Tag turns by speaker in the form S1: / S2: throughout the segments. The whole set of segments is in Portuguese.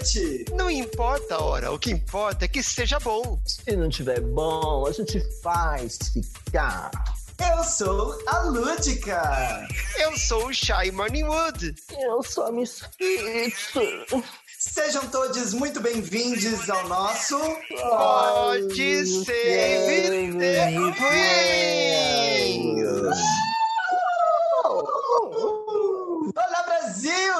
S1: noite.
S2: Não importa a hora, o que importa é que seja bom.
S3: Se não tiver bom, a gente faz ficar.
S1: Eu sou a Lúdica.
S2: Eu sou o Shy Morningwood.
S3: Eu sou a Miss Fit.
S1: Sejam todos muito bem-vindos ao nosso
S2: Pode Save the Queen!
S1: Olá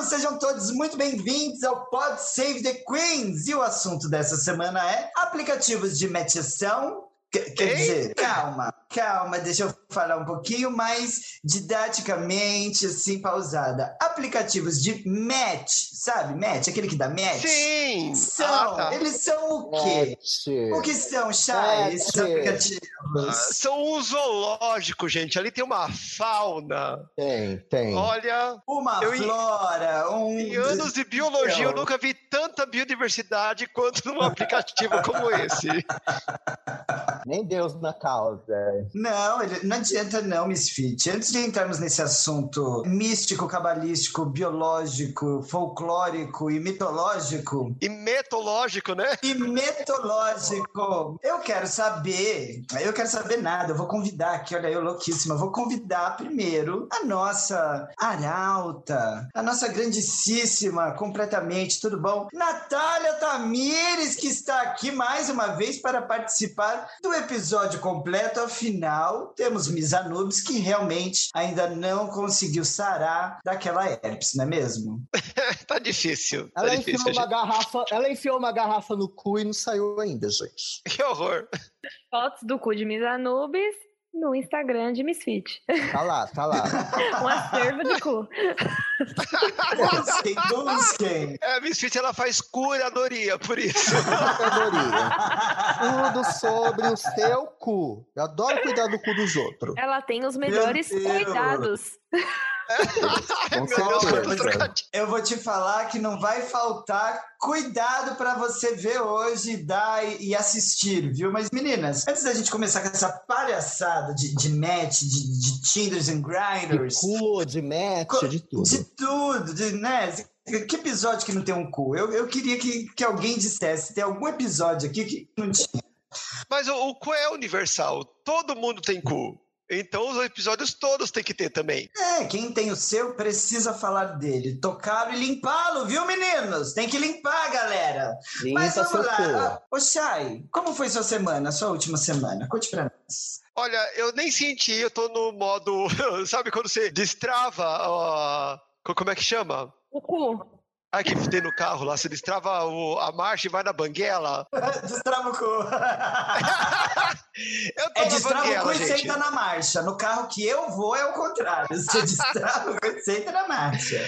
S1: Brasil! Sejam todos muito bem-vindos ao Pod Save the Queens! E o assunto dessa semana é aplicativos de metição. Quer dizer, calma, calma, deixa eu falar um pouquinho mais didaticamente, assim, pausada. Aplicativos de match, sabe? Match, aquele que dá match.
S2: Sim!
S1: São,
S2: Ah, tá.
S1: eles são o quê?
S3: Match.
S1: O que são, Chay, esses aplicativos?
S2: Ah, São um zoológico, gente. Ali tem uma fauna.
S3: Tem, tem.
S2: Olha,
S1: Uma
S2: Eu
S1: flora, um...
S2: em anos de biologia eu nunca vi tanta biodiversidade quanto num aplicativo como esse.
S3: Nem Deus na causa.
S1: Não, ele, não adianta não, Misfit. Antes de entrarmos nesse assunto místico, cabalístico, biológico, folclórico e mitológico,
S2: E metológico, né?
S1: e metológico, eu quero saber, eu quero saber nada, eu vou convidar aqui, olha eu louquíssima, eu vou convidar primeiro a nossa arauta, a nossa grandíssima, completamente, tudo bom? Natália Tamires, que está aqui mais uma vez para participar do episódio completo, afinal, temos Miss Anubis que realmente ainda não conseguiu sarar daquela herpes, não é mesmo?
S2: Tá difícil. Tá
S3: Ela enfiou,
S2: difícil,
S3: uma
S2: gente.
S3: garrafa, ela enfiou uma garrafa no cu e não saiu ainda, gente.
S2: Que horror.
S4: Fotos do cu de Miss Anubis no Instagram de Misfit.
S3: Tá lá, tá lá.
S4: Um acervo de cu.
S2: É, a Misfit, ela faz curadoria, por isso.
S3: Categoria. Tudo sobre o seu cu. Eu adoro cuidar do cu dos outros.
S4: Ela tem os melhores cuidados.
S2: Ai, Deus.
S1: Eu vou te falar que não vai faltar cuidado para você ver hoje, dar e assistir, viu? Mas meninas, antes da gente começar com essa palhaçada de, de match, de, de Tinders and
S3: De
S1: Grinders,
S3: cu, de match, de tudo.
S1: de tudo, de, né? Que episódio que não tem um cu? Eu, eu queria que, que alguém dissesse, tem algum episódio aqui que não tinha.
S2: Mas o, o cu é universal. Todo mundo tem cu. Então os episódios todos tem que ter também.
S1: É, quem tem o seu precisa falar dele. Tocá-lo e limpá-lo, viu, meninos? Tem que limpar, galera. Mas
S3: Limpa seu
S1: vamos lá. Ô, Chay, como foi sua semana, sua última semana? Conte pra nós.
S2: Olha, eu nem senti, eu tô no modo. Sabe quando você destrava. ó, co- como é que chama?
S4: O cu.
S2: Ah, que tem no carro lá, você destrava o- a marcha e vai na banguela.
S1: Destrava o cu.
S2: Eu tô
S1: É destrava o
S2: banguela,
S1: cu e
S2: gente.
S1: senta na marcha. No carro que eu vou é o contrário. Você destrava o cu e senta na marcha.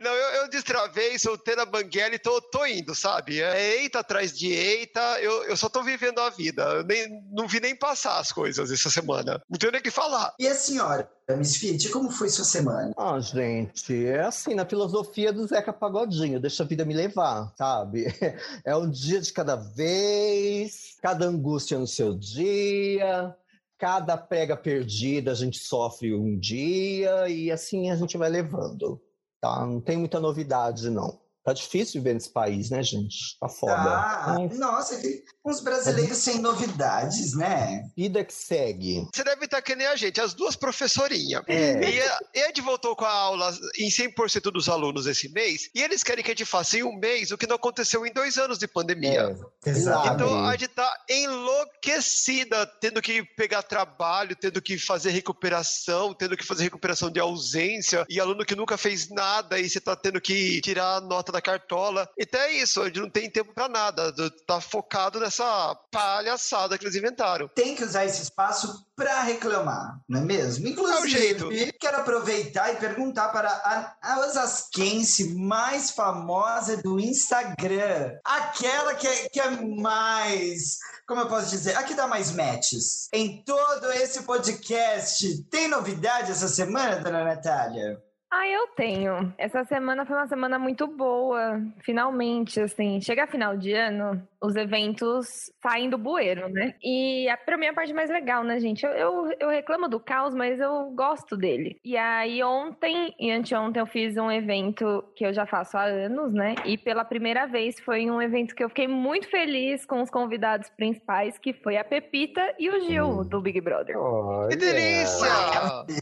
S2: Não, eu, eu destravei, soltei na banguela e tô, tô indo, sabe? É eita atrás de eita, eu, eu só tô vivendo a vida. Eu nem, não vi nem passar as coisas essa semana. Não tenho nem o que falar.
S1: E a senhora, Miss Fit, como foi sua semana?
S3: Ah, gente, é assim, na filosofia do Zeca Pagodinho, deixa a vida me levar, sabe? É um dia de cada vez, cada angústia no seu dia, cada prega perdida a gente sofre um dia e assim a gente vai levando, tá? Não tem muita novidade, não. Tá difícil viver nesse país, né, gente? Tá foda.
S1: Ah,
S3: Mas
S1: nossa, uns brasileiros sem novidades, né?
S3: vida que segue.
S2: Você deve estar que nem a gente, as duas professorinhas.
S3: É.
S2: E a Ed voltou com a aula em 100% dos alunos esse mês, e eles querem que a gente faça em um mês o que não aconteceu em dois anos de pandemia.
S3: É,
S1: Exato.
S2: Então a gente tá enlouquecida, tendo que pegar trabalho, tendo que fazer recuperação, tendo que fazer recuperação de ausência, e aluno que nunca fez nada, e você tá tendo que tirar a nota da cartola. Então é isso, a gente não tem tempo pra nada, tá focado nessa palhaçada que eles inventaram.
S1: Tem que usar esse espaço para reclamar, não é mesmo?
S2: É o jeito.
S1: Inclusive, quero aproveitar e perguntar para a, a osasquense mais famosa do Instagram, aquela que é, que é mais, como eu posso dizer, a que dá mais matches. Em todo esse podcast, tem novidade essa semana, dona Natália?
S4: Ah, eu tenho. Essa semana foi uma semana muito boa, finalmente, assim. Chega final de ano, os eventos saem do bueiro, né? E a, pra mim a parte mais legal, né, gente? Eu, eu, eu reclamo do caos, mas eu gosto dele. E aí ontem e anteontem eu fiz um evento que eu já faço há anos, né? E pela primeira vez foi um evento que eu fiquei muito feliz com os convidados principais, que foi a Pepita e o Gil,
S3: Hum.
S4: do Big Brother.
S3: Olha.
S2: Que delícia!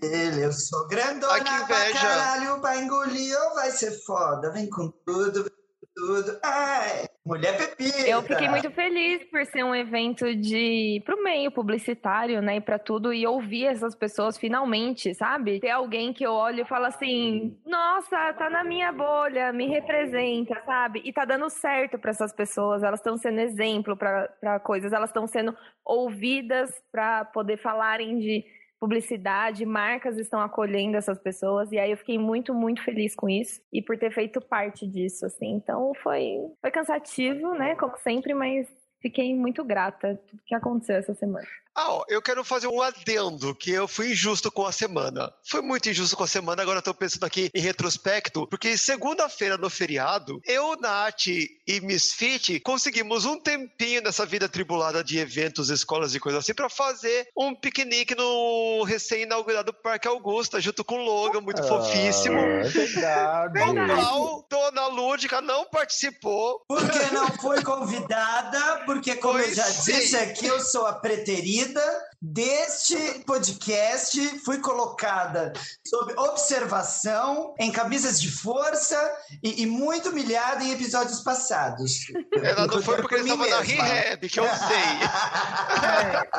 S1: Ele, eu sou grandona
S2: Ai, que inveja.
S1: Caralho, pra engolir ou vai ser foda? Vem com tudo, vem com tudo. Ai, mulher pepita.
S4: Eu fiquei muito feliz por ser um evento de pro meio publicitário, né, e para tudo e ouvir essas pessoas finalmente, sabe? Ter alguém que eu olho e falo assim: "Nossa, tá na minha bolha, me representa", sabe? E tá dando certo para essas pessoas, elas estão sendo exemplo para coisas, elas estão sendo ouvidas para poder falarem de publicidade, marcas estão acolhendo essas pessoas e aí eu fiquei muito, muito feliz com isso e por ter feito parte disso, assim. Então foi, foi cansativo, né, como sempre, mas fiquei muito grata tudo que aconteceu essa semana.
S2: Ah, ó, eu quero fazer um adendo, que eu fui injusto com a semana. Fui muito injusto com a semana, agora eu tô pensando aqui em retrospecto, porque segunda-feira no feriado, eu, Nath e Misfit conseguimos um tempinho nessa vida tribulada de eventos, escolas e coisas assim, pra fazer um piquenique no recém-inaugurado Parque Augusta, junto com o Logan, muito fofíssimo.
S3: Ah, é verdade.
S2: Qual Dona Lúdica não participou.
S1: Porque não foi convidada, porque, como eu já
S2: sim.
S1: disse aqui, eu sou a preterida deste podcast. Fui colocada sob observação, em camisas de força e, e muito humilhada em episódios passados.
S2: Ela não foi porque estava na rehab, que eu sei.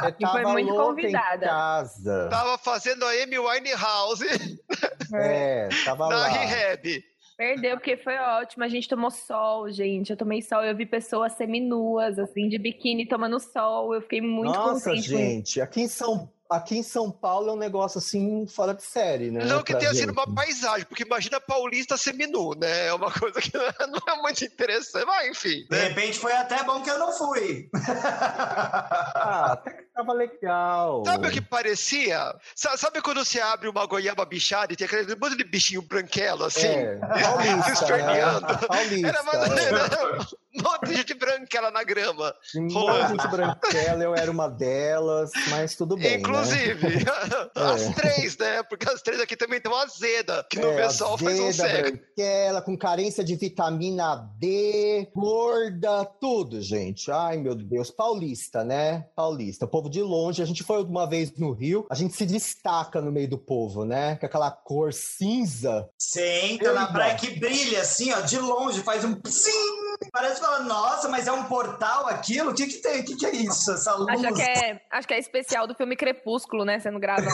S3: Você
S4: E foi
S3: tava
S4: muito convidada.
S3: Em casa.
S2: Tava fazendo a Amy Winehouse
S3: É, tava
S2: na
S3: lá.
S2: rehab.
S4: Perdeu porque foi ótimo, a gente tomou sol, gente. Eu tomei sol, eu vi pessoas seminuas, assim, de biquíni tomando sol. Eu fiquei muito
S3: Nossa,
S4: contente
S3: gente, aqui em São Aqui em São Paulo é um negócio assim fora de série, né?
S2: Não que tenha
S3: gente.
S2: sido uma paisagem, porque imagina paulista seminu, né? É uma coisa que não é muito interessante. Mas enfim,
S1: De
S2: né?
S1: repente foi até bom que eu não fui.
S3: Ah, até que tava legal.
S2: Sabe o que parecia? Sa- Sabe quando você abre uma goiaba bichada e tem aquele monte de bichinho branquelo assim?
S3: É, paulista, né?
S2: Esperneando.
S3: Paulista.
S2: Era uma...
S3: é.
S2: um monte de gente branquela na grama.
S3: Muita gente branquela, eu era uma delas, mas tudo bem, né?
S2: Inclusive, as
S3: É.
S2: três, né? Porque as três aqui também tem uma azeda, que no
S3: É,
S2: pessoal faz um
S3: azeda,
S2: século.
S3: branquela, com carência de vitamina D, gorda, tudo, gente. Ai, meu Deus. Paulista, né? Paulista. O povo de longe. A gente foi uma vez no Rio, a gente se destaca no meio do povo, né? Com aquela cor cinza.
S1: Senta na
S3: Eita.
S1: praia que brilha assim, ó, de longe, faz um psim. Parece falar, nossa, mas é um portal aquilo? O que que tem? O que que é isso? Essa luz?
S4: Acho que, é, acho que é especial do filme Crepúsculo, né? Sendo gravado.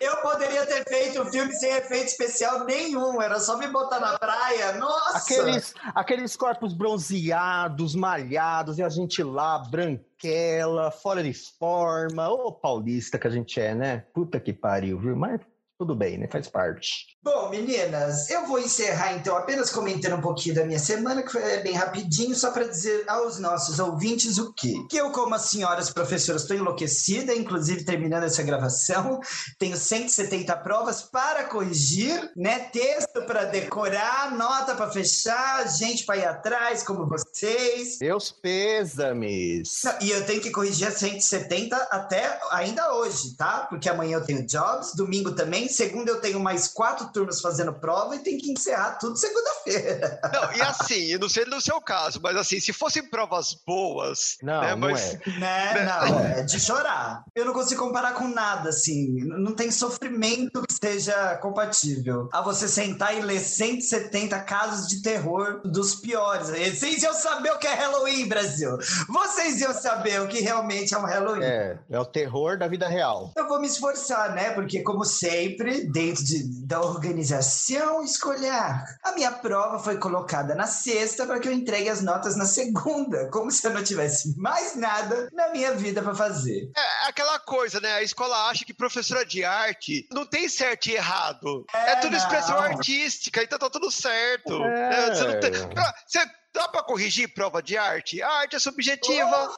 S1: Eu poderia ter feito um filme sem efeito especial nenhum, era só me botar na praia. Nossa!
S3: Aqueles, aqueles corpos bronzeados, malhados, e a gente lá, branquela, fora de forma. Ô, paulista que a gente é, né? Puta que pariu, viu? Mas tudo bem, né? Faz parte.
S1: Bom, meninas, eu vou encerrar então apenas comentando um pouquinho da minha semana, que foi bem rapidinho, só para dizer aos nossos ouvintes o quê? Que eu, como as senhoras professoras, estou enlouquecida, inclusive terminando essa gravação, tenho 170 provas para corrigir, né? Texto para decorar, nota para fechar, gente para ir atrás, como vocês.
S3: Deus pêsames.
S1: Não, e eu tenho que corrigir a 170 até ainda hoje, tá? Porque amanhã eu tenho jobs, domingo também, segunda eu tenho mais quatro turmas fazendo prova e tenho que encerrar tudo segunda-feira.
S2: Não, e assim, eu não sei no seu caso, mas assim, se fossem provas boas,
S3: Não,
S2: né,
S3: não
S2: mas
S3: é.
S1: Né? Não, é de chorar. Eu não consigo comparar com nada, assim. Não tem sofrimento que esteja compatível a você sentar e ler 170 casos de terror dos piores. Vocês iam saber o que é Halloween, Brasil. Vocês iam saber o que realmente é um Halloween.
S3: É, é o terror da vida real.
S1: Eu vou me esforçar, né? Porque, como sempre, dentro de- da organização escolar, a minha prova foi colocada na sexta para que eu entregue as notas na segunda, como se eu não tivesse mais nada na minha vida para fazer.
S2: é aquela coisa, né? A escola acha que professora de arte não tem certo e errado. É,
S1: É,
S2: tudo expressão
S1: não.
S2: artística, então tá tudo certo.
S3: É.
S2: né? Você não tem- Pra- você- dá pra corrigir prova de arte? A arte é subjetiva.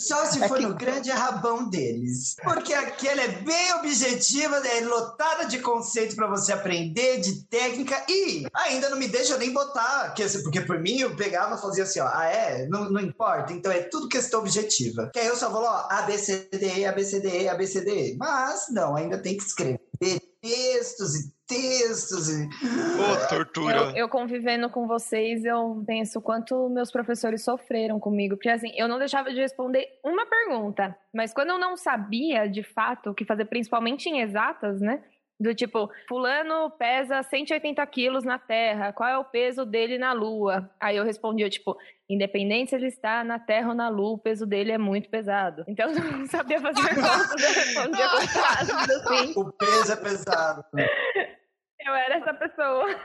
S1: Só se
S3: É
S1: for
S3: que-
S1: no grande rabão deles. Porque aquele é bem objetiva, é lotada de conceito pra você aprender, de técnica e ainda não me deixa nem botar. Porque por mim eu pegava e fazia assim, ó. Ah, é? Não, não importa. Então é tudo questão objetiva. Que aí eu só vou lá, ó, A, B, C, D, E, A, B, C, D, E, A, B, C, D, E. Mas não, ainda tem que escrever textos e textos e.
S2: Ô, tortura.
S4: Eu, eu convivendo com vocês, eu penso quanto meus professores sofreram comigo. Porque assim, eu não deixava de responder uma pergunta. Mas quando eu não sabia, de fato, o que fazer, principalmente em exatas, né? Do tipo, fulano pesa 180 quilos na Terra, qual é o peso dele na Lua? Aí eu respondia, tipo, independente se ele está na Terra ou na Lua, o peso dele é muito pesado. Então eu não sabia fazer contas, eu respondia com frases assim.
S1: O peso é pesado.
S4: Eu era essa pessoa.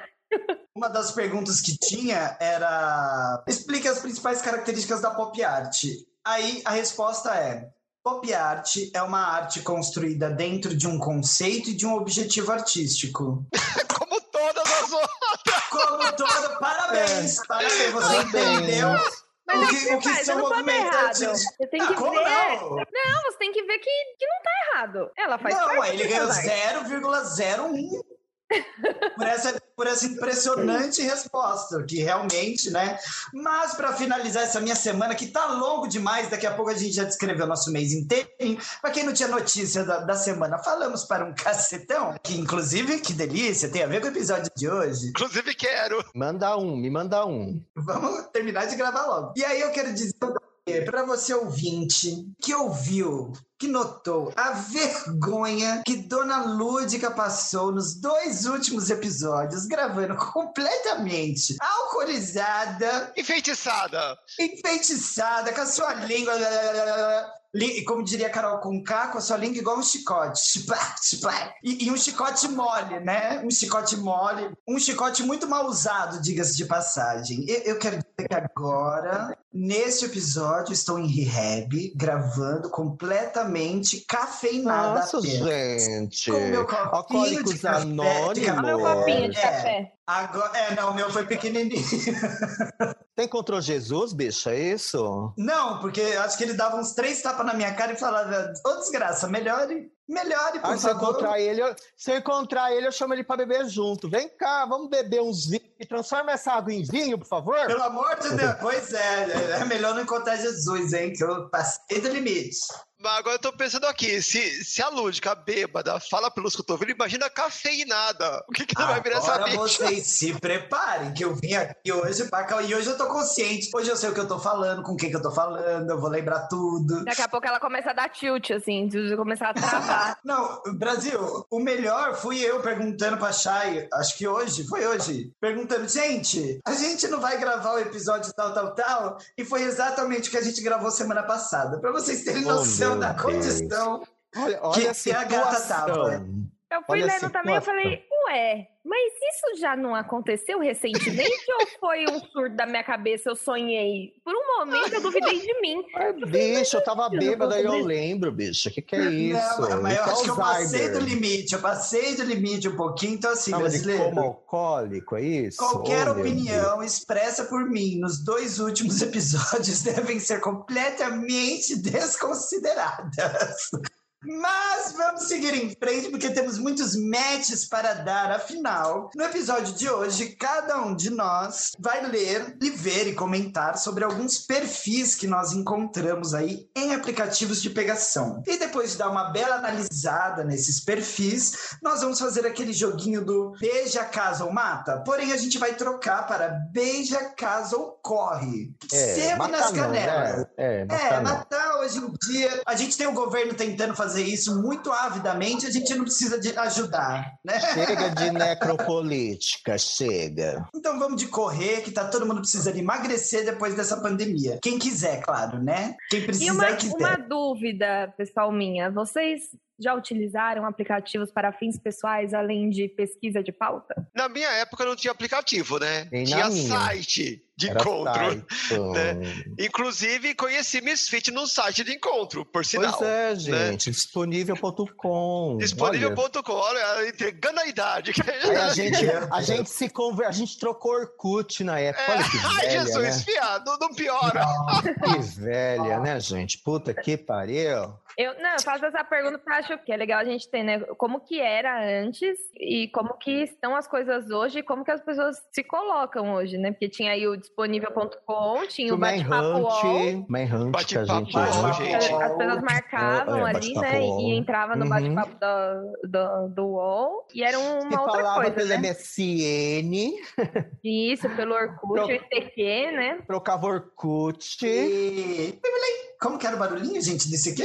S1: Uma das perguntas que tinha era: explique as principais características da pop art. Aí a resposta é: pop art é uma arte construída dentro de um conceito e de um objetivo artístico.
S2: Como todas as outras.
S1: Como todo, parabéns, parabéns, você entendeu?
S4: Mas
S1: O
S4: é
S1: que-
S4: que
S1: o que
S4: faz,
S1: são
S4: eu não
S1: movimentos
S4: errado. Você tem
S1: Ah,
S4: que
S1: como
S4: ver.
S1: não?
S4: Não, você tem que ver que, que não tá errado. Ela faz
S1: Não,
S4: parte
S1: ele ganhou
S4: personagem.
S1: 0,01 por essa, por essa impressionante resposta, que realmente, né? Mas para finalizar essa minha semana, que tá longo demais, daqui a pouco a gente já descreveu nosso mês inteiro. Para quem não tinha notícia da, da semana, falamos para um cacetão, que inclusive, que delícia, tem a ver com o episódio de hoje.
S2: Inclusive quero.
S3: Manda um, me manda um.
S1: Vamos terminar de gravar logo. E aí eu quero dizer para você ouvinte que ouviu, que notou a vergonha que Dona Lúdica passou nos dois últimos episódios, gravando completamente alcoolizada,
S2: Enfeitiçada.
S1: enfeitiçada, com a sua língua. Como diria Carol Conká, com a sua língua igual um chicote. E, e um chicote mole, né? Um chicote mole. Um chicote muito mal usado, diga-se de passagem. Eu, eu quero que agora, neste episódio, estou em rehab, gravando completamente cafeinada
S3: Nossa,
S1: apenas.
S3: gente.
S1: Com o meu copinho
S3: Alcoólicos
S1: de café, de
S3: Anônimos.
S4: Olha o meu copinho de
S1: É.
S4: café.
S1: Agora, é, não, o meu foi pequenininho.
S3: Você encontrou Jesus, bicho? É isso?
S1: Não, porque acho que ele dava uns três tapas na minha cara e falava: Ô desgraça, melhore, melhore, por
S3: Ah, se eu
S1: favor.
S3: encontrar ele, eu, se eu encontrar ele, eu chamo ele pra beber junto. Vem cá, vamos beber uns vinhos e transforma essa água em vinho, por favor.
S1: Pelo amor de Deus, pois é, é melhor não encontrar Jesus, hein? Que eu passei do limite.
S2: Mas agora eu tô pensando aqui, se, se a lúdica bêbada fala pelos cotovelos, imagina cafeinada. O que que não vai virar essa
S1: Agora
S2: bicha?
S1: vocês se preparem, que eu vim aqui hoje pra cá. E hoje eu tô consciente. Hoje eu sei o que eu tô falando, com quem que eu tô falando, eu vou lembrar tudo.
S4: Daqui a pouco ela começa a dar tilt, assim, de começar a travar.
S1: Não, Brasil, o melhor fui eu perguntando pra Chay, acho que hoje, foi hoje, perguntando, gente, a gente não vai gravar o episódio tal, tal, tal? E foi exatamente o que a gente gravou semana passada, pra vocês terem
S3: Oh,
S1: noção
S3: meu
S1: da condição.
S3: Olha,
S1: Que-
S3: olha a
S1: que a gata
S3: situação.
S1: tava.
S4: Eu fui
S3: Olha
S4: lendo também, eu
S3: situação.
S4: falei, ué, mas isso já não aconteceu recentemente ou foi um surto da minha cabeça? Eu sonhei. Por um momento eu duvidei de mim.
S3: Ai, bicho, eu tava bêbada e eu lembro, bicho. O que, que é isso?
S1: Não, mas eu
S3: é
S1: acho que eu passei
S3: Alzheimer.
S1: do limite, eu passei do limite um pouquinho, então assim,
S3: Tava
S1: brasileiro.
S3: como alcoólico, é isso?
S1: Qualquer opinião expressa por mim nos dois últimos episódios devem ser completamente desconsideradas. Mas vamos seguir em frente porque temos muitos matches para dar. Afinal, no episódio de hoje, cada um de nós vai ler e ver e comentar sobre alguns perfis que nós encontramos aí em aplicativos de pegação. E depois de dar uma bela analisada nesses perfis, nós vamos fazer aquele joguinho do beija, casa ou mata. Porém, a gente vai trocar para beija, casa ou corre.
S3: É,
S1: Sebo
S3: mata
S1: nas
S3: não,
S1: canelas.
S3: né? É,
S1: É,
S3: não.
S1: matar hoje em dia. A gente tem o governo tentando fazer isso muito avidamente, a gente não precisa de ajudar, né?
S3: Chega de necropolítica, chega.
S1: Então vamos de correr, que tá todo mundo precisando emagrecer depois dessa pandemia. Quem quiser, claro, né? Quem
S4: E
S1: precisar
S4: uma,
S1: e quiser.
S4: uma dúvida, pessoal minha. Vocês já utilizaram aplicativos para fins pessoais além de pesquisa de pauta?
S2: Na minha época não tinha aplicativo, né? Tinha
S3: minha.
S2: site. De
S3: Era
S2: encontro. Né? Inclusive, conheci Misfit num site de encontro, por sinal.
S3: Pois é, gente. Disponível.com.
S2: Disponível.com, olha, entregando a idade.
S3: Aí a gente, a gente se conver... a gente trocou Orkut na época. Olha que velha,
S2: Ai, Jesus,
S3: né?
S2: fia, não, não piora.
S3: Que velha, né, gente? Puta que pariu.
S4: Eu, não, eu faço essa pergunta porque acho que é legal a gente ter, né? Como que era antes e como que estão as coisas hoje e como que as pessoas se colocam hoje, né? Porque tinha aí o disponível.com, tinha o bate-papo.
S3: Manhunt, Manhunt que a gente... Usa.
S2: gente.
S4: As pessoas marcavam
S3: É, é,
S4: ali, né? E entrava no
S3: Uhum.
S4: bate-papo do, do, do UOL. E era uma
S3: Se
S4: outra
S3: falava
S4: coisa,
S3: pelo
S4: né?
S3: MSN,
S4: Isso, pelo Orkut,
S3: Pro-
S4: o ICQ, né?
S3: trocava Orkut.
S1: E... Como que era o barulhinho, gente, desse aqui?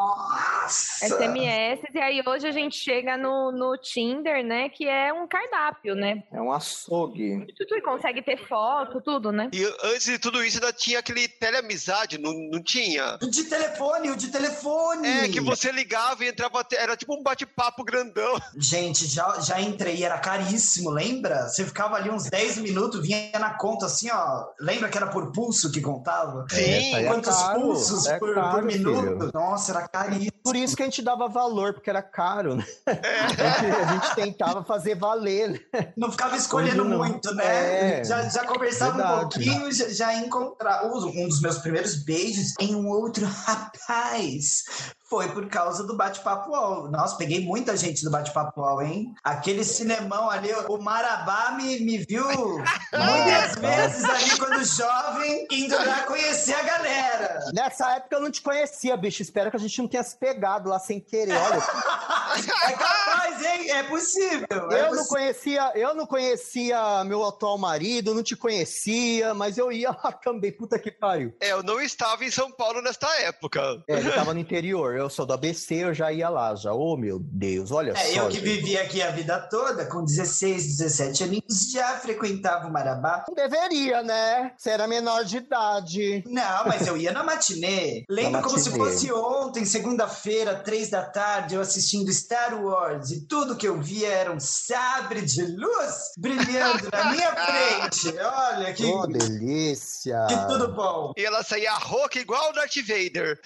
S1: Nossa!
S4: SMS, e aí hoje a gente chega no, no Tinder, né? Que é um cardápio, né?
S3: É um açougue.
S4: Tu, tu consegue ter foto, tudo, né?
S2: E antes de tudo isso, ainda tinha aquele teleamizade, não, não tinha?
S1: O de telefone, o de telefone!
S2: É, que você ligava e entrava, era tipo um bate-papo grandão.
S1: Gente, já, já entrei, era caríssimo, lembra? Você ficava ali uns 10 minutos, vinha na conta assim, ó. Lembra que era por pulso que contava?
S2: Sim,
S3: é
S1: Quantos
S3: caro,
S1: pulsos
S3: é
S1: por,
S3: caro,
S1: por minuto?
S3: filho.
S1: Nossa, era caríssimo.
S3: Por isso que a gente dava valor, porque era caro, né? A, gente, a gente tentava fazer valer, né?
S1: Não ficava escolhendo
S3: não.
S1: muito, né?
S3: É,
S1: já, já conversava um
S3: verdade.
S1: pouquinho, já, já encontrava. Um dos meus primeiros beijos em um outro rapaz foi por causa do bate-papo UOL. Nossa, peguei muita gente do bate-papo UOL, hein? Aquele cinemão ali, o Marabá me, me viu muitas vezes ali quando jovem, indo lá conhecer a galera.
S3: Nessa época eu não te conhecia, bicho. Espero que a gente não tenha se pegado lá sem querer. Olha,
S1: É capaz, hein? É possível. é
S3: eu não
S1: possível.
S3: conhecia, eu não conhecia meu atual marido, não te conhecia, mas eu ia lá também. Puta que pariu.
S2: É, eu não estava em São Paulo nesta época.
S3: É, ele tava no interior. Eu sou do ABC, eu já ia lá, já. Oh, meu Deus, olha
S1: É,
S3: só.
S1: eu que
S3: gente.
S1: vivi aqui a vida toda, com 16, 17 aninhos, já frequentava o Marabá.
S3: Não deveria, né? Você era menor de idade.
S1: Não, mas eu ia na matinê. Lembro como se
S3: matinê.
S1: fosse ontem, segunda-feira, três da tarde, eu assistindo Star Wars e tudo que eu via era um sabre de luz brilhando na minha frente. Olha que,
S3: Oh, delícia.
S1: que tudo bom.
S2: E ela saía rouca igual o Darth Vader.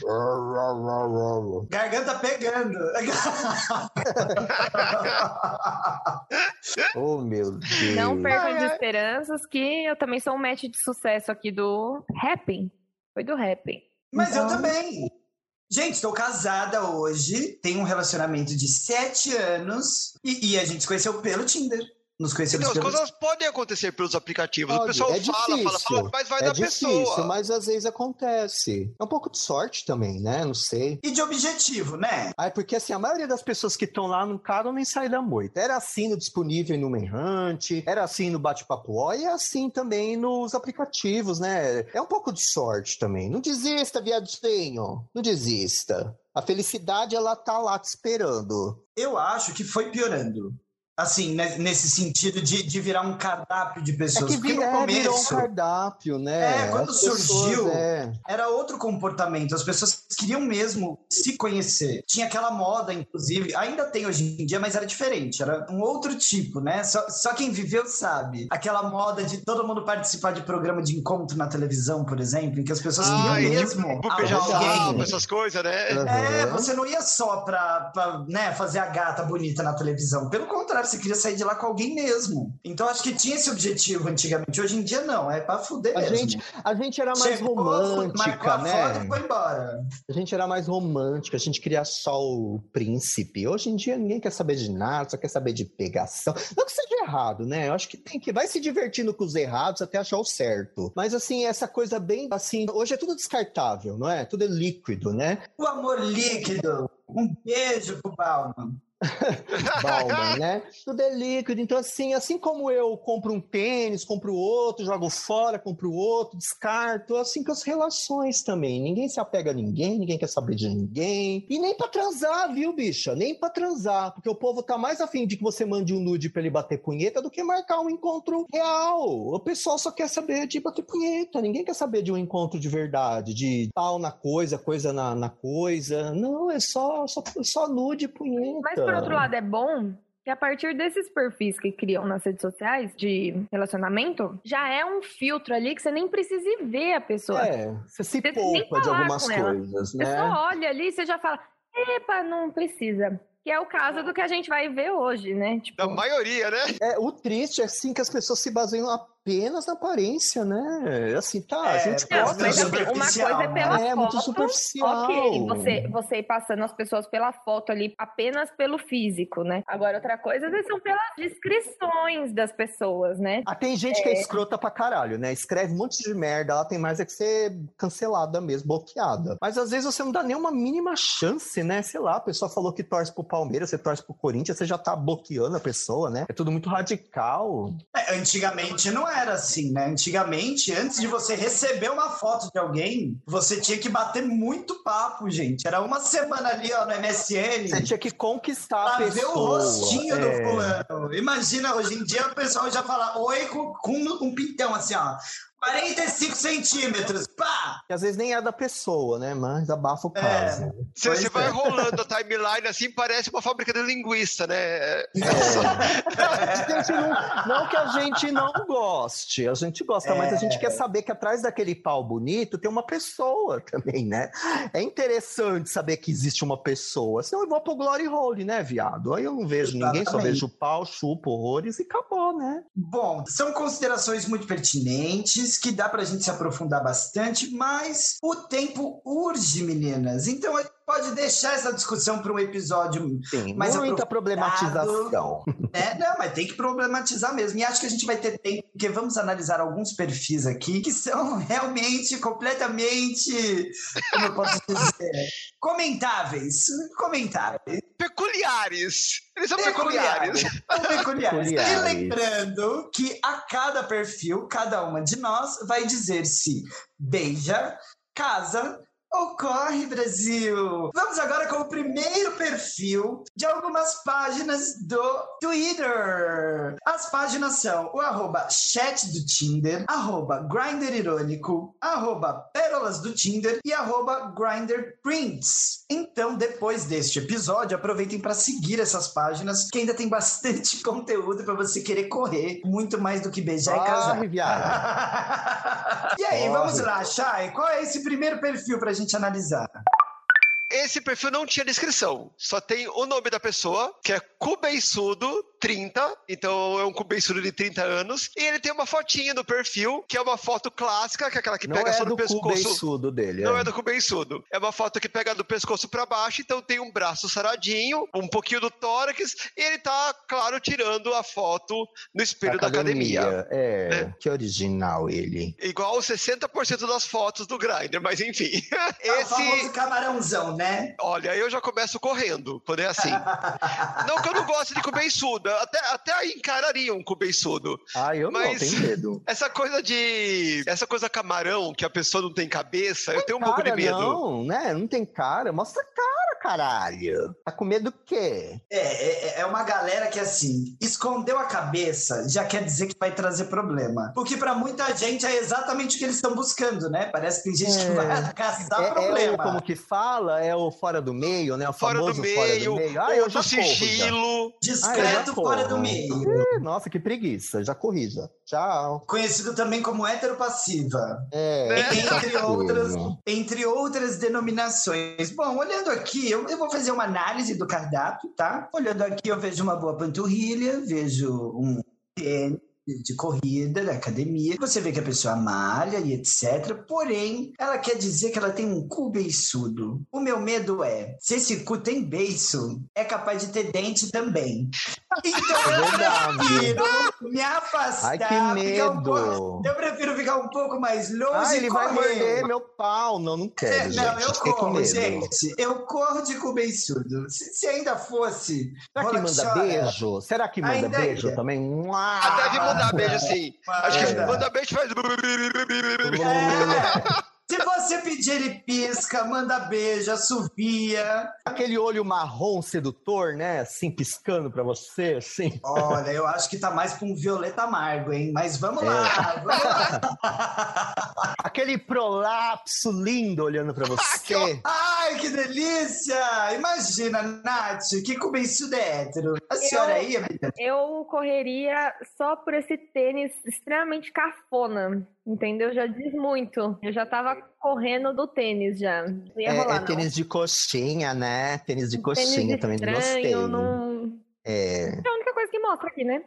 S1: Garganta pegando.
S3: Oh, meu Deus.
S4: Não percam
S1: ai.
S4: esperanças que eu também sou um match de sucesso aqui do Rapping. Foi do Rapping.
S1: Mas eu
S4: Então-
S1: também. Gente, estou casada hoje, tenho um relacionamento de sete anos e, e a gente se conheceu pelo Tinder. Nos conhecemos
S2: Então, as
S1: pelo
S2: coisas podem acontecer pelos aplicativos. o
S3: Pode,
S2: pessoal
S3: é
S2: fala, fala,
S3: difícil.
S2: fala, mas vai
S3: é
S2: da
S3: difícil,
S2: pessoa.
S3: mas às vezes acontece. É um pouco de sorte também, né? Não sei.
S1: E de objetivo, né?
S3: Ah, é porque assim, a maioria das pessoas que estão lá não caram nem saem da moita. Era assim no disponível no Manhunt, era assim no Bate-Papo Ó, e é assim também nos aplicativos, né? É um pouco de sorte também. Não desista, viadinho. Não desista. A felicidade, ela tá lá te esperando.
S1: Eu acho que foi piorando. Assim, ne- nesse sentido de, de virar um cardápio de
S3: É
S1: pessoas.
S3: que
S1: Porque no
S3: é, virou um
S1: começo
S3: cardápio, né?
S1: É, quando
S3: As pessoas,
S1: surgiu,
S3: é.
S1: era outro comportamento. As pessoas queriam mesmo se conhecer. Tinha aquela moda, inclusive, ainda tem hoje em dia, mas era diferente. Era um outro tipo, né? Só, só quem viveu sabe. Aquela moda de todo mundo participar de programa de encontro na televisão, por exemplo, em que as pessoas
S2: Ah,
S1: queriam mesmo.
S2: beijar alguém, essas coisas, né?
S1: É,
S3: Aham.
S1: você não ia só pra, pra, né, fazer a gata bonita na televisão. Pelo contrário, você queria sair de lá com alguém mesmo. Então acho que tinha esse objetivo antigamente. Hoje em dia não, é pra fuder
S3: A
S1: mesmo.
S3: gente, a gente era mais
S1: Chegou,
S3: romântica,
S1: a foto
S3: né?
S1: e foi embora.
S3: A gente era mais romântica, a gente queria só o príncipe. Hoje em dia ninguém quer saber de nada, só quer saber de pegação. Não que seja errado, né? Eu acho que tem que vai se divertindo com os errados até achar o certo. Mas assim, essa coisa bem assim, hoje é tudo descartável, não é? Tudo é líquido, né?
S1: O amor líquido. Um beijo pro Bauman.
S3: Bauman, né? Tudo é líquido. Então, assim, assim como eu compro um tênis, compro outro, jogo fora, compro outro, descarto, assim com as relações também. Ninguém se apega a ninguém, ninguém quer saber de ninguém. E nem pra transar, viu, bicha? Nem pra transar. Porque o povo tá mais afim de que você mande um nude pra ele bater punheta do que marcar um encontro real. O pessoal só quer saber de bater punheta. Ninguém quer saber de um encontro de verdade, de tal na coisa, coisa na, na coisa. Não, é só, só, só nude e punheta.
S4: Mas por outro lado é bom, que a partir desses perfis que criam nas redes sociais de relacionamento, já é um filtro ali que você nem precisa ir ver a pessoa.
S3: É, você se
S4: Você
S3: poupa de algumas
S4: com ela.
S3: coisas,
S4: Você
S3: né?
S4: só olha ali e você já fala, epa, não precisa. Que é o caso do que a gente vai ver hoje, né? Tipo,
S2: Da maioria, né?
S3: É, o triste é assim que as pessoas se baseiam apenas na aparência, né? Assim, tá, a
S1: É,
S3: gente
S1: é,
S3: gosta
S4: Não, mas assim, uma coisa é pela
S3: né? É, muito
S4: foto,
S3: superficial.
S4: ok, você, você ir passando as pessoas pela foto ali apenas pelo físico, né? Agora, outra coisa às vezes, são pelas descrições das pessoas, né?
S3: Ah, tem gente que é escrota pra caralho, né? Escreve um monte de merda, ela tem mais é que ser cancelada mesmo, bloqueada. Mas às vezes você não dá nenhuma mínima chance, né? Sei lá, a pessoa falou que torce pro Palmeiras, você torce pro Corinthians, você já tá bloqueando a pessoa, né? É tudo muito radical.
S1: É, antigamente não era assim, né? Antigamente, antes de você receber uma foto de alguém, você tinha que bater muito papo, gente. Era uma semana ali, ó, no MSN.
S3: Você tinha que conquistar a
S1: Pra
S3: pessoa.
S1: ver o rostinho do
S3: é.
S1: fulano. Imagina, hoje em dia o pessoal já fala oi com, com um pintão assim, ó. 45 centímetros, pá!
S3: Que às vezes nem é da pessoa, né? Mas abafa o
S1: É.
S3: caso.
S2: Você,
S1: Pois
S2: você vai
S1: é.
S2: rolando a timeline assim, parece uma fábrica de linguiça, né?
S3: É. Não, não que a gente não goste, a gente gosta, mas a gente quer saber que atrás daquele pau bonito tem uma pessoa também, né? É interessante saber que existe uma pessoa. Senão eu vou pro Glory Hole, né, viado? Aí eu não vejo ninguém, só
S1: Exatamente.
S3: vejo pau, chupo, horrores e acabou, né?
S1: Bom, são considerações muito pertinentes, que dá pra gente se aprofundar bastante, mas o tempo urge, meninas. Então pode deixar essa discussão para um episódio
S3: Tem
S1: Mas
S3: muita problematização.
S1: É, não, mas tem que problematizar mesmo. E acho que a gente vai ter tempo, porque vamos analisar alguns perfis aqui que são realmente completamente, como eu posso dizer, comentáveis. Comentáveis.
S2: Peculiares. Eles são peculiares.
S1: São peculiares. E
S3: Peculiares.
S1: lembrando que a cada perfil, cada uma de nós vai dizer se beija, casa ou corre, Brasil. Vamos agora com o primeiro perfil de algumas páginas do Twitter. As páginas são o arroba chat do Tinder, arroba Grindr Irônico, arroba Pérolas do Tinder e arroba Grindr Prints. Então, depois deste episódio, aproveitem para seguir essas páginas, que ainda tem bastante conteúdo para você querer correr, muito mais do que beijar e casar.
S3: Corre,
S1: e aí,
S3: Corre.
S1: vamos lá, Chay, qual é esse primeiro perfil pra gente analisar?
S2: Esse perfil não tinha descrição. Só tem o nome da pessoa, que é Cubeiçudo 30. Então é um cubeiçudo de 30 anos. E ele tem uma fotinha no perfil, que é uma foto clássica, que é aquela que
S3: Não
S2: pega
S3: é
S2: só
S3: do cu
S2: pescoço.
S3: dele.
S2: Não
S3: é.
S2: é do cubeiçudo. É uma foto que pega do pescoço pra baixo, então tem um braço saradinho, um pouquinho do tórax, e ele tá, claro, tirando a foto no espelho da academia.
S3: É,
S2: né?
S3: que original ele.
S2: Igual 60% das fotos do Grindr, mas enfim.
S1: É o famoso
S2: Esse.
S1: camarãozão, né?
S2: Olha, eu já começo correndo quando é assim. não que eu não goste de cubeiçudo, até, até aí encararia um cubeiçudo.
S3: Ah, eu
S2: Mas-
S3: não, tenho medo.
S2: Essa coisa de. Essa coisa camarão, que a pessoa não tem cabeça, eu tenho um pouco de medo.
S3: não, né? Não tem cara. Mostra cara, caralho. Tá com medo do quê?
S1: É, é, é uma galera que, assim, escondeu a cabeça já quer dizer que vai trazer problema. Porque pra muita gente é exatamente o que eles estão buscando, né? Parece que tem gente que
S3: É.
S1: vai caçar
S3: É, é
S1: problema.
S3: o, como que fala? É o fora do meio, né? O
S2: Fora do
S3: famoso
S2: meio,
S3: fora do meio. Ah, eu já
S2: do
S3: corro já.
S2: sigilo.
S3: Ah, eu
S1: Discreto
S3: já
S1: fora do meio.
S3: Nossa, que preguiça. Já corrija. Tchau.
S1: Conhecido também como heteropassiva.
S3: É?
S1: Entre
S3: tá
S1: outras, entre outras denominações. Bom, olhando aqui, eu, eu vou fazer uma análise do cardápio, tá? Olhando aqui, eu vejo uma boa panturrilha, vejo um tênis de corrida da academia. Você vê que a pessoa malha e etc. Porém, ela quer dizer que ela tem um cu beiçudo. O meu medo é, se esse cu tem beiço, é capaz de ter dente também. Então
S3: É
S1: eu prefiro me afastar.
S3: Ai, que
S1: ficar um pouco-
S3: medo.
S1: eu prefiro ficar um pouco mais longe
S3: Ah,
S1: e
S3: ele vai
S1: correr.
S3: morder meu pau. Não, não
S1: É,
S3: quero,
S1: não,
S3: gente.
S1: eu
S3: Fiquei com
S1: corro,
S3: medo.
S1: gente. Eu corro de cu beiçudo. Se, se ainda fosse.
S3: Será que manda
S1: chora.
S3: beijo? Será que manda
S1: Ainda
S3: beijo
S1: é.
S3: também?
S2: Ah, deve mandar beijo sim. Acho que
S1: Manda.
S2: manda beijo faz.
S1: É. Se você pedir, ele pisca. Manda beijo, assovia.
S3: Aquele olho marrom sedutor, né? Assim, piscando pra você, assim.
S1: Olha, eu acho que tá mais pra um violeta amargo, hein? Mas vamos lá, vamos lá.
S3: Aquele prolapso lindo olhando pra você.
S1: Ai, que delícia! Imagina, Nath, que começo hétero. A senhora aí, amiga?
S4: Eu correria só por esse tênis extremamente cafona. Entendeu? Já diz muito. Eu já tava correndo do tênis já. Não ia
S3: É,
S4: rolar,
S3: é
S4: não.
S3: tênis de coxinha, né? Tênis de
S4: Um
S3: coxinha
S4: tênis
S3: também
S4: estranho,
S3: gostei.
S4: Não...
S3: É.
S4: É a única coisa que mostra aqui, né?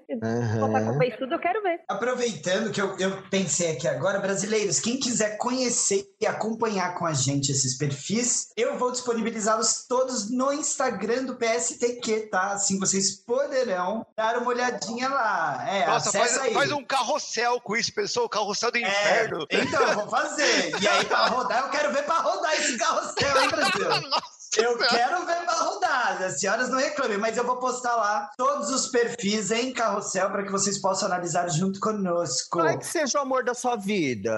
S4: com beijo tudo, eu quero ver.
S1: Aproveitando que eu, eu pensei aqui agora, brasileiros, quem quiser conhecer e acompanhar com a gente esses perfis, eu vou disponibilizá-los todos no Instagram do PSTQ, tá? Assim vocês poderão dar uma olhadinha lá. É,
S2: Nossa, faz,
S1: aí.
S2: faz um carrossel com isso, pessoal. O carrossel do
S1: É,
S2: inferno.
S1: então, eu vou fazer. E aí, pra rodar, eu quero ver pra rodar esse carrossel, hein, Brasil?
S2: Nossa
S1: Eu quero ver pra rodar. As senhoras não reclamem, mas eu vou postar lá todos os perfis em carrossel para que vocês possam analisar junto conosco.
S3: Vai que seja o amor da sua vida.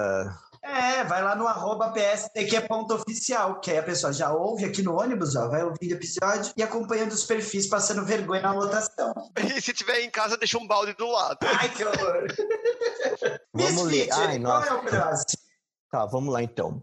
S1: É, vai lá no arroba pstq.oficial, que aí a pessoa já ouve aqui no ônibus, ó, vai ouvindo o episódio e acompanhando os perfis, passando vergonha na lotação.
S2: E se tiver em casa, deixa um balde do lado.
S1: Ai, que horror.
S3: Vamos ler.
S1: Misfit,
S3: Ai,
S1: qual
S3: nossa.
S1: é o próximo?
S3: Tá, vamos lá então.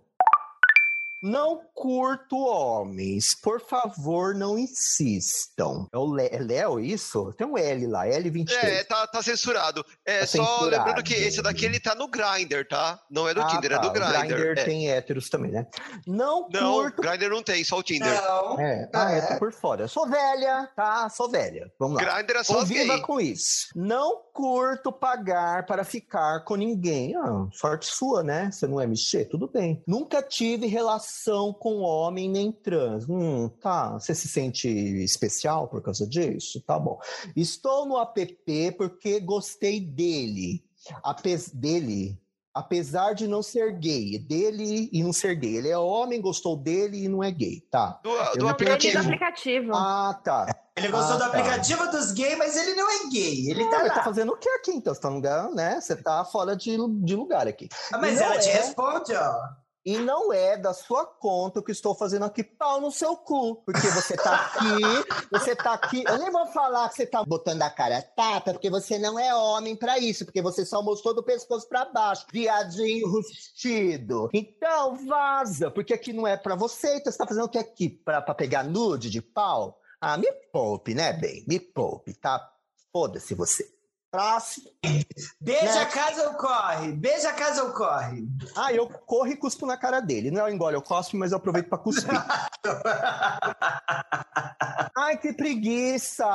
S3: Não curto homens. Por favor, não insistam. É o é Léo isso? Tem um L lá, L23.
S2: É, tá, tá censurado. É
S3: Tá
S2: só
S3: censurado.
S2: lembrando que esse daqui ele tá no Grindr, tá? Não é do
S3: Ah,
S2: Tinder,
S3: tá,
S2: é do
S3: o
S2: Grindr. É.
S3: tem héteros também, né? Não,
S2: Não,
S3: curto.
S2: Grindr não tem, só o Tinder.
S1: Não.
S3: É, ah,
S1: É.
S3: tô por fora. Eu sou velha, tá? Sou velha. Vamos lá.
S2: Grindr é só
S3: Conviva
S2: gay.
S3: com isso. Não curto pagar para ficar com ninguém. Ah, sorte sua, né? Você não é mexer? Tudo bem. Nunca tive relação com homem nem trans. Hum, tá. Você se sente especial por causa disso? Tá bom. Estou no app porque gostei dele. Apes dele. Apesar de não ser gay, dele e não ser gay. Ele é homem, gostou dele e não é gay, tá?
S2: Do, do
S3: não
S2: aplicativo.
S4: aplicativo.
S3: Ah, tá.
S1: Ele gostou
S3: Ah,
S1: do
S3: tá.
S1: aplicativo dos gays, mas ele não é gay. Ele tá
S3: Ele
S1: lá.
S3: tá fazendo o que aqui, então? Você tá, no lugar, né? Você tá fora de, de lugar aqui.
S1: Ah, mas
S3: não
S1: ela te
S3: é-
S1: responde, ó.
S3: E não é da sua conta o que estou fazendo aqui, pau no seu cu. Porque você tá aqui, você tá aqui. Eu nem vou falar que você tá botando a cara tapa, porque você não é homem pra isso, porque você só mostrou do pescoço pra baixo. Viadinho rustido. Então vaza, porque aqui não é pra você, então você tá fazendo o que aqui? Pra, pra pegar nude de pau? Ah, me poupe, né, bem? Me poupe, tá? Foda-se você. Próximo.
S1: Beija
S3: Né?
S1: a casa ou corre? Beija a casa ou corre?
S3: Ah, eu corro e cuspo na cara dele. Não, eu engole, eu cospo, mas eu aproveito pra cuspir. Ai, que preguiça!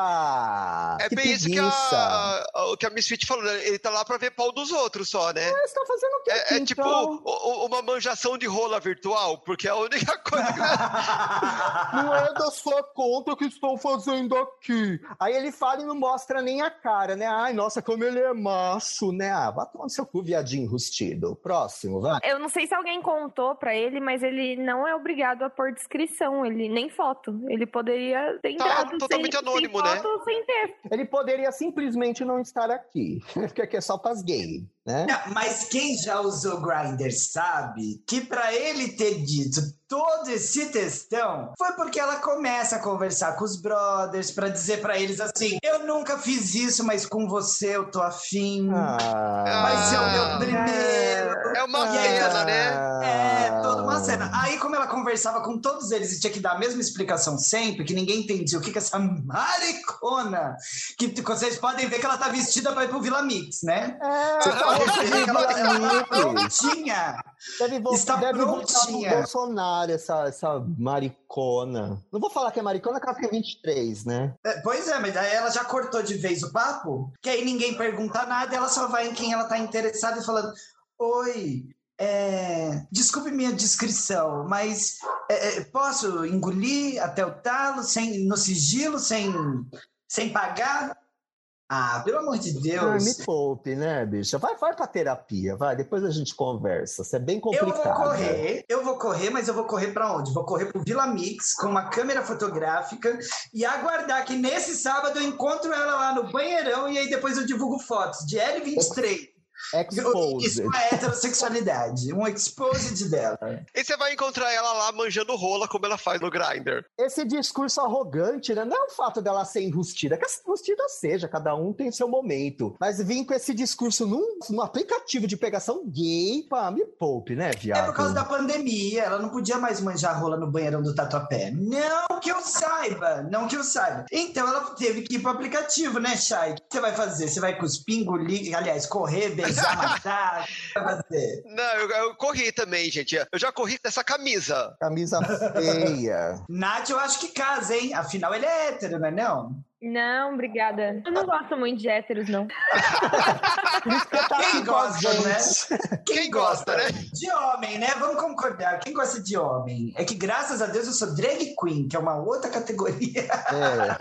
S2: É
S3: que
S2: bem isso que
S3: preguiça.
S2: a, a- o que a Misfit falou, né? Ele tá lá pra ver pau dos outros só, né?
S3: Mas tá fazendo o quê
S2: É,
S3: aqui,
S2: é tipo
S3: então?
S2: o- o- uma manjação de rola virtual, porque é a única coisa que.
S3: Não é da sua conta que estou fazendo aqui. Aí ele fala e não mostra nem a cara, né? Ai, nossa, como ele é macho, né? Ah, vai tomar no seu cu, viadinho rustido. Próximo, vai.
S4: Eu não sei se alguém contou pra ele, mas ele não é obrigado a pôr descrição, ele nem foto. Ele poderia ter
S2: Tá
S4: entrado
S2: totalmente
S4: sem,
S2: anônimo,
S4: sem
S2: né?
S4: foto, sem ter.
S3: Ele poderia simplesmente não estar aqui, porque aqui é só pras gays, né?
S1: Não, Mas quem já usou Grindr sabe que pra ele ter dito todo esse textão foi porque ela começa a conversar com os brothers pra dizer pra eles assim: eu nunca fiz isso, mas com você eu tô afim.
S3: Ah,
S1: Vai ser o meu primeiro.
S2: É uma cena, né?
S1: É, uma cena. Aí, como ela conversava com todos eles e tinha que dar a mesma explicação sempre, que ninguém entendia o que que essa maricona. Que vocês podem ver que ela tá vestida pra ir pro Vila Mix, né?
S3: É,
S1: podem
S3: tá
S1: que ela, tá prontinha.
S3: Deve, vo
S1: Está
S3: deve
S1: prontinha.
S3: Bolsonaro, essa, essa maricona. Não vou falar que é maricona, porque ela tem 23, né?
S1: É, Pois é, mas aí ela já cortou de vez o papo, que aí ninguém pergunta nada, ela só vai em quem ela tá interessada e falando: Oi, é, desculpe minha descrição, mas é, é, posso engolir até o talo, sem, no sigilo, sem, sem pagar? Ah, pelo amor de Deus.
S3: me poupe, né, bicha? Vai, vai pra terapia, vai. Depois a gente conversa. Isso é bem
S1: Eu
S3: complicado.
S1: vou correr, eu vou correr, mas eu vou correr para onde? Vou correr pro Vila Mix com uma câmera fotográfica e aguardar que nesse sábado eu encontro ela lá no banheirão e aí depois eu divulgo fotos de L23
S3: Exposed.
S1: Isso é heterossexualidade. Um exposed dela.
S2: E você vai encontrar ela lá manjando rola como ela faz no Grindr.
S3: Esse discurso arrogante, né? Não é o fato dela ser enrustida, que enrustida seja, cada um tem seu momento. Mas vir com esse discurso num, num aplicativo de pegação gay, pá, me poupe, né, viado?
S1: É por causa da pandemia, ela não podia mais manjar rola no banheirão do Tatuapé. Não que eu saiba, não que eu saiba. Então ela teve que ir pro aplicativo, né, Chay? O que você vai fazer? Você vai cuspir, engolir, aliás, correr, beijar,
S2: Não, eu, eu corri também, gente. Eu já corri dessa camisa.
S3: Camisa feia.
S1: Nath, eu acho que casa, hein? Afinal, ele é hétero, não é não?
S4: Não, obrigada. Eu não gosto muito de héteros, não.
S3: Tá
S1: Quem gosta, né?
S2: Quem gosta, né?
S1: De homem, né? Vamos concordar. Quem gosta de homem? É que graças a Deus eu sou drag queen, que é uma outra categoria.
S3: É.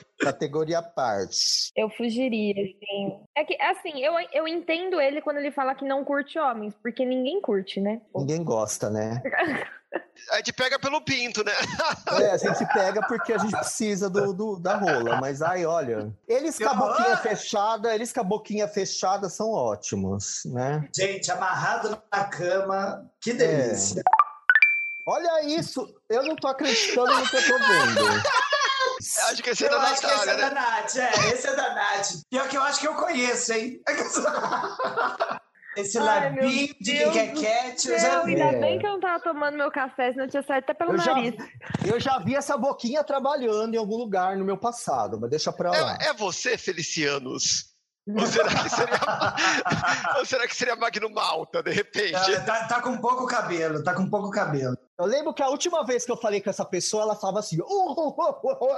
S3: Categoria à parte.
S4: Eu fugiria, assim. É que, assim, eu, eu entendo ele quando ele fala que não curte homens, porque ninguém curte, né?
S3: Ninguém gosta, né?
S2: A gente pega pelo pinto, né?
S3: É, a gente pega porque a gente precisa do, do- da rola. Mas aí, olha, eles com a boquinha fechada, eles com a boquinha fechada são ótimos, né?
S1: Gente, amarrado na cama, que delícia.
S3: Olha isso, eu não tô acreditando no que eu tô vendo.
S2: Acho que esse é da
S1: acho que esse é da
S2: né?
S1: Nath, é, esse é da Nath. Pior que eu acho que eu conheço, hein? Esse
S4: Ai,
S1: labinho de quem
S4: Deus
S1: quer cat, eu já vi.
S4: ainda
S3: É.
S4: bem que eu não tava tomando meu café, senão eu tinha saído até pelo
S3: Eu já,
S4: nariz.
S3: eu já vi essa boquinha trabalhando em algum lugar no meu passado, mas deixa pra lá.
S2: É, é você, Felicianos? Ou será que seria, ou será que seria Magno Malta, de repente?
S1: Ah, Tá, tá com pouco cabelo, tá com pouco cabelo.
S3: Eu lembro que a última vez que eu falei com essa pessoa, ela falava assim. "Oh, oh, oh, oh, oh."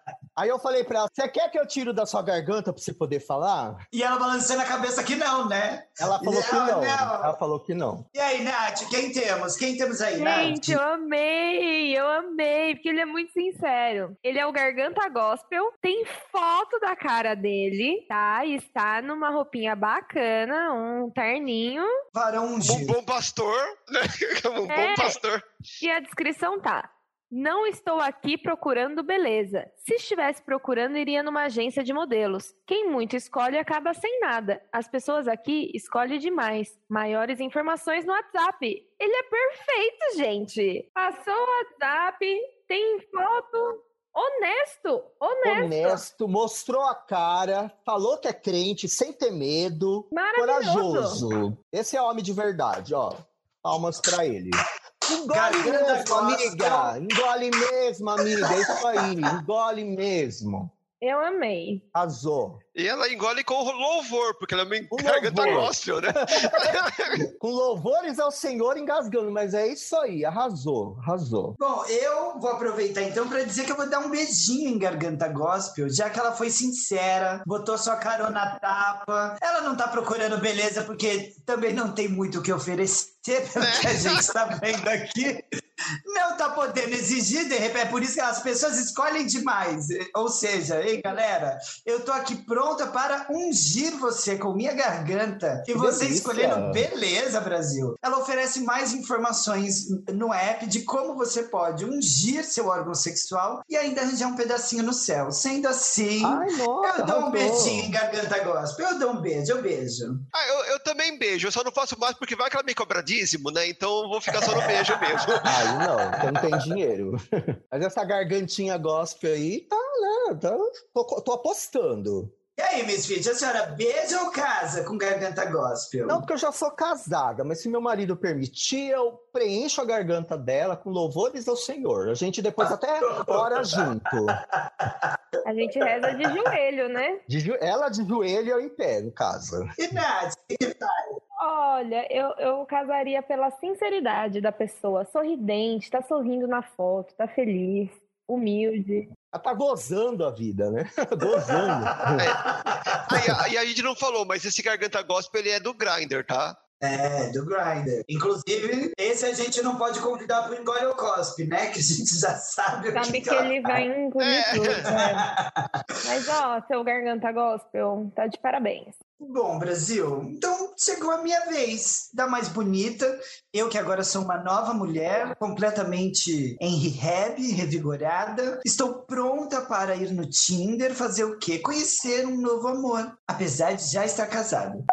S3: Aí eu falei pra ela: Você quer que eu tiro da sua garganta pra você poder falar?
S1: E ela balançando a cabeça que não, né?
S3: Ela falou que
S1: Não,
S3: não. Ela falou que não.
S1: E aí, Nath, quem temos? Quem temos aí,
S4: Gente, eu
S1: Nath?
S4: amei, eu amei, porque ele é muito sincero. Ele é o Garganta Gospel, tem foto da cara dele, tá? E está numa roupinha bacana, um terninho,
S1: Varão
S2: Um
S1: ungido.
S2: bom pastor, né? Um
S4: É.
S2: bom pastor.
S4: e a descrição tá. Não estou aqui procurando beleza. Se estivesse procurando, iria numa agência de modelos. Quem muito escolhe acaba sem nada. As pessoas aqui escolhem demais. Maiores informações no WhatsApp. Ele é perfeito, gente. Passou o WhatsApp, tem foto. Honesto, honesto.
S3: Honesto, mostrou a cara, falou que é crente, sem ter medo,
S4: Maravilhoso.
S3: corajoso. Esse é homem de verdade, ó. Palmas pra ele. Engole
S1: Garganta
S3: mesmo, amiga. Engole mesmo, amiga. É isso aí. Engole mesmo.
S4: Eu amei.
S3: Arrasou.
S2: E ela engole com louvor, porque ela é uma
S3: Com
S2: garganta gospel, né?
S3: Com louvores ao Senhor engasgando, mas é isso aí. Arrasou, arrasou.
S1: Bom, eu vou aproveitar então para dizer que eu vou dar um beijinho em Garganta Gospel, já que ela foi sincera, botou sua carona na tapa. Ela não tá procurando beleza porque também não tem muito o que oferecer, pelo que a gente está vendo aqui. Não tá podendo exigir, de repente, é por isso que as pessoas escolhem demais. Ou seja, ei galera, eu tô aqui pronta para ungir você com minha garganta e você
S3: delícia.
S1: escolhendo beleza, Brasil. Ela oferece mais informações no app de como você pode ungir seu órgão sexual e ainda arranjar um pedacinho no céu. Sendo assim,
S3: Ai, nossa,
S1: eu dou um beijinho em garganta gospel. Eu dou um beijo, eu beijo.
S2: Ah, eu, eu também beijo, eu só não faço mais porque vai que ela me cobra dízimo, né? Então eu vou ficar só no beijo mesmo.
S3: Aí não, porque não tem dinheiro. Mas essa gargantinha gospel aí, tá, né? Tá, tô, tô apostando.
S1: E aí, Miss Fit, a senhora beija ou casa com garganta gospel?
S3: Não, porque eu já sou casada, mas se meu marido permitir, eu preencho a garganta dela com louvores ao Senhor. A gente depois até ora junto.
S4: A gente reza de joelho, né?
S3: De jo- ela de joelho e eu em pé, no caso.
S1: E Nath, que tal?
S4: Olha, eu, eu casaria pela sinceridade da pessoa. Sorridente, tá sorrindo na foto, tá feliz, humilde.
S3: Ela tá gozando a vida, né? gozando.
S2: Aí, a- e a gente não falou, mas esse garganta gospel ele é do Grindr, tá?
S1: É, do Grindr. Inclusive, esse a gente não pode convidar pro Engole ou Cospe, né? Que a gente já sabe o
S4: Sabe
S1: que,
S4: que ele vai engolir
S2: É.
S4: tudo, né? Mas, ó, seu garganta gospel, tá de parabéns.
S1: Bom, Brasil, então chegou a minha vez da mais bonita. Eu que agora sou uma nova mulher, completamente em rehab, revigorada. Estou pronta para ir no Tinder fazer o quê? Conhecer um novo amor, apesar de já estar casada.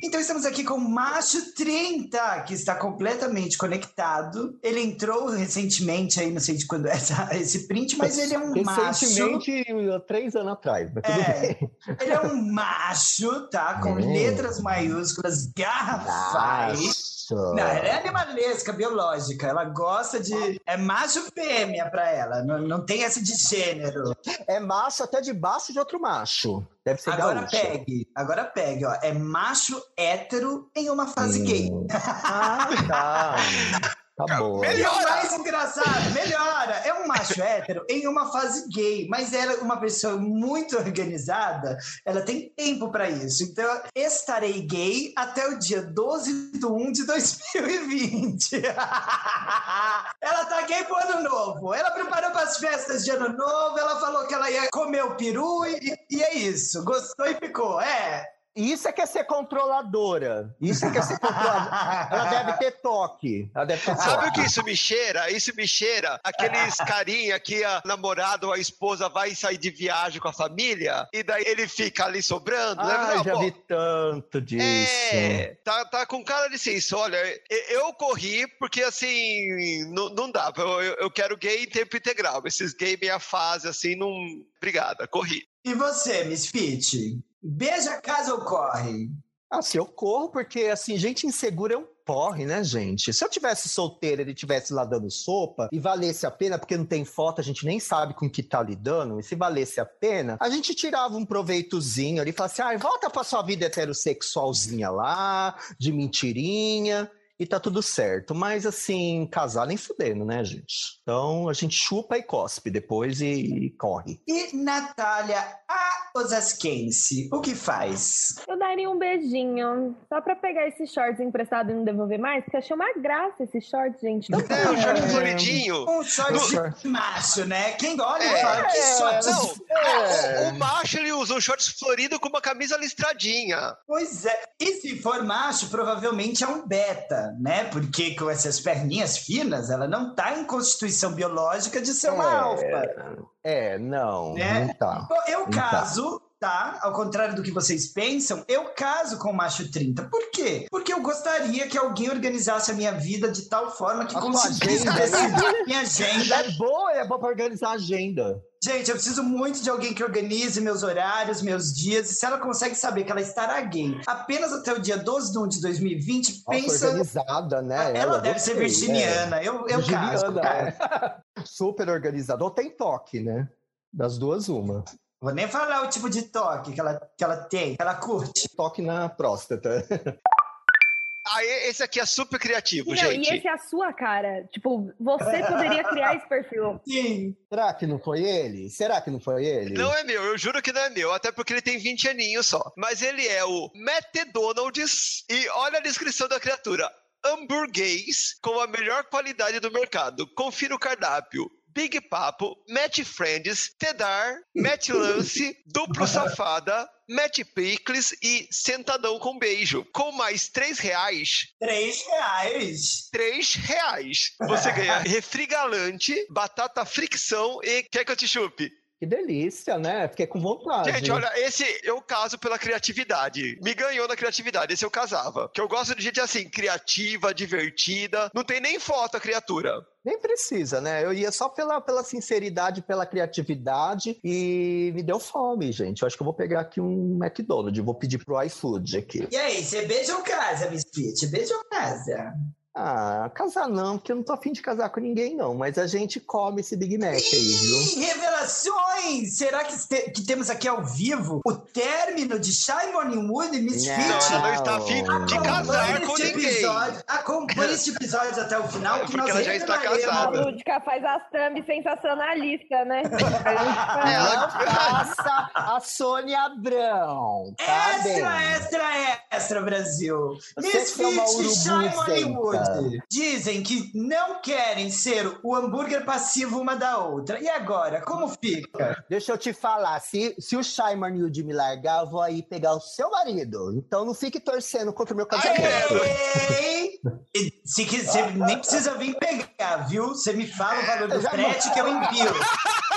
S1: Então estamos aqui com o Macho 30, que está completamente conectado. Ele entrou recentemente aí, não sei de quando é essa- esse print, mas ele é um macho.
S3: Recentemente, há três anos atrás, mas tudo
S1: É.
S3: bem.
S1: Ele é um macho, tá? Com
S3: Hum.
S1: letras maiúsculas, garrafais.
S3: Macho.
S1: Não, ela é animalesca, biológica. Ela gosta de. É macho fêmea pra ela. Não, não tem essa de gênero.
S3: É macho até debaixo de outro macho. Deve ser
S1: Agora
S3: gaúcho.
S1: pegue. Agora pegue, ó. É macho hétero em uma fase
S3: Hum.
S1: gay.
S3: Ah, tá. Tá
S2: Melhora!
S1: mais engraçado, melhora. É um macho hétero em uma fase gay, mas ela é uma pessoa muito organizada, ela tem tempo pra isso. Então, estarei gay até o dia 12 de 1 de 2020. ela tá gay pro ano novo. Ela preparou para as festas de ano novo, ela falou que ela ia comer o peru e, e é isso. Gostou e ficou. É.
S3: Isso é que é ser controladora. Isso é que é ser controladora. Ela deve ter toque. Ela deve ter toque.
S2: Sabe o que isso me cheira? Isso me cheira aqueles carinha que a namorada ou a esposa vai sair de viagem com a família e daí ele fica ali sobrando. né?
S3: Ah,
S2: Não,
S3: já
S2: pô,
S3: vi tanto disso.
S2: É, tá, tá com cara de sim. Olha, eu corri porque assim, não, não dá. Eu, eu- eu quero gay em tempo integral. Esses gay meia fase, assim, não. Obrigada, corri.
S1: E você, Miss Fit? Beija casa ou corre?
S3: Ah, se eu corro, porque assim, gente insegura é um porre, né, gente? Se eu tivesse solteiro, ele tivesse lá dando sopa e valesse a pena, porque não tem foto, a gente nem sabe com que tá lidando, e se valesse a pena, a gente tirava um proveitozinho ali e falava assim: ah, volta pra sua vida heterossexualzinha lá, de mentirinha. E tá tudo certo. Mas, assim, casar nem fudendo, né, gente? Então, a gente chupa e cospe depois e, e corre.
S1: E Natália, a Osasquense, o que faz?
S4: Eu daria um beijinho, só pra pegar esse shorts emprestado e não devolver mais, porque achei uma graça esse short, gente. Tão
S2: É, o short
S3: É.
S2: floridinho.
S1: Um short
S3: No-
S1: de macho, né? Quem olha
S2: É,
S1: e fala, que short
S2: Não,
S1: de...
S3: É.
S2: o, o macho ele usa um shorts florido com uma camisa listradinha.
S1: Pois é. E se for macho, provavelmente é um beta, né? Porque com essas perninhas finas, ela não tá em constituição biológica de ser uma
S3: É.
S1: alfa.
S3: É, não,
S1: Né?
S3: não tá.
S1: Eu
S3: Não tá.
S1: caso, tá? Ao contrário do que vocês pensam, eu caso com o macho 30. Por quê? Porque eu gostaria que alguém organizasse a minha vida de tal forma que
S3: A
S1: conseguisse
S3: né?
S1: decidir minha agenda.
S3: É boa, é boa pra organizar a agenda.
S1: Gente, eu preciso muito de alguém que organize meus horários, meus dias. E se ela consegue saber que ela estará gay apenas até o dia 12 de 1 de 2020,
S3: Nossa,
S1: pensa.
S3: organizada, né?
S1: Ela, deve ser
S3: gostei,
S1: virginiana. Eu,
S3: é.
S1: eu caso.
S3: Virginiana,
S1: cara.
S3: é. Super organizada. Ou tem toque, né? Das duas, uma.
S1: Vou nem falar o tipo de toque que ela, que ela tem, que ela curte.
S3: Toque na próstata.
S2: Ah, esse aqui é super criativo,
S4: Não,
S2: gente.
S4: e esse é a sua cara. Tipo, você poderia criar esse perfil.
S1: Sim.
S3: Será que não foi ele? Será que não foi ele?
S2: Não é meu, eu juro que não é meu, até porque ele tem 20 aninhos só. Mas ele é o Matt Donalds e olha a descrição da criatura. Hamburguês com a melhor qualidade do mercado. Confira o cardápio. Big Papo, Matt Friends, Tedar, Matt Lance, Duplo Safada, Matt Pickles e Sentadão com Beijo. Com mais 3 reais,
S1: Três reais.
S2: 3 reais. Você ganha refrigalante, batata fricção e quer que eu te chupe?
S3: Que delícia, né? Fiquei com vontade.
S2: Gente, olha, esse eu caso pela criatividade. Me ganhou na criatividade, esse eu casava. Que eu gosto de gente assim, criativa, divertida. Não tem nem foto a criatura.
S3: Nem precisa, né? Eu ia só pela, pela sinceridade, pela criatividade e me deu fome, gente. Eu acho que eu vou pegar aqui um McDonald's, vou pedir pro iFood aqui.
S1: E aí, você beija ou casa, Miss Fit? Beija ou casa?
S3: Ah, casar não, porque eu não tô afim de casar com ninguém, não. Mas a gente come esse Big Mac aí, viu?
S1: Revelações! Será que, te- que temos aqui ao vivo o término de Shy Morning Wood e Misfit?
S2: Não, ela não está afim de casar com ninguém.
S1: Episódio, acompanhe este episódio até o final, que
S2: Porque
S1: nós
S2: ela já está
S1: revelaremos.
S4: A
S2: casada.
S4: Lúdica faz as thumb sensacionalista, né?
S3: Não faça a Sônia Abrão, tá bem?
S1: Extra, extra, extra, Brasil! Misfit e Shy Morning. Wood dizem que não querem ser o hambúrguer passivo uma da outra. E agora, como fica?
S3: Deixa eu te falar, se, se o Shaiman Nilde me largar, eu vou aí pegar o seu marido. Então não fique torcendo contra o meu casamento.
S1: E Se quiser, nem precisa vir pegar, viu? Você me fala o valor do frete que eu envio.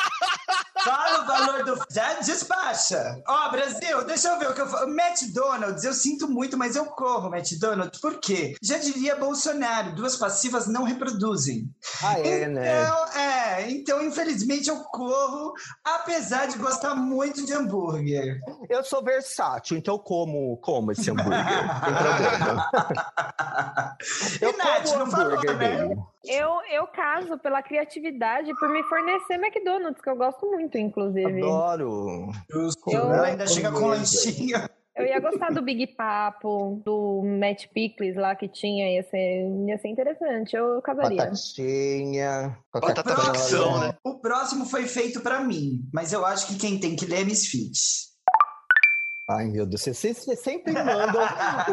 S1: O valor do. Já despacha. Ó, Brasil, deixa eu ver o que eu falo. McDonald's, eu sinto muito, mas eu corro, McDonald's. Por quê? Já diria Bolsonaro: duas passivas não reproduzem.
S3: Ah, é, né?
S1: Então, é, então, infelizmente, eu corro, apesar de gostar muito de hambúrguer.
S3: Eu sou versátil, então eu como, como esse hambúrguer. Não tem problema.
S1: E
S3: Eu
S1: Nath,
S3: como o
S1: não falou, né?
S4: Eu, eu caso pela criatividade por me fornecer McDonald's, que eu gosto muito, inclusive.
S3: Adoro.
S1: Justo.
S4: Eu-
S1: Ela ainda chega com
S3: Beleza.
S1: lanchinho.
S4: Eu ia gostar do Big Papo, do Matt Pickles lá que tinha, ia ser, ia ser interessante. Eu casaria.
S3: Batatinha. qualquer
S2: Batata
S3: coisa.
S2: ficção, né?
S1: O próximo foi feito pra mim, mas eu acho que quem tem que ler é Misfit.
S3: Ai, meu Deus, você, você- você sempre manda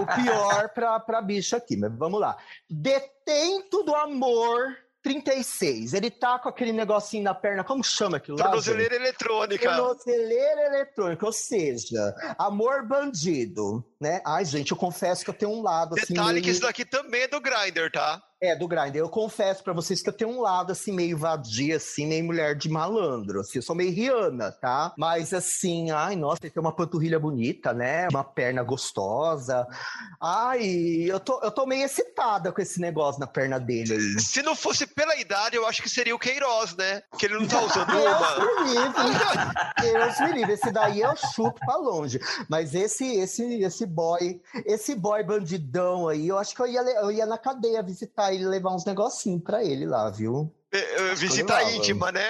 S3: o pior pra, pra bicho aqui, mas vamos lá. Detento do amor 36. Ele tá com aquele negocinho na perna, como chama aquilo lá?
S2: Tornozeleira eletrônica.
S3: Tornozeleira eletrônica, ou seja, amor bandido, né? Ai, gente, eu confesso que eu tenho um lado assim.
S2: Detalhe
S3: meio...
S2: que isso daqui também é do Grindr, tá?
S3: É, do Grindr. Eu confesso pra vocês que eu tenho um lado, assim, meio vadia, assim, meio mulher de malandro. Assim, eu sou meio Rihanna, tá? Mas, assim, ai, nossa, ele tem uma panturrilha bonita, né? Uma perna gostosa. Ai, eu tô, eu tô meio excitada com esse negócio na perna dele aí.
S2: Se não fosse pela idade, eu acho que seria o Queiroz, né? Que ele não tá usando uma.
S3: Deus me livre. Esse daí eu chuto pra longe. Mas esse, esse, esse boy, esse boy bandidão aí, eu acho que eu ia, eu ia na cadeia visitar ele, levar uns negocinhos pra ele lá, viu?
S2: Eh, eh, Visita íntima, né?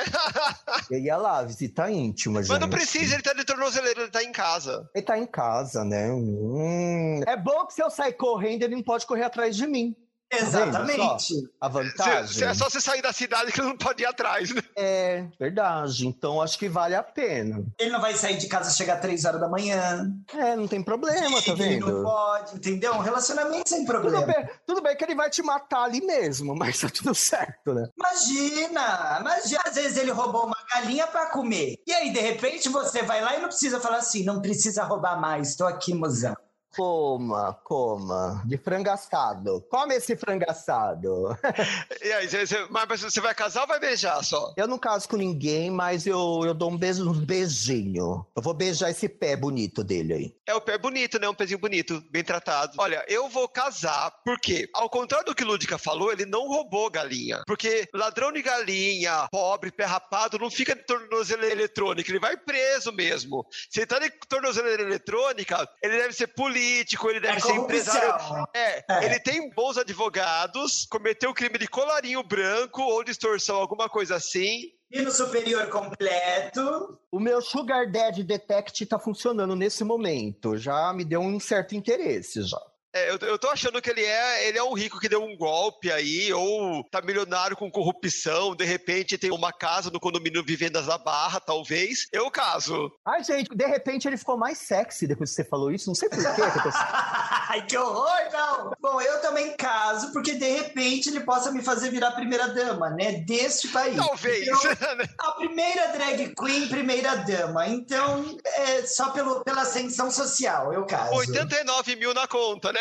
S3: Eu ia lá, visita íntima, gente.
S2: Mas não precisa, ele tá de tornozeleira, ele tá em casa.
S3: Ele tá em casa, né? Hum. É bom que se eu sair correndo, ele não pode correr atrás de mim.
S1: Exatamente.
S3: A vantagem.
S2: Se- se é só você sair da cidade que não pode ir atrás, né?
S3: É verdade. Então acho que vale a pena.
S1: Ele não vai sair de casa chegar três horas da manhã.
S3: É, não tem problema, tá
S1: Ele não
S3: vendo?
S1: pode, entendeu? Um relacionamento sem
S3: Tudo
S1: problema.
S3: bem, tudo bem que ele vai te matar ali mesmo, mas tá tudo certo, né?
S1: Imagina, imagina. Às vezes ele roubou uma galinha pra comer. E aí, de repente, você vai lá e não precisa falar assim, não precisa roubar mais, tô aqui, mozão.
S3: Coma, coma. De frango assado. Come esse frango assado.
S2: E aí, mas você vai casar ou vai beijar só?
S3: Eu não caso com ninguém, mas eu, eu dou um beijo, um beijinho. Eu vou beijar esse pé bonito dele aí.
S2: É o pé bonito, né? Um pezinho bonito, bem tratado. Olha, eu vou casar, porque, ao contrário do que o Lúdica falou, ele não roubou galinha. Porque ladrão de galinha, pobre, pé rapado, não fica de tornozeleira eletrônica, ele vai preso mesmo. Se ele tá de tornozeleira eletrônica, ele deve ser político, ele deve
S1: É
S2: ser empresário. É,
S1: É.
S2: ele tem bons advogados, cometeu crime de colarinho branco ou distorção, alguma coisa assim.
S1: E no superior completo,
S3: O meu Sugar Daddy Detect tá funcionando nesse momento. Já me deu um certo interesse já.
S2: É, eu, eu tô achando que ele é, ele é um rico que deu um golpe aí, ou tá milionário com corrupção, de repente tem uma casa no condomínio Vivendas da Barra, talvez. Eu caso.
S3: Ai, gente, de repente ele ficou mais sexy depois que você falou isso. Não sei por quê. que eu tô-
S1: Ai, que horror, não! Bom, eu também caso, porque de repente ele possa me fazer virar primeira dama, né? Deste país.
S2: Talvez.
S1: Então, a primeira drag queen, primeira dama. Então, é só pelo, pela ascensão social, eu caso.
S2: 89 mil na conta, né?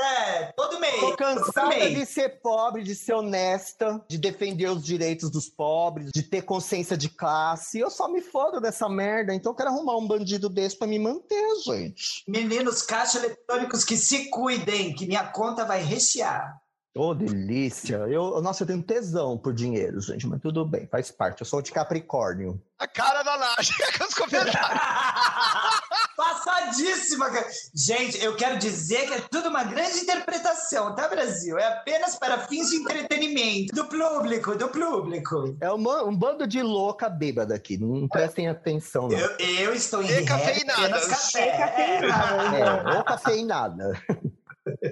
S1: É, todo mês.
S3: Tô
S1: todo
S3: cansada
S1: mês.
S3: de ser pobre, de ser honesta, de defender os direitos dos pobres, de ter consciência de classe. Eu só me fodo dessa merda, então eu quero arrumar um bandido desse pra me manter, gente.
S1: Meninos, caixa eletrônicos que se cuidem, que minha conta vai rechear.
S3: Ô, delícia. Eu, nossa, eu tenho tesão por dinheiro, gente, mas tudo bem, faz parte. Eu sou de Capricórnio.
S2: A cara da Nath com os comentários.
S1: Cara. Gente, eu quero dizer que é tudo uma grande interpretação, tá, Brasil? É apenas para fins de entretenimento. Do público, do público.
S3: É uma- um bando de louca bêbada aqui. Não prestem atenção, não.
S1: Eu, eu estou em apenas café.
S4: Cafeinadas.
S1: É.
S3: É, ou cafeinada.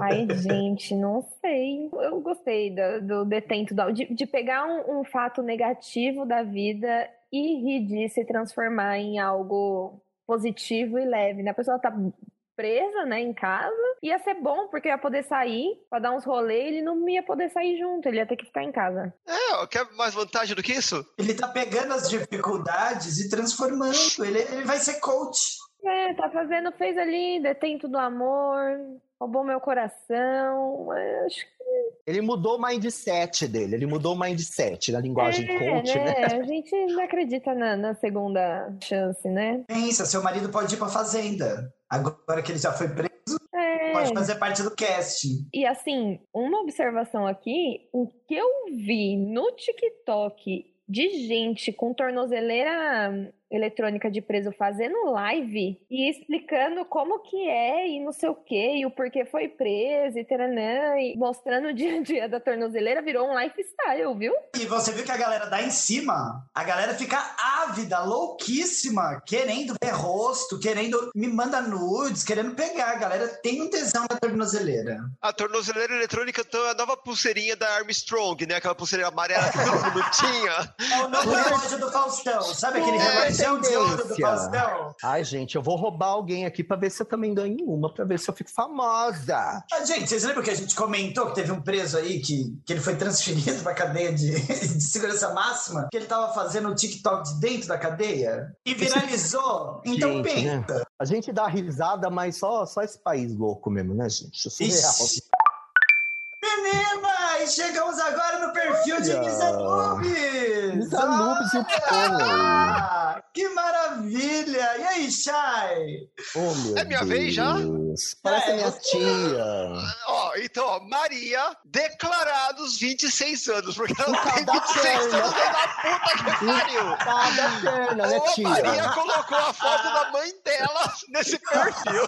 S4: Ai, gente, não sei. Eu gostei do, do detento, do- de, de pegar um, um fato negativo da vida e rir disso e transformar em algo positivo e leve. Né? A pessoa tá presa, né, em casa. Ia ser bom, porque ia poder sair pra dar uns rolês, ele não ia poder sair junto, ele ia ter que ficar em casa.
S2: É, quer mais vantagem do que isso?
S1: Ele tá pegando as dificuldades e transformando. Ele, ele vai ser coach.
S4: É, tá fazendo, fez ali, detento do amor, roubou meu coração. Acho que
S3: Ele mudou o mindset dele. Ele mudou o mindset na linguagem
S4: é,
S3: coach, né?
S4: A gente não acredita na, na segunda chance, né?
S1: Pensa, seu marido pode ir pra fazenda. Agora que ele já foi preso,
S4: É.
S1: pode fazer parte do casting.
S4: E assim, uma observação aqui, o que eu vi no TikTok de gente com tornozeleira eletrônica de preso fazendo live e explicando como que é e não sei o que, e o porquê foi preso e taranã, e mostrando o dia a dia da tornozeleira, virou um lifestyle, viu?
S1: E você viu que a galera dá em cima, a galera fica ávida, louquíssima, querendo ver rosto, querendo me manda nudes, querendo pegar. A galera tem um tesão na tornozeleira.
S2: A tornozeleira eletrônica então, é a nova pulseirinha da Armstrong, né? Aquela pulseirinha amarela que todo mundo tinha.
S1: É o novo relógio do Faustão, sabe aquele
S3: É,
S1: de ouro do. Faustão?
S3: Ai, gente, eu vou roubar alguém aqui pra ver se eu também ganho uma, pra ver se eu fico famosa.
S1: Ah, gente, vocês lembram que a gente comentou que teve um preso aí que, que ele foi transferido pra cadeia de, de segurança máxima? Que ele tava fazendo o TikTok de dentro da cadeia? E viralizou? Então
S3: Gente,
S1: pensa.
S3: né? A gente dá risada, mas só, só esse país louco mesmo, né, gente? Surreal.
S1: Ixi. Chegamos agora no perfil de
S3: Olha.
S1: Misa Nubes!
S3: Misa Nubes e o
S1: Que maravilha! E aí, Chay?
S3: Oh, meu
S2: É minha vez já?
S3: Deus. Parece
S1: É,
S3: minha tia.
S2: Ó, então, ó, Maria, declarados 26 anos, porque ela
S3: Em
S2: tem
S3: cada
S2: 26
S3: perna.
S2: anos da puta que pariu.
S3: Cada perna, né,
S2: Ô,
S3: tia?
S2: Maria colocou a foto da mãe dela nesse perfil.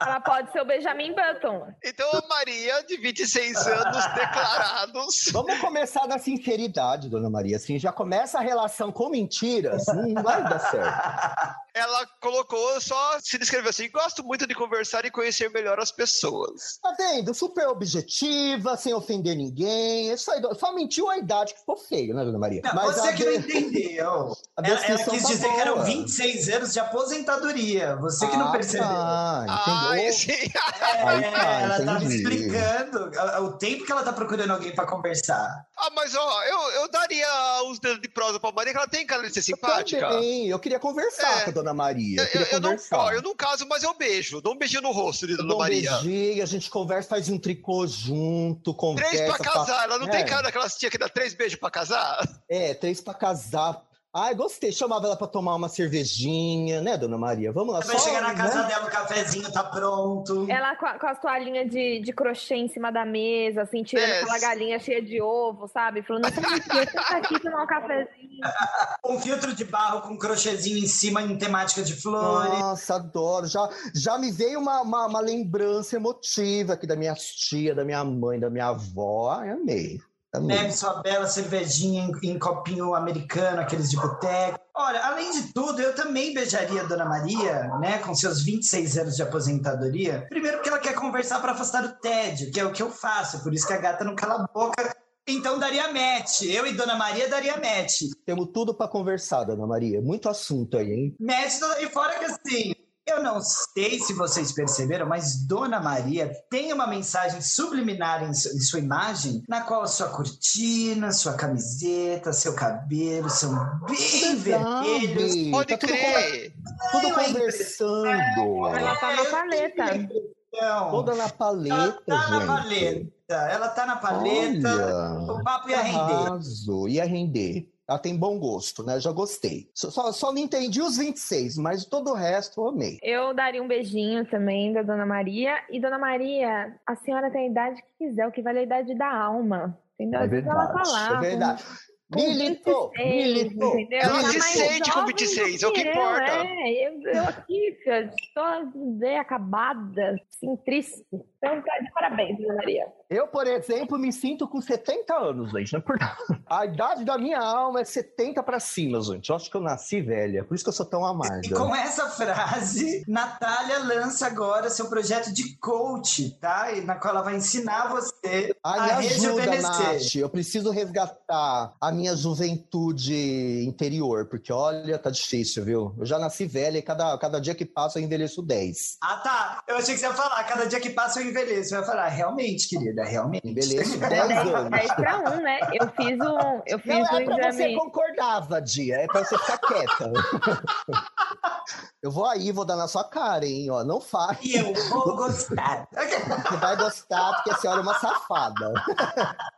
S4: Ela pode ser o Benjamin Button.
S2: Então, a Maria, de 26 anos, declarados.
S3: Vamos começar na sinceridade, dona Maria. Assim, já começa a relação com mentiras, não vai dar certo.
S2: Ela colocou, só se descreveu assim: gosto muito de conversar e conhecer melhor as pessoas.
S3: Tá vendo? Super objetiva, sem ofender ninguém. É só, só mentiu a idade que ficou feio, né, dona Maria?
S1: Não,
S3: Mas
S1: você
S3: a
S1: que não
S3: de-
S1: entendeu.
S3: a
S1: Ela, ela quis
S3: tá
S1: dizer que eram
S3: boa.
S1: 26 anos de aposentadoria. Você que não
S3: Ah,
S1: percebeu.
S3: Tá,
S2: Ah,
S3: entendeu?
S2: sim.
S1: É,
S3: Aí tá,
S1: ela tava explicando o tempo que ela tá procurando alguém pra conversar.
S2: Ah, mas ó, eu, eu daria os dedos de prosa pra Maria, que ela tem cara de ser simpática.
S3: Também, eu queria conversar
S2: É.
S3: com a dona Maria. Eu,
S2: Eu, eu não, ó, eu não caso, mas eu beijo. Dou um beijinho no rosto de Dona
S3: dou um
S2: Maria.
S3: beijinho, a gente conversa, faz um tricô junto, conversa.
S2: Três pra casar. Ela não
S3: É.
S2: tem cara daquelas tia que dá três beijos pra casar?
S3: É, três pra casar. Ai, gostei. Chamava ela pra tomar uma cervejinha, né, dona Maria? Vamos lá.
S1: Vai chegar na casa
S3: né?
S1: dela, o cafezinho tá pronto.
S4: Ela com, a, com as toalhinhas de, de crochê em cima da mesa, assim, tirando
S2: É.
S4: aquela galinha cheia de ovo, sabe? Falando, aqui, senta aqui tomar um cafezinho.
S1: Um filtro de barro com um crochêzinho em cima em temática de flores.
S3: Nossa, adoro. Já, já me veio uma, uma, uma lembrança emotiva aqui da minha tia, da minha mãe, da minha avó. Ai, amei. Amei.
S1: Bebe sua bela cervejinha em, em copinho americano, aqueles de boteco. Olha, além de tudo, eu também beijaria a Dona Maria, né, com seus 26 anos de aposentadoria. Primeiro porque ela quer conversar para afastar o tédio, que é o que eu faço, por isso que a gata não cala a boca. Então daria match. Eu e Dona Maria daria match.
S3: Temos tudo pra conversar, dona Maria. Muito assunto aí, hein?
S1: Match e fora que assim, eu não sei se vocês perceberam, mas Dona Maria tem uma mensagem subliminar em, su- em sua imagem, na qual sua cortina, sua camiseta, seu cabelo são bem vermelhos.
S3: Verdade.
S2: Pode
S3: Tá tudo,
S2: crer.
S3: tudo
S1: a
S3: conversando.
S4: Ela tá na paleta.
S3: Toda na
S1: Ela
S3: paleta,
S1: tá na
S3: gente.
S1: paleta. Ela tá na paleta.
S3: Olha,
S1: O papo ia render.
S3: arraso, ia render. Ela tem bom gosto, né? Já gostei. Só, só, só não entendi os 26, mas todo o resto eu amei.
S4: Eu daria um beijinho também da Dona Maria. E Dona Maria, a senhora tem a idade que quiser, o que vale é a idade da alma. Entendeu?
S3: É
S4: ela
S3: verdade.
S4: tá lá
S3: é verdade.
S4: com
S3: Militou,
S4: 26,
S3: militou.
S2: Ela se sente com
S4: jovem
S2: 26,
S4: do
S2: é o que
S4: eu,
S2: importa.
S4: É, eu, eu aqui, tô bem acabada, assim, triste. Então, tá de parabéns, Ana Maria.
S3: Eu, por exemplo, me sinto com 70 anos, gente. Não é por nada. A idade da minha alma é 70 pra cima, gente. Eu acho que eu nasci velha. Por isso que eu sou tão
S1: E
S3: amarga.
S1: com essa frase, Natália lança agora seu projeto de coach, tá? E na qual ela vai ensinar você
S3: Ai,
S1: a rejuvenescer.
S3: Eu preciso resgatar a minha juventude interior, porque olha, tá difícil, viu? Eu já nasci velha e cada, cada dia que passa eu envelheço 10.
S1: Ah, tá. Eu achei que você ia falar, cada dia que passa eu envelheço. Eu ia falar, realmente, querida, realmente.
S3: Envelheço 10
S4: 10,
S3: anos.
S4: 10 pra 1, né? Eu fiz um, eu fiz
S3: Não
S4: um
S3: é pra você concordava, Dia. É pra você ficar quieta. eu vou aí, vou dar na sua cara, hein? Ó, não faz.
S1: E eu vou gostar.
S3: Você vai gostar, porque a senhora é uma safada.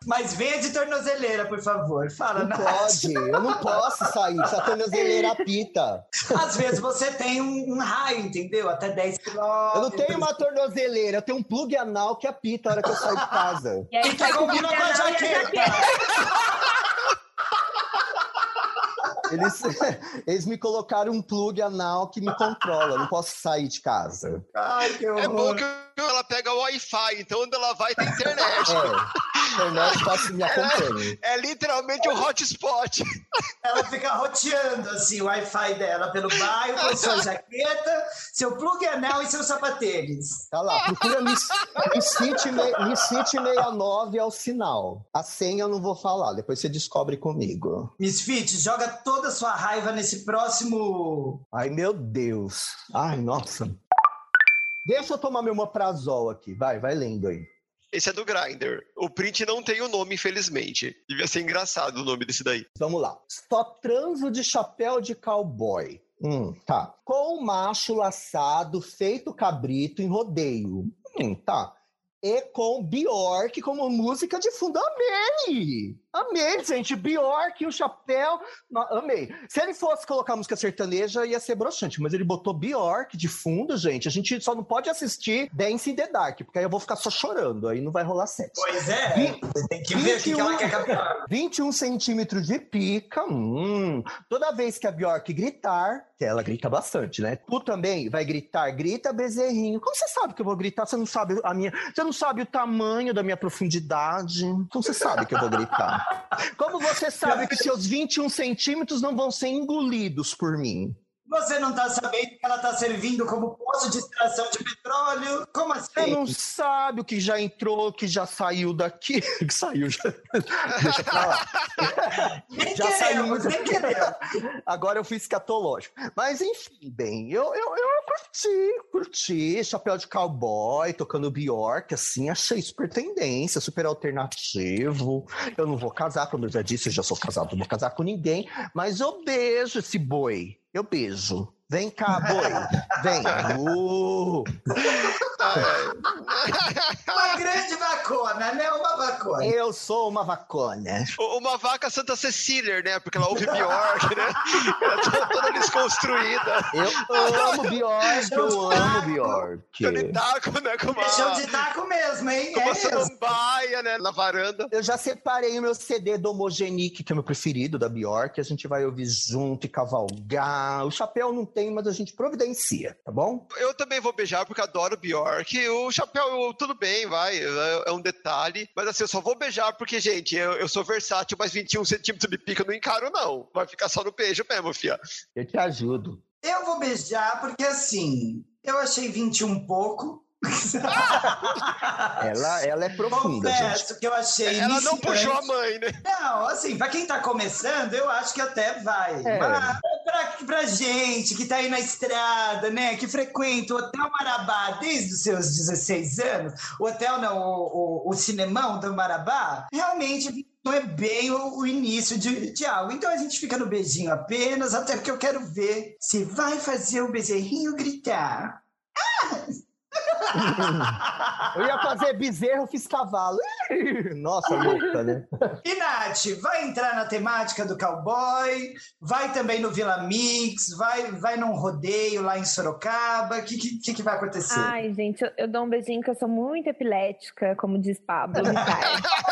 S1: Mas venha de tornozeleira, por favor. Fala,
S3: Não
S1: Nath.
S3: pode, eu não posso sair. Essa tornozeleira apita.
S1: Às vezes você tem um, um raio, entendeu? Até 10 quilômetros.
S3: Eu não tenho uma tornozeleira, eu tenho um plug anal que apita a hora que eu saio de casa.
S4: E aí
S1: Que
S4: sai com
S1: combina a jaqueta.
S3: Eles, eles me colocaram um plug anal que me controla, eu não posso sair de casa.
S1: Ai, que
S2: É bom que ela pega o Wi-Fi, então onde ela vai tem internet.
S3: É, internet passa me acompanha.
S2: É literalmente um hotspot.
S1: Ela fica roteando assim o Wi-Fi dela pelo bairro com sua jaqueta, seu plug anel e seus sapatênis.
S3: Tá lá, procura Miss, Miss, me- Miss City 69 é o sinal. A senha eu não vou falar, depois você descobre comigo.
S1: Misfit, joga toda a sua raiva nesse próximo.
S3: Ai, meu Deus. Ai, nossa. Deixa eu tomar meu moprazol aqui. Vai, vai lendo aí.
S2: Esse é do Grindr. O print não tem o nome, infelizmente. Devia ser engraçado o nome desse daí.
S3: Vamos lá. Só transo de chapéu de cowboy. Hum, tá. Com macho laçado, feito cabrito em rodeio. Hum, tá. E com Bjork como música de fundo. Amei! Gente. Bjork e o chapéu. Amei. Se ele fosse colocar música sertaneja, ia ser broxante. Mas ele botou Bjork de fundo, gente. A gente só não pode assistir Dance in the Dark, porque aí eu vou ficar só chorando. Aí não vai rolar sexo.
S1: Pois é, você tem que ver o que, ela quer captar.
S3: 21 centímetros de pica. Hum. Toda vez que a Bjork gritar, que ela grita bastante, né? Tu também vai gritar, grita bezerrinho. Como você sabe que eu vou gritar? Você não sabe a minha, você não sabe o tamanho da minha profundidade. Como você sabe que eu vou gritar? Como você sabe que seus 21 centímetros não vão ser engolidos por mim?
S1: Você não tá sabendo que ela tá servindo como poço de extração de petróleo? Como
S3: Você
S1: assim?
S3: não sabe o que já entrou, o que já saiu daqui. Que saiu já. Deixa pra lá.
S1: Nem
S3: já saiu
S1: queremos,
S3: muito.
S1: queremos.
S3: Agora eu fui escatológico. Mas enfim, bem, eu, eu, eu curti, curti. Chapéu de cowboy, tocando Bjork, assim, achei super tendência, super alternativo. Eu não vou casar, como eu já disse, eu já sou casado, não vou casar com ninguém. Mas eu beijo esse boi. Eu beijo. Vem cá, boi. Vem. Uh,
S1: Uma grande vacona, né? Uma vacona.
S3: eu sou uma vacona.
S2: Uma vaca Santa Cecília, né? Porque ela ouve Bjork, né? Ela tá toda desconstruída.
S3: Eu amo Bjork, eu amo Bjork.
S2: Em taco, né? Com uma,
S1: de taco mesmo, hein?
S2: com
S1: É
S2: uma
S1: mesmo.
S2: samambaia, né? Na varanda.
S3: Eu já separei o meu CD do Homogenic, que é o meu preferido, da Bjork. A gente vai ouvir junto e cavalgar. O chapéu não tem, mas a gente providencia, tá bom?
S2: Eu também vou beijar porque adoro Bjork. O chapéu, eu- tudo bem, vai. É, é um detalhe. Mas assim, eu só vou beijar porque, gente, eu, eu sou versátil, mas 21 centímetros de pica eu não encaro, não. Vai ficar só no beijo mesmo, fia.
S3: Eu te ajudo.
S1: Eu vou beijar porque, assim, eu achei 21 pouco.
S3: Ela, ela é profunda, gente.
S1: Confesso que eu achei
S2: Ela não puxou a mãe, né?
S1: Não, assim, pra quem tá começando, eu acho que até vai.
S3: É.
S1: Mas pra, pra gente que tá aí na estrada, né, que frequenta o Hotel Marabá desde os seus 16 anos, o hotel não, o, o, o cinemão do Marabá, realmente não é bem o, o início de, de algo. Então a gente fica no beijinho apenas, até porque eu quero ver se vai fazer o bezerrinho gritar.
S3: Eu ia fazer bezerro, fiz cavalo. Nossa, louca, né?
S1: E Nath, vai entrar na temática do cowboy, vai também no Vila Mix, vai, vai num rodeio lá em Sorocaba. O que, que, que vai acontecer?
S4: Ai, gente, eu, eu dou um beijinho que eu sou muito epilética, como diz Pablo.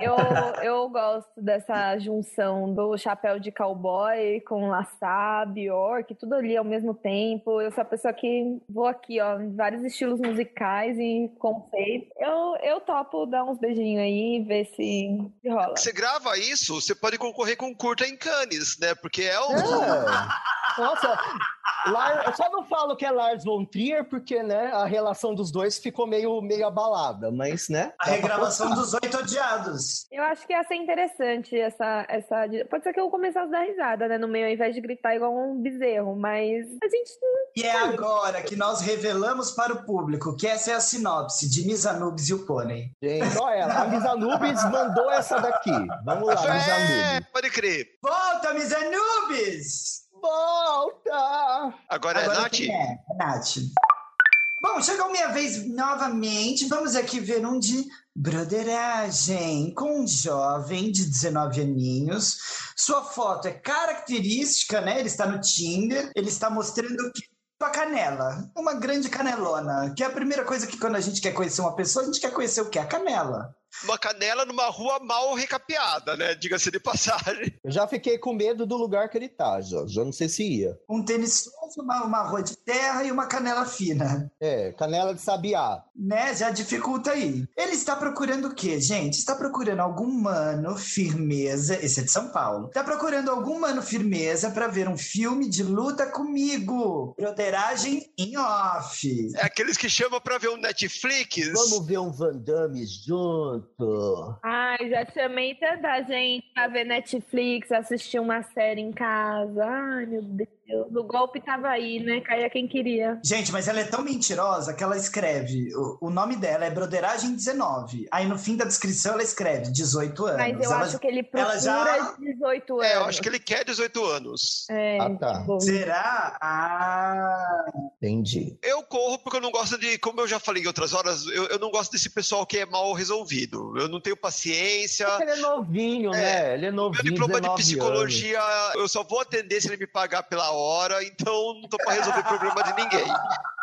S4: Eu, eu gosto dessa junção do chapéu de cowboy com laçá, Bjork, tudo ali ao mesmo tempo. Eu sou a pessoa que vou aqui, ó, em vários estilos musicais e conceitos. Eu, eu topo dar uns beijinhos aí e ver se, se rola.
S2: Você grava isso, você pode concorrer com curta em Cannes, né? Porque é um.
S3: É. Nossa, Lar- eu só não falo que é Lars von Trier, porque né, a relação dos dois ficou meio, meio abalada, mas né.
S1: A regravação dos Oito Odiados.
S4: Eu acho que ia ser interessante essa, essa. Pode ser que eu começasse a dar risada, né? No meio, ao invés de gritar igual um bezerro, mas a gente.
S1: E é agora que nós revelamos para o público que essa é a sinopse de Miss Anubis e o Pônei.
S3: Gente, olha, a Misa Nubes mandou essa daqui. Vamos lá, Misa
S2: É,
S3: Nubes.
S2: pode crer.
S1: Volta, Miss Anubis!
S3: Volta!
S2: Agora, é Nath?
S1: quem é? É Nath. Bom, chegou minha vez novamente. Vamos aqui ver um de broderagem com um jovem de 19 aninhos. Sua foto é característica, né? Ele está no Tinder. Ele está mostrando que a canela, uma grande canelona, que é a primeira coisa que quando a gente quer conhecer uma pessoa, a gente quer conhecer o quê? A canela.
S2: Uma canela numa rua mal recapeada, né? Diga-se de passagem.
S3: Eu já fiquei com medo do lugar que ele tá, já. Já não sei se ia.
S1: Um tênis sujo, uma, uma rua de terra e uma canela fina.
S3: É, canela de sabiá.
S1: né? Já dificulta aí. Ele está procurando o quê, gente? Está procurando algum mano firmeza. Esse é de São Paulo. Está procurando algum mano firmeza para ver um filme de luta comigo. Broderagem em off.
S2: É aqueles que chamam pra ver um Netflix.
S3: Vamos ver um Van Damme junto.
S4: Ai, já chamei tanta gente pra ver Netflix, assistir uma série em casa. Ai, meu Deus. O golpe tava aí, né? Caía quem queria.
S1: Gente, mas ela é tão mentirosa que ela escreve. O, o nome dela é Broderagem 19. Aí no fim da descrição ela escreve 18 anos.
S4: Mas eu
S1: Ela-
S4: acho que ele procura
S1: ela já-
S4: 18 anos.
S2: É, eu acho que ele quer 18 anos.
S4: É,
S3: Ah, tá.
S4: tipo,
S1: Será? Ah.
S3: Entendi.
S2: Eu corro porque eu não gosto de, como eu já falei em outras horas, eu, eu não gosto desse pessoal que é mal resolvido. Eu não tenho paciência.
S3: Ele é novinho, né? Ele é
S2: Meu
S3: novinho,
S2: diploma de
S3: 19
S2: psicologia, eu só vou atender se ele me pagar pela hora, então não tô pra resolver problema de ninguém.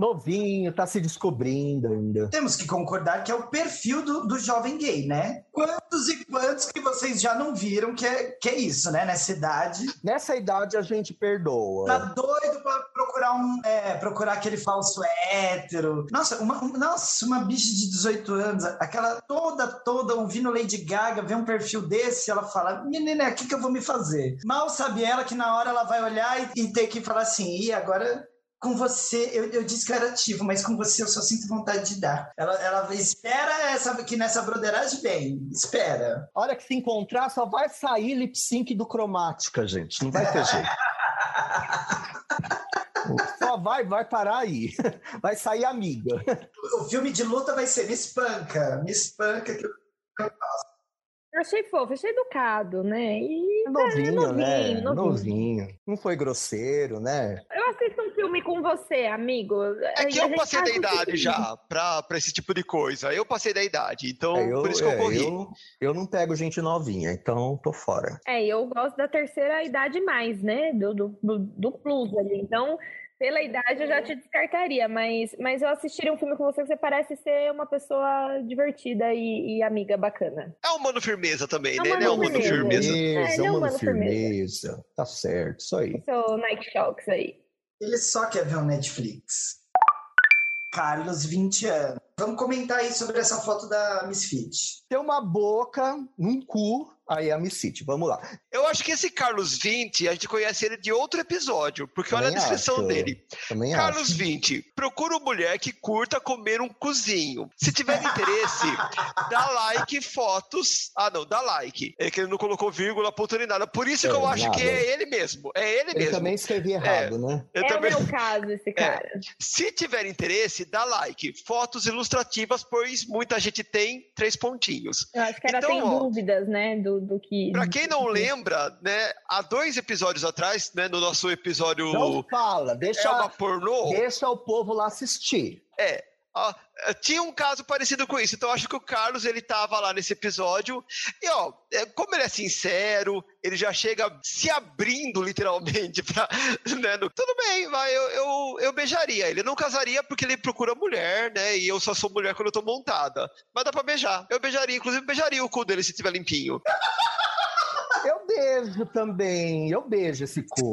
S3: Novinho, tá se descobrindo ainda.
S1: Temos que concordar que é o perfil do, do jovem gay, né? Quantos e quantos que vocês já não viram que é, que é isso, né? Nessa idade.
S3: Nessa idade a gente perdoa.
S1: Tá doido pra procurar um. É, procurar aquele falso hétero. Nossa, uma, um- nossa, uma bicha de 18 anos, aquela toda, toda ouvindo Lady Gaga, vê um perfil desse, ela fala: Menina, o que, que eu vou me fazer? Mal sabe ela que na hora ela vai olhar e, e ter que falar assim: e agora. Com você, eu, eu disse que eu era ativo, mas com você eu só sinto vontade de dar. Ela, ela espera essa, que nessa broderagem vem. Espera.
S3: A hora que se encontrar, só vai sair lip sync do cromática, gente. Não vai ter jeito. Só vai, vai parar aí. Vai sair amiga.
S1: O filme de luta vai ser Me Espanca. Me Espanca. Que eu
S4: eu achei fofo, achei educado, né? E
S3: Novinho,
S4: novinho,
S3: né?
S4: novinho.
S3: Novinho. Não foi grosseiro, né?
S4: eu assisto filme com você, amigo.
S2: É que eu passei
S4: tá
S2: da idade já pra, pra esse tipo de coisa. Eu passei da idade, então
S3: É, eu,
S2: por isso que eu
S3: é,
S2: corri.
S3: eu, eu não pego gente novinha, então tô fora.
S4: É, eu gosto da terceira idade mais, né? Do, do, do, plus ali. Então, pela idade eu já te descartaria, mas, mas eu assistiria um filme com você que você parece ser uma pessoa divertida e, e amiga bacana.
S2: É um mano firmeza também,
S4: É um
S2: né? É um
S4: mano firmeza.
S2: firmeza.
S4: É, ele é um
S3: mano
S4: mano
S3: firmeza. Tá certo, isso aí.
S4: Seu Nike Shox aí.
S1: Ele só quer ver um Netflix. Carlos, 20 anos. Vamos comentar aí sobre essa foto da Misfit.
S3: Tem uma boca, um cu, aí é a Missite. Vamos lá.
S2: Eu acho que esse Carlos 20, a gente conhece ele de outro episódio, porque olha a
S3: Também
S2: descrição
S3: acho.
S2: dele.
S3: Também
S2: Carlos
S3: acho.
S2: 20, procura uma mulher que curta comer um cozinho. Se tiver interesse, dá like, fotos. Ah, não, dá like. É que ele não colocou vírgula, ponto nem nada. Por isso que
S3: É,
S2: eu acho
S3: nada.
S2: que é ele mesmo. É ele, mesmo.
S3: também escrevi errado, né?
S2: Eu
S4: é
S2: também. É.
S4: o meu caso, esse cara.
S2: Se tiver interesse, dá like. Fotos ilustrativas, pois muita gente tem três pontinhos.
S4: Eu acho que ela
S2: Então,
S4: tem
S2: ó,
S4: dúvidas, né? Do, do que.
S2: Pra quem não lembra, né, há dois episódios atrás, né, no nosso episódio
S3: Não fala, deixa,
S2: É uma pornô,
S3: deixa o povo lá assistir.
S2: é, Ó, tinha um caso parecido com isso, então eu acho que o Carlos ele tava lá nesse episódio e ó, é, como ele é sincero, ele já chega se abrindo literalmente pra, né, no- tudo bem, vai, eu, eu, eu beijaria. Ele não casaria porque ele procura mulher, né, e eu só sou mulher quando eu tô montada. Mas dá pra beijar. Eu beijaria, inclusive beijaria o cu dele se tiver limpinho.
S3: Eu beijo também. Eu beijo esse cu.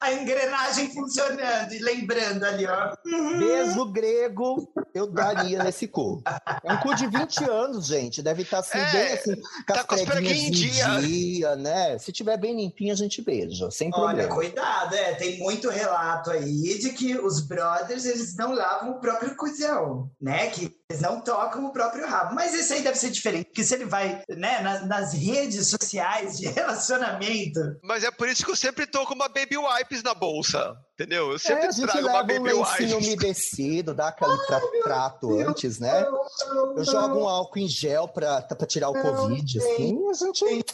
S1: A engrenagem funcionando e lembrando ali, ó.
S3: Beijo grego eu daria nesse cu. É um cu de 20 anos, gente. Deve estar assim,
S2: É,
S3: bem assim, com
S2: tá
S3: as preguinhas em
S2: em
S3: dia, né? Se tiver bem limpinho, a gente beija, sem
S1: Olha,
S3: problema.
S1: cuidado, é. Tem muito relato aí de que os brothers, eles não lavam o próprio cuzão, né? Que eles não tocam o próprio rabo. Mas esse aí deve ser diferente, porque se ele vai, né, na- nas redes sociais de relacionamento,
S2: Mas é por isso que eu sempre tô com uma baby wipes na bolsa, entendeu? Eu
S3: É,
S2: sempre
S3: a gente
S2: trago uma
S3: um
S2: baby
S3: lencinho
S2: wipes.
S3: umedecido, dá aquele tra- trato antes, né? Eu jogo um álcool em gel pra, pra tirar o Covid, assim, e a gente.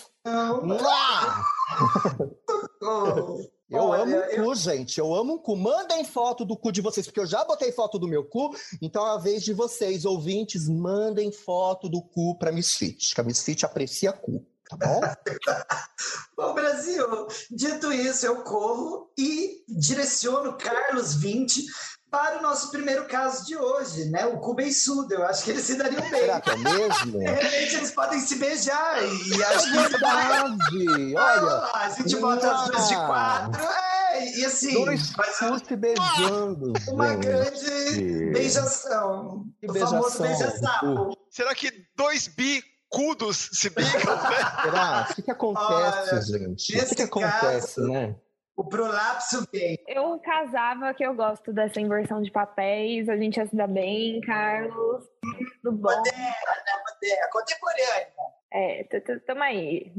S3: Mua!
S1: oh,
S3: Eu
S1: Olha,
S3: amo um
S1: eu-
S3: cu, gente. Eu amo um cu. Mandem foto do cu de vocês, porque eu já botei foto do meu cu. Então é a vez de vocês, ouvintes, mandem foto do cu pra Misfit, que a Misfit aprecia cu, tá bom?
S1: Bom, Brasil, dito isso, eu corro e direciono Carlos 20 para o nosso primeiro caso de hoje, né? O cu beiçudo. Eu acho que eles se dariam bem.
S3: Será que é mesmo?
S1: De repente eles podem se beijar e acho que
S3: É verdade! Olha,
S1: a gente bota as duas de
S3: Ah.
S1: quatro, é, e assim,
S3: dois
S1: vai ser
S3: cus se beijando,
S1: uma
S3: gente.
S1: grande beijação.
S3: Que
S1: o famoso
S3: beijação.
S1: beija-sapo.
S2: Será que dois bicudos se bicam, né?
S3: Será? O que, que acontece,
S1: Olha,
S3: gente? O que, que acontece,
S1: caso-
S3: né?
S1: O prolapso vem.
S4: Eu casava que eu gosto dessa inversão de papéis. A gente ia se dar bem, Carlos. Tudo bom?
S1: É, contemporânea.
S4: É, t- t- tamo aí.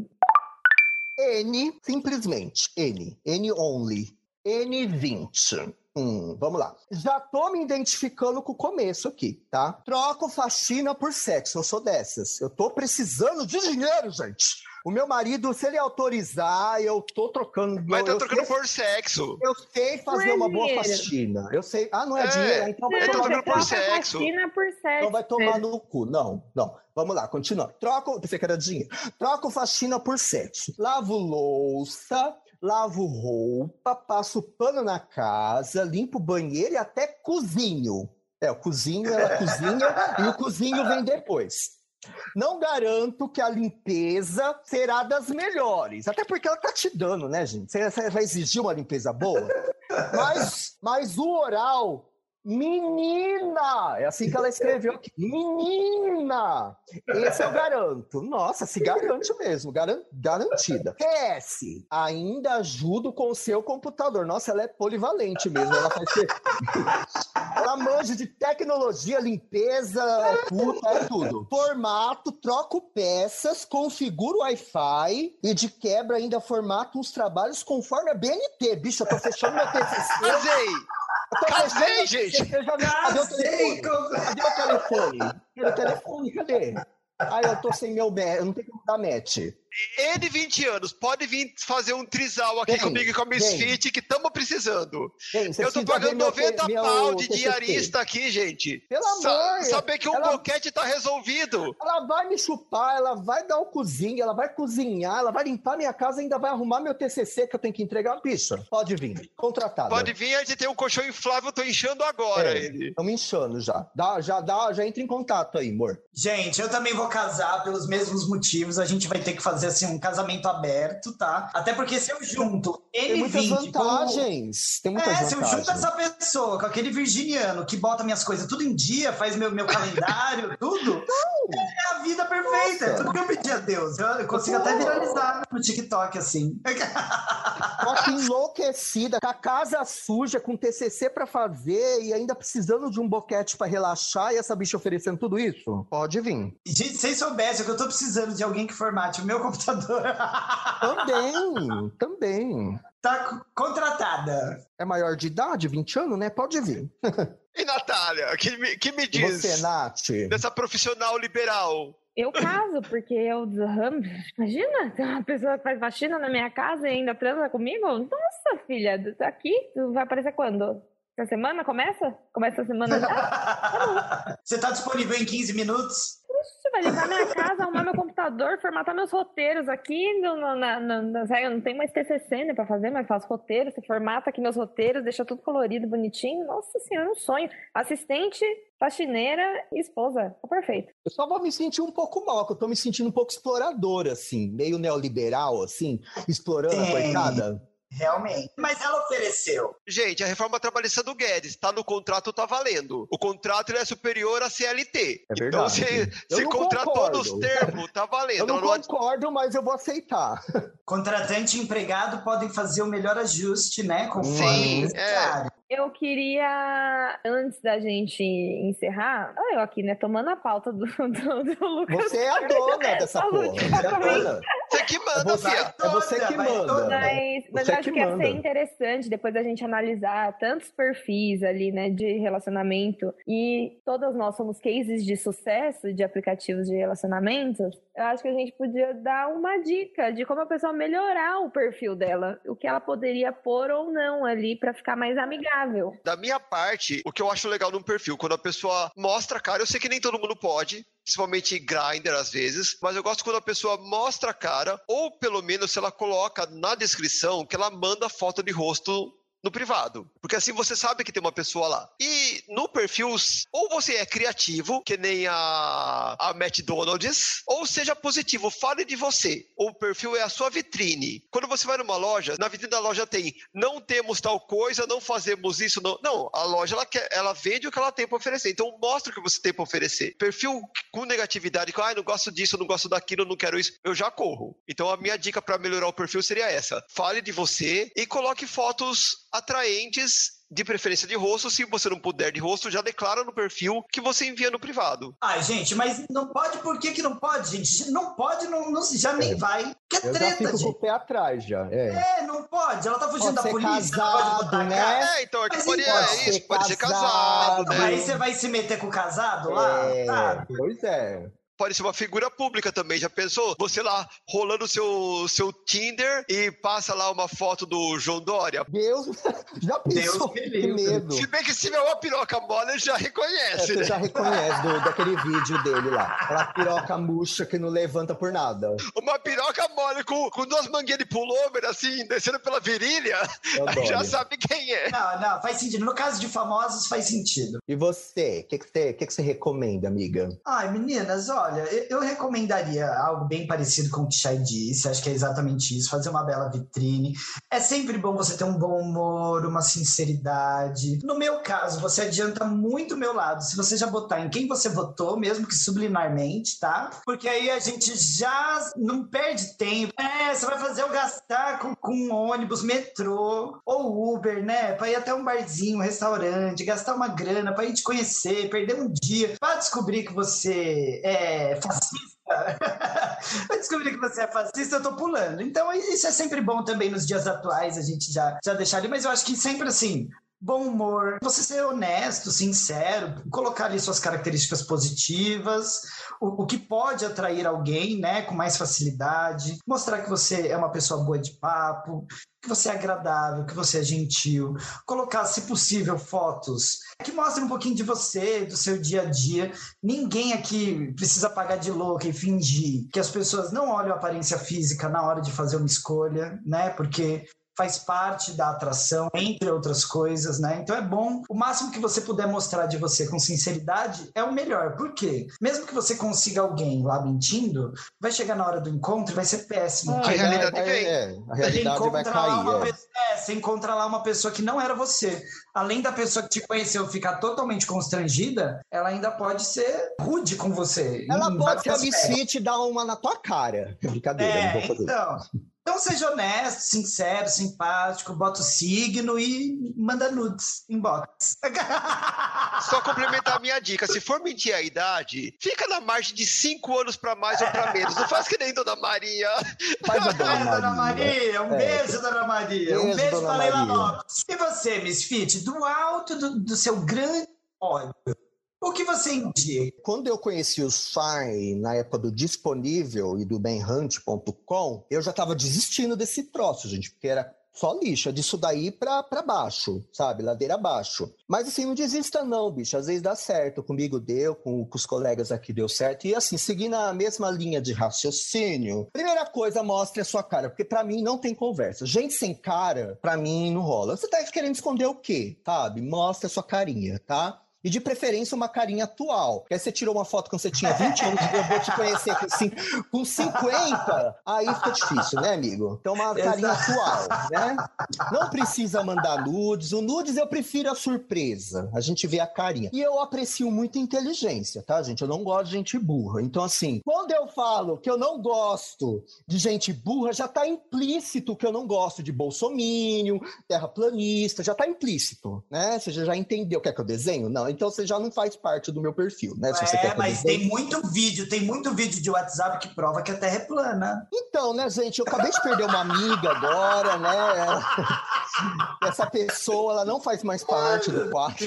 S3: N, simplesmente, N, N only, N20. Hum, vamos lá. Já tô me identificando com o começo aqui, tá? Troco faxina por sexo, eu sou dessas. Eu tô precisando de dinheiro, gente. O meu marido, se ele autorizar, eu tô trocando.
S2: Mas tá trocando
S3: sei,
S2: por sexo.
S3: eu sei fazer
S4: é
S3: uma boa
S4: dinheiro.
S3: faxina. Eu sei. Ah, não é,
S2: É,
S3: dinheiro? Então vai
S2: eu tô
S3: tomar
S2: trocando
S3: no
S2: por
S3: cu.
S2: sexo.
S4: Por.
S3: Então vai tomar no cu. Não, não. Vamos lá, continua. Troco, pensei que era dinheiro. Troco faxina por sexo. Lavo louça, lavo roupa, passo pano na casa, limpo o banheiro e até cozinho. É, o cozinho, ela cozinha e o cozinho vem depois. Não garanto que a limpeza será das melhores. Até porque ela tá te dando, né, gente? Você você vai exigir uma limpeza boa? Mas, mas o oral, menina! É assim que ela escreveu aqui. Menina! Esse eu garanto. Nossa, se garante mesmo, garan- garantida. PS, ainda ajudo com o seu computador. Nossa, ela é polivalente mesmo. Ela faz. ela manja de tecnologia, limpeza, puta, é tudo. Formato, troco peças, configuro Wi-Fi e de quebra ainda formato uns trabalhos conforme a BNT. Bicho, eu tô fechando meu TCC.
S2: Casei!
S3: Eu
S2: Casei, gente!
S3: TCC, já vi- Cadê o
S1: Casei.
S3: Cadê o telefone? Cadê o telefone? Cadê? Ai, eu tô sem meu match, eu não tenho como dar match.
S2: Ele, 20 anos, pode vir fazer um trisal aqui
S3: Vem,
S2: comigo e com a. Misfit, que estamos precisando.
S3: Bem,
S2: Eu tô pagando
S3: meu
S2: 90
S3: te- meu
S2: pau de
S3: TCC.
S2: diarista aqui, gente.
S3: Pelo
S2: Sa-
S3: amor,
S2: Saber que um
S3: ela-
S2: boquete tá resolvido.
S3: Ela vai me chupar, ela vai dar o cozinho, ela vai cozinhar, ela vai limpar minha casa, ainda vai arrumar meu TCC que eu tenho que entregar. Bicha, pode vir, contratada.
S2: Pode vir, a gente tem um colchão inflável, eu tô inchando agora
S3: É.
S2: ele.
S3: Me inchando já. Dá, já dá, já entra em contato aí, amor.
S1: Gente, eu também vou casar pelos mesmos motivos. A gente vai ter que fazer assim um casamento aberto, tá? Até porque se eu junto
S3: Tem muitas
S1: N20 com...
S3: vantagens. Tem muitas
S1: É, se eu
S3: vantagens.
S1: junto essa pessoa com aquele virginiano que bota minhas coisas tudo em dia, faz meu, meu calendário, tudo, é a vida perfeita. É
S3: Nossa.
S1: tudo que eu pedi a Deus. Eu, eu consigo até viralizar no TikTok, assim.
S3: Tô aqui enlouquecida, com a casa suja, com TCC pra fazer e ainda precisando de um boquete pra relaxar e essa bicha oferecendo tudo isso? Pode vir.
S1: Gente, se vocês soubessem que eu tô precisando de alguém que formate o meu computador,
S3: Também, também.
S1: tá contratada.
S3: É maior de idade, 20 anos, né? Pode vir.
S2: E Natália, que me, que me diz
S3: você, Nath?
S2: dessa profissional liberal?
S4: Eu caso, porque eu. Imagina, tem uma pessoa que faz faxina na minha casa e ainda transa comigo? Nossa, filha, tá aqui? Tu vai aparecer quando? Essa semana começa? Começa a semana já?
S1: Você tá disponível em 15 minutos?
S4: Você vai limpar minha casa, arrumar meu computador, formatar meus roteiros aqui. No, no, na, na, eu não tenho mais TCC né, pra fazer, mas faço roteiros. Você formata aqui meus roteiros, deixa tudo colorido, bonitinho. Nossa senhora, um sonho. Assistente, faxineira e esposa. Tá perfeito.
S3: Eu só vou me sentir um pouco mal, que eu tô me sentindo um pouco explorador, assim, meio neoliberal, assim, explorando a coitada.
S1: Realmente. Mas ela ofereceu.
S2: Gente, a reforma trabalhista do Guedes, tá no contrato, tá valendo. O contrato ele é superior à CLT.
S3: É verdade.
S2: Então, se, se contratou
S3: concordo.
S2: nos termos, tá valendo.
S3: Eu não
S2: não-
S3: concordo, mas eu vou aceitar.
S1: Contratante e empregado podem fazer o melhor ajuste, né? Conforme
S2: Sim,
S1: necessário.
S4: Eu queria, antes da gente encerrar, eu aqui, né, tomando a pauta do, do, do Lucas.
S3: Você é a dona dessa porra. Você é a dona.
S2: Você que
S3: É
S2: manda,
S3: você,
S2: fia.
S3: é você que manda.
S4: Mas, mas
S3: Você
S4: eu acho
S3: que
S4: que ia ser interessante depois da gente analisar tantos perfis ali, né, de relacionamento e todas nós somos cases de sucesso de aplicativos de relacionamentos. Eu acho que a gente podia dar uma dica de como a pessoa melhorar o perfil dela, o que ela poderia pôr ou não ali para ficar mais amigável.
S2: Da minha parte, o que eu acho legal num perfil, quando a pessoa mostra a cara, eu sei que nem todo mundo pode, principalmente grinder às vezes, mas eu gosto quando a pessoa mostra a cara, ou pelo menos se ela coloca na descrição que ela manda foto de rosto no privado. Porque assim você sabe que tem uma pessoa lá. E no perfil, ou você é criativo, que nem a, a McDonald's, ou seja positivo, fale de você. O perfil é a sua vitrine. Quando você vai numa loja, na vitrine da loja tem não temos tal coisa, não fazemos isso, não. Não, a loja ela, quer, ela vende o que ela tem para oferecer. Então mostra o que você tem para oferecer. Perfil com negatividade, com ah, não gosto disso, não gosto daquilo, não quero isso, eu já corro. Então a minha dica para melhorar o perfil seria essa: fale de você e coloque fotos atraentes. De preferência de rosto, se você não puder de rosto, já declara no perfil que você envia no privado.
S1: Ai, gente, mas não pode, por que, que não pode, gente? Não pode, não, não- já nem
S3: É.
S1: vai. Que
S3: Eu já
S1: treta,
S3: fico com o
S1: gente.
S3: pé atrás já. É.
S1: É, não pode. Ela tá fugindo
S3: Pode
S1: da polícia, não pode
S3: casado,
S1: botar a
S3: né?
S1: cara.
S2: É, então é que
S1: Mas
S2: pode,
S1: pode
S2: é
S3: ser
S2: isso, pode ser
S3: casado,
S2: casado, né?
S1: Aí você vai se meter com o casado lá?
S3: É,
S1: Tá.
S3: Pois é.
S2: Pode ser uma figura pública também. Já pensou? Você lá rolando seu seu Tinder e passa lá uma foto do João Dória.
S3: Deus, já pensou?
S1: Deus
S3: que medo.
S2: Se bem que se tiver uma piroca mole, ele já
S3: É,
S2: reconhece,
S3: você
S2: né?
S3: já reconhece do, daquele vídeo dele lá. Aquela piroca murcha que não levanta por nada.
S2: Uma piroca mole com, com duas manguinhas de pullover, assim, descendo pela virilha, aí já sabe quem é.
S1: Não, não, faz sentido. No caso de famosos, faz sentido.
S3: E você? O que, que, você, que, que você recomenda, amiga?
S1: Ai, meninas, olha, eu, recomendaria algo bem parecido com o que Chay disse. Acho que é exatamente isso. Fazer uma bela vitrine. É sempre bom você ter um bom humor, uma sinceridade. No meu caso, você adianta muito o meu lado. Se você já botar em quem você votou, mesmo que subliminarmente, tá? Porque aí a gente já não perde tempo. É, você vai fazer eu gastar com, com ônibus, metrô ou Uber, né? Pra ir até um barzinho, um restaurante, gastar uma grana pra ir te conhecer, perder um dia, pra descobrir que você é fascista. pra descobrir que você é fascista, eu tô pulando. Então, isso é sempre bom também nos dias atuais, a gente já, já deixar ali, mas eu acho que sempre assim. Bom humor, você ser honesto, sincero, colocar ali suas características positivas, o, o que pode atrair alguém, né, com mais facilidade, mostrar que você é uma pessoa boa de papo, que você é agradável, que você é gentil, colocar, se possível, fotos que mostrem um pouquinho de você, do seu dia a dia. Ninguém aqui precisa pagar de louca e fingir que as pessoas não olham a aparência física na hora de fazer uma escolha, né? Porque faz parte da atração, entre outras coisas, né? Então é bom. O máximo que você puder mostrar de você com sinceridade é o melhor. Por quê? Mesmo que você consiga alguém lá mentindo, vai chegar na hora do encontro e vai ser péssimo.
S2: A
S1: porque
S2: realidade
S3: vai,
S2: vem.
S3: é, a
S1: você
S3: realidade vai
S1: encontra lá uma
S3: cair. É.
S1: pessoa, é, você encontra lá uma pessoa que não era você. Além da pessoa que te conheceu ficar totalmente constrangida, ela ainda pode ser rude com você.
S3: Ela pode ser a e dar uma na tua cara. Brincadeira, não
S1: É,
S3: vou fazer.
S1: então. Então seja honesto, sincero, simpático, bota o signo e manda nudes, inbox.
S2: Só complementar a minha dica: se for mentir a idade, fica na margem de 5 anos pra mais ou pra menos. Não faz que nem Dona Maria.
S3: Faz a dona
S1: É, Dona
S3: Maria.
S1: Maria, um
S3: É.
S1: beijo, Dona Maria. um
S3: Beijo,
S1: beijo pra Leila
S3: Maria.
S1: Lopes. E você, Misfit, do alto do, do seu grande olho, o que você indica?
S3: Quando eu conheci o Shine na época do disponível e do benhunt.com, eu já tava desistindo desse troço, gente, porque era Só lixo, é disso daí pra, pra baixo, sabe? Ladeira abaixo. Mas assim, não desista não, bicho. Às vezes dá certo. Comigo deu, com, com os colegas aqui deu certo. E assim, seguindo a mesma linha de raciocínio, primeira coisa, mostre a sua cara. Porque para mim não tem conversa. Gente sem cara, para mim não rola. Você tá querendo esconder o quê, sabe? Mostre a sua carinha, tá? E de preferência uma carinha atual. Porque aí você tirou uma foto quando você tinha 20 anos, eu vou te conhecer com, com 50, aí fica difícil, né, amigo? Então uma carinha Exato. atual, né? Não precisa mandar nudes. O nudes eu prefiro a surpresa. A gente vê a carinha. E eu aprecio muito inteligência, tá, gente? Eu não gosto de gente burra. Então, assim, quando eu falo que eu não gosto de gente burra, já tá implícito que eu não gosto de bolsomínio, terraplanista, já tá implícito, né? Você já entendeu o que é que eu desenho? Não, então você já não faz parte do meu perfil, né?
S1: Se é, mas tem muito vídeo, tem muito vídeo de WhatsApp que prova que a Terra é plana.
S3: Então, né, gente, eu acabei de perder uma amiga agora, né? Essa pessoa, ela não faz mais parte Ai, do quarto.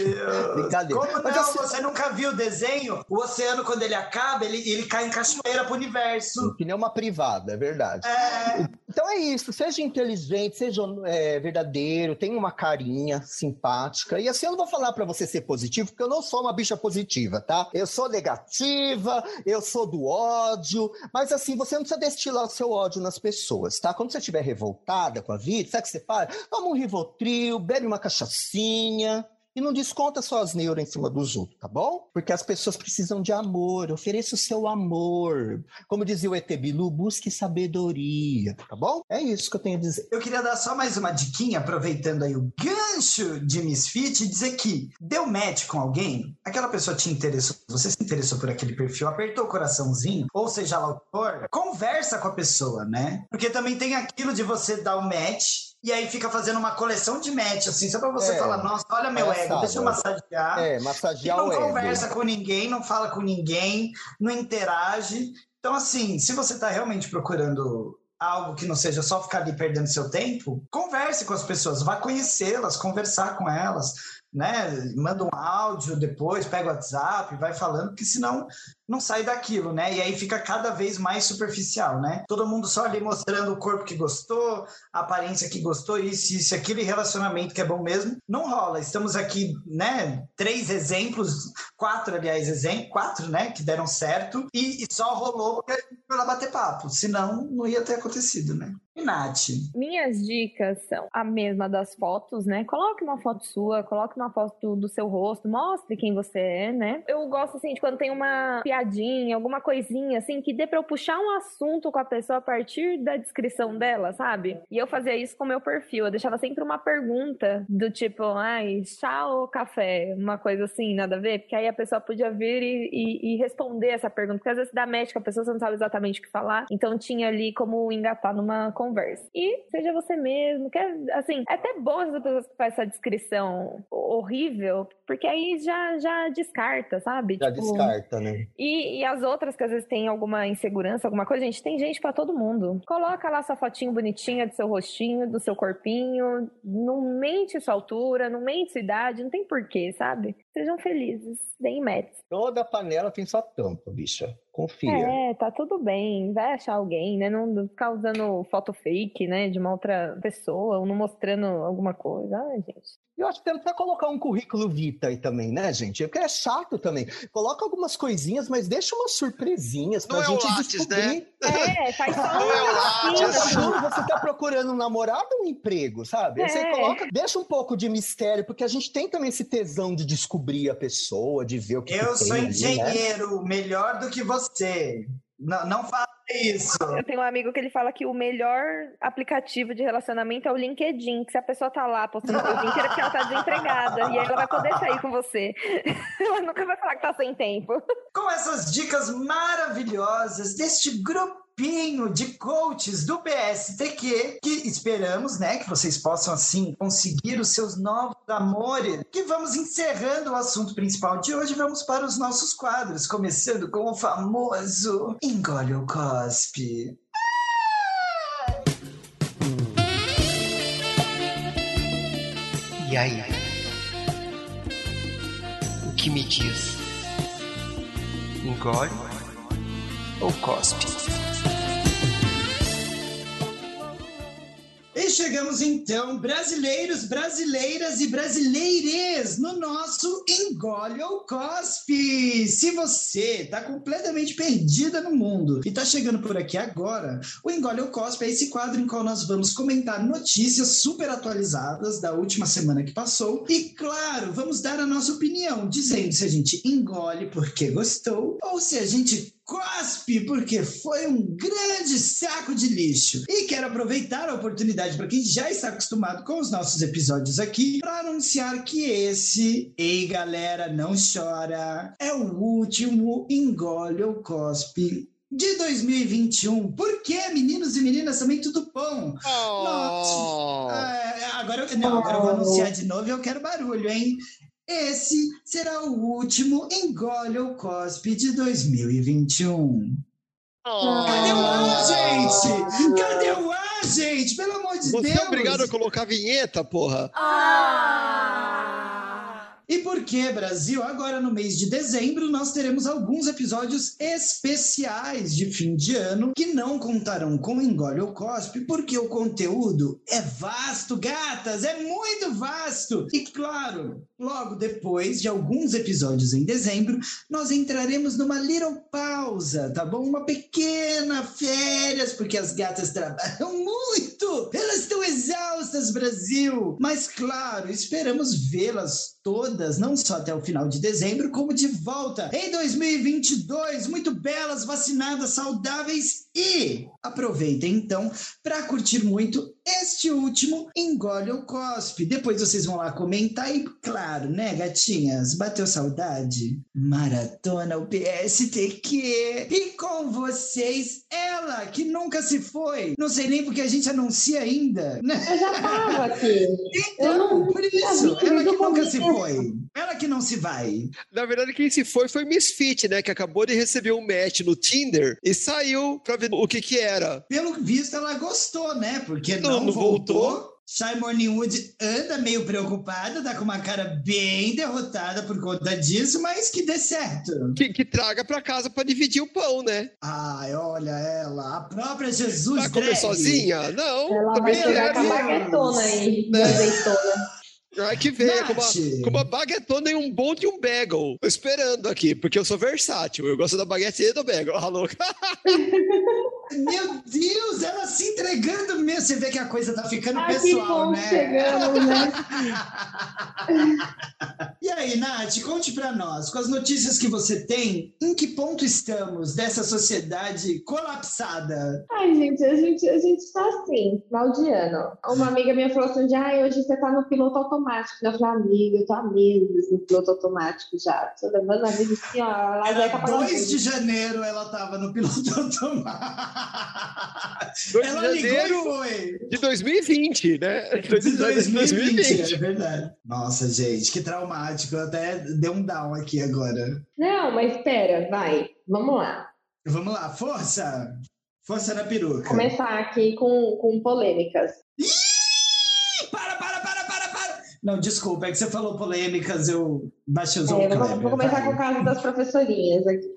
S1: Brincadeira. Como mas não? Assim... Você nunca viu o desenho? O oceano, quando ele acaba, ele, ele cai em cachoeira pro universo.
S3: Que nem uma privada, é verdade. É... Então é isso, seja inteligente, seja é, verdadeiro, tenha uma carinha simpática. E assim, eu não vou falar para você ser positivo, porque eu não sou uma bicha positiva, tá? Eu sou negativa, eu sou do ódio, mas assim, você não precisa destilar o seu ódio nas pessoas, tá? Quando você estiver revoltada com a vida, sabe o que você faz? Toma um Rivotril, bebe uma cachaçinha, e não desconta só as neuras em cima dos outros, tá bom? Porque as pessoas precisam de amor, ofereça o seu amor. Como dizia o ET Bilu, busque sabedoria, tá bom? É isso que eu tenho a dizer.
S1: Eu queria dar só mais uma diquinha, aproveitando aí o gancho de Misfit, e dizer que deu match com alguém, aquela pessoa te interessou, você se interessou por aquele perfil, apertou o coraçãozinho, ou seja lá o for, conversa com a pessoa, né? Porque também tem aquilo de você dar o match e aí fica fazendo uma coleção de match, assim, só pra você é, falar, nossa, olha meu ego, deixa eu massagear.
S3: É, massagear ego.
S1: não conversa com ninguém, não fala com ninguém, não interage. Então, assim, se você tá realmente procurando algo que não seja só ficar ali perdendo seu tempo, converse com as pessoas, vá conhecê-las, conversar com elas, né? Manda um áudio depois, pega o WhatsApp, vai falando, porque senão não sai daquilo, né? E aí fica cada vez mais superficial, né? Todo mundo só ali mostrando o corpo que gostou, a aparência que gostou, isso, isso, aquilo, e relacionamento que é bom mesmo. Não rola. Estamos aqui, né? Três exemplos, quatro, aliás, exemplos, quatro, né? Que deram certo, e, e só rolou pela bater papo. Senão, não ia ter acontecido, né? Nath?
S4: Minhas dicas são a mesma das fotos, né? Coloque uma foto sua, coloque uma foto do seu rosto, mostre quem você é, né? Eu gosto, assim, de quando tem uma piadinha, alguma coisinha, assim, que dê pra eu puxar um assunto com a pessoa a partir da descrição dela, sabe? E eu fazia isso com o meu perfil. Eu deixava sempre uma pergunta do tipo, ai, chá ou café? Uma coisa assim, nada a ver? Porque aí a pessoa podia vir e, e, e responder essa pergunta. Porque às vezes dá médica, a pessoa não sabe exatamente o que falar. Então tinha ali como engatar numa conversa converse. E seja você mesmo, que é, assim, é até bom as pessoas que fazem essa descrição horrível, porque aí já, já descarta, sabe?
S3: Já tipo, descarta, né?
S4: E, e as outras que às vezes tem alguma insegurança, alguma coisa, gente, tem gente para todo mundo. Coloca lá sua fotinho bonitinha do seu rostinho, do seu corpinho, não mente sua altura, não mente sua idade, não tem porquê, sabe? Sejam felizes, deem match.
S3: Toda panela tem sua tampa, bicha. Confia.
S4: É, tá tudo bem. Vai achar alguém, né? Não ficar usando foto fake, né? De uma outra pessoa, ou não mostrando alguma coisa. Ai, gente.
S3: Eu acho que tem que colocar um currículo vita aí também, né, gente? Porque é chato também. Coloca algumas coisinhas, mas deixa umas surpresinhas pra
S2: não
S3: gente
S2: é o Lattes,
S3: descobrir.
S2: Né?
S4: É, faz só Não é o
S2: Lattes.
S3: Você tá procurando um namorado ou um emprego, sabe? É. Você coloca, deixa um pouco de mistério, porque a gente tem também esse tesão de descobrir a pessoa, de ver o que
S1: Eu
S3: que
S1: sou
S3: tem
S1: engenheiro,
S3: ali,
S1: né? melhor do que você. Não, não faça isso.
S4: Eu tenho um amigo que ele fala que o melhor aplicativo de relacionamento é o LinkedIn, que se a pessoa tá lá postando o dia inteiro é porque ela tá desempregada. E aí ela vai poder sair com você. Ela nunca vai falar que tá sem tempo.
S1: Com essas dicas maravilhosas deste grupinho de coaches do PSTQ, que esperamos, né, que vocês possam assim conseguir os seus novos amores. Que vamos encerrando o assunto principal de hoje, vamos para os nossos quadros, começando com o famoso engole o cospe.
S2: E aí? O que me diz? Engole ou cospe?
S1: Chegamos então, brasileiros, brasileiras e brasileires, no nosso Engole ou Cospe. Se você está completamente perdida no mundo e está chegando por aqui agora, o Engole ou Cospe é esse quadro em qual nós vamos comentar notícias super atualizadas da última semana que passou e, claro, vamos dar a nossa opinião, dizendo se a gente engole porque gostou ou se a gente cospe, porque foi um grande saco de lixo. E quero aproveitar a oportunidade para quem já está acostumado com os nossos episódios aqui, para anunciar que esse, ei galera, não chora, é o último engole ou cospe de 2021. Por quê, meninos e meninas? Também tudo bom.
S2: Oh.
S1: Nossa, é, agora, eu- não, agora eu vou anunciar de novo e eu quero barulho, hein? Esse será o último Engole ou Cospe de 2021. Cadê o ar, gente? Cadê o ar, gente? Pelo amor de
S2: Você
S1: Deus!
S2: é obrigado a colocar vinheta, porra.
S1: E por que, Brasil? Agora no mês de dezembro nós teremos alguns episódios especiais de fim de ano que não contarão com Engole ou Cospe, porque o conteúdo é vasto, gatas, é muito vasto. E claro, logo depois de alguns episódios em dezembro, nós entraremos numa little pausa, tá bom? Uma pequena férias, porque as gatas trabalham muito. Elas estão exaustas, Brasil. Mas claro, esperamos vê-las todas, não só até o final de dezembro, como de volta em 2022, muito belas, vacinadas, saudáveis e aproveitem então para curtir muito este último Engole ou Cospe. Depois vocês vão lá comentar e, claro, né, gatinhas? Bateu saudade? Maratona o PSTQ. E com vocês, ela que nunca se foi. Não sei nem porque a gente anuncia ainda, né?
S4: Eu já tava aqui.
S1: Então, por isso,
S4: vi
S1: ela que nunca se foi. Ela que não se vai.
S2: Na verdade, quem se foi foi Misfit, né? Que acabou de receber um match no Tinder e saiu pra ver o que que era.
S1: Pelo visto, ela gostou, né? Porque
S2: Não,
S1: não, voltou.
S2: voltou.
S1: Shai Morningwood anda meio preocupada, tá com uma cara bem derrotada por conta disso, mas que dê certo.
S2: Que, que traga pra casa pra dividir o pão, né?
S1: Ai, olha ela, a própria Jesus
S2: Vai comer sozinha? Não.
S4: Ela
S2: também
S4: vai chegar com a baguetona aí,
S2: Né?
S4: de azeitona.
S2: Ai, que venha com uma, com uma baguetona e um bonde e um bagel. Tô esperando aqui, porque eu sou versátil. Eu gosto da baguete e do bagel. Ah, louca.
S1: Meu Deus, ela se entregando mesmo. Você vê que a coisa tá ficando
S4: Ah,
S1: pessoal, né?
S4: chegamos, né?
S1: e aí, Nath, conte pra nós, com as notícias que você tem, em que ponto estamos dessa sociedade colapsada?
S4: Ai, gente, a gente, a gente tá assim, mal de ano. Uma amiga minha falou assim: ai, hoje você tá no piloto automático. Eu falei, amiga, eu tô há meses no piloto automático já. Tô levando a vida assim, ó.
S1: Era
S4: Zeca pagou
S1: 2 de janeiro ela tava no piloto automático.
S2: 2 de
S1: Ela ligou e
S2: de 2020, né?
S1: De 2020, é verdade. Nossa, gente, que traumático. Eu até dei um down aqui agora.
S4: Não, mas espera, vai. Vamos lá.
S1: Vamos lá, força! Força na peruca.
S4: Começar aqui com, com polêmicas.
S1: Para, para, para, para, para! Não, desculpa, é que você falou polêmicas, eu baixei os
S4: É,
S1: ombros.
S4: vou, vou começar com o caso das professorinhas aqui.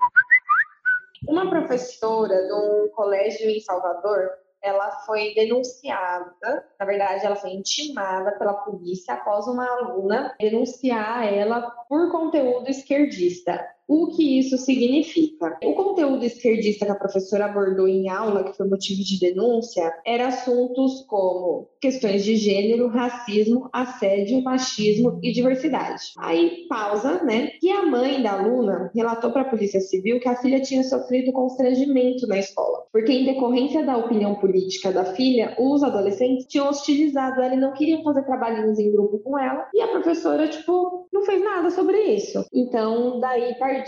S4: Uma professora de um colégio em Salvador, ela foi denunciada, na verdade, ela foi intimada pela polícia após uma aluna denunciar ela por conteúdo esquerdista. O que isso significa? O conteúdo esquerdista que a professora abordou em aula, que foi motivo de denúncia, era assuntos como questões de gênero, racismo, assédio, machismo e diversidade. Aí, pausa, né? E a mãe da aluna relatou para a Polícia Civil que a filha tinha sofrido constrangimento na escola, porque em decorrência da opinião política da filha, os adolescentes tinham hostilizado ela e não queriam fazer trabalhinhos em grupo com ela, e a professora, tipo, não fez nada sobre isso. Então, daí partiu,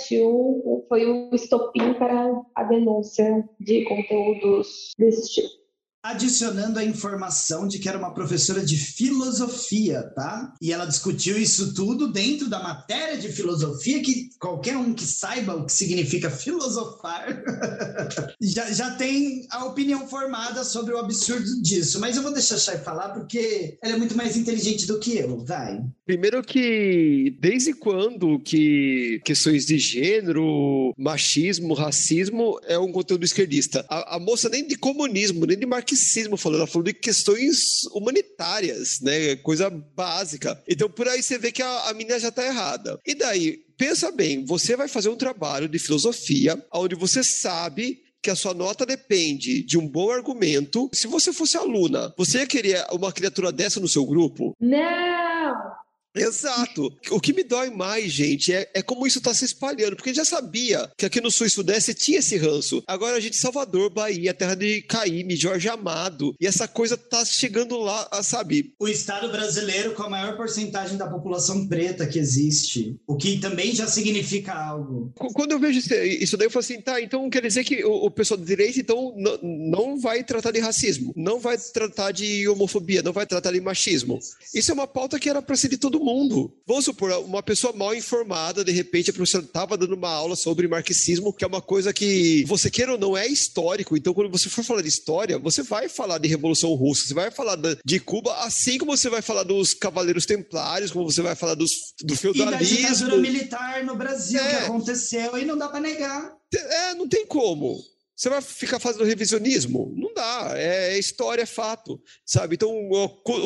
S4: foi o estopim para a denúncia de conteúdos desse tipo.
S1: Adicionando a informação de que era uma professora de filosofia, tá? E ela discutiu isso tudo dentro da matéria de filosofia, que qualquer um que saiba o que significa filosofar já, já tem a opinião formada sobre o absurdo disso. Mas eu vou deixar a Chay falar porque ela é muito mais inteligente do que eu, vai.
S2: Primeiro que, desde quando que questões de gênero, machismo, racismo é um conteúdo esquerdista? A, a moça nem de comunismo, nem de marxismo marxismo falando, ela falou de questões humanitárias, né? Coisa básica. Então, por aí você vê que a, a menina já tá errada. E daí, pensa bem, você vai fazer um trabalho de filosofia onde você sabe que a sua nota depende de um bom argumento. Se você fosse aluna, você ia querer uma criatura dessa no seu grupo?
S5: Não!
S2: Exato. O que me dói mais, gente, é, é como isso está se espalhando, porque a gente já sabia que aqui no Sul e Sudeste tinha esse ranço. Agora a gente, Salvador, Bahia, terra de Caíme, Jorge Amado, e essa coisa tá chegando lá, sabe?
S1: O Estado brasileiro com a maior porcentagem da população preta que existe, o que também já significa algo.
S2: Quando eu vejo isso daí, eu falo assim, tá, então quer dizer que o, o pessoal de direita, então, não vai tratar de racismo, não vai tratar de homofobia, não vai tratar de machismo. Isso é uma pauta que era para ser de todo mundo. Vamos supor, uma pessoa mal informada, de repente a professora estava dando uma aula sobre marxismo, que é uma coisa que, você queira ou não, é histórico. Então, quando você for falar de história, você vai falar de Revolução Russa, você vai falar de Cuba, assim como você vai falar dos Cavaleiros Templários, como você vai falar dos, do feudalismo. E da
S1: ditadura militar no Brasil, é. que aconteceu, e não dá para negar.
S2: É, não tem como. Você vai ficar fazendo revisionismo? Não dá. É, é história, é fato, sabe? Então,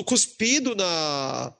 S2: cuspido na,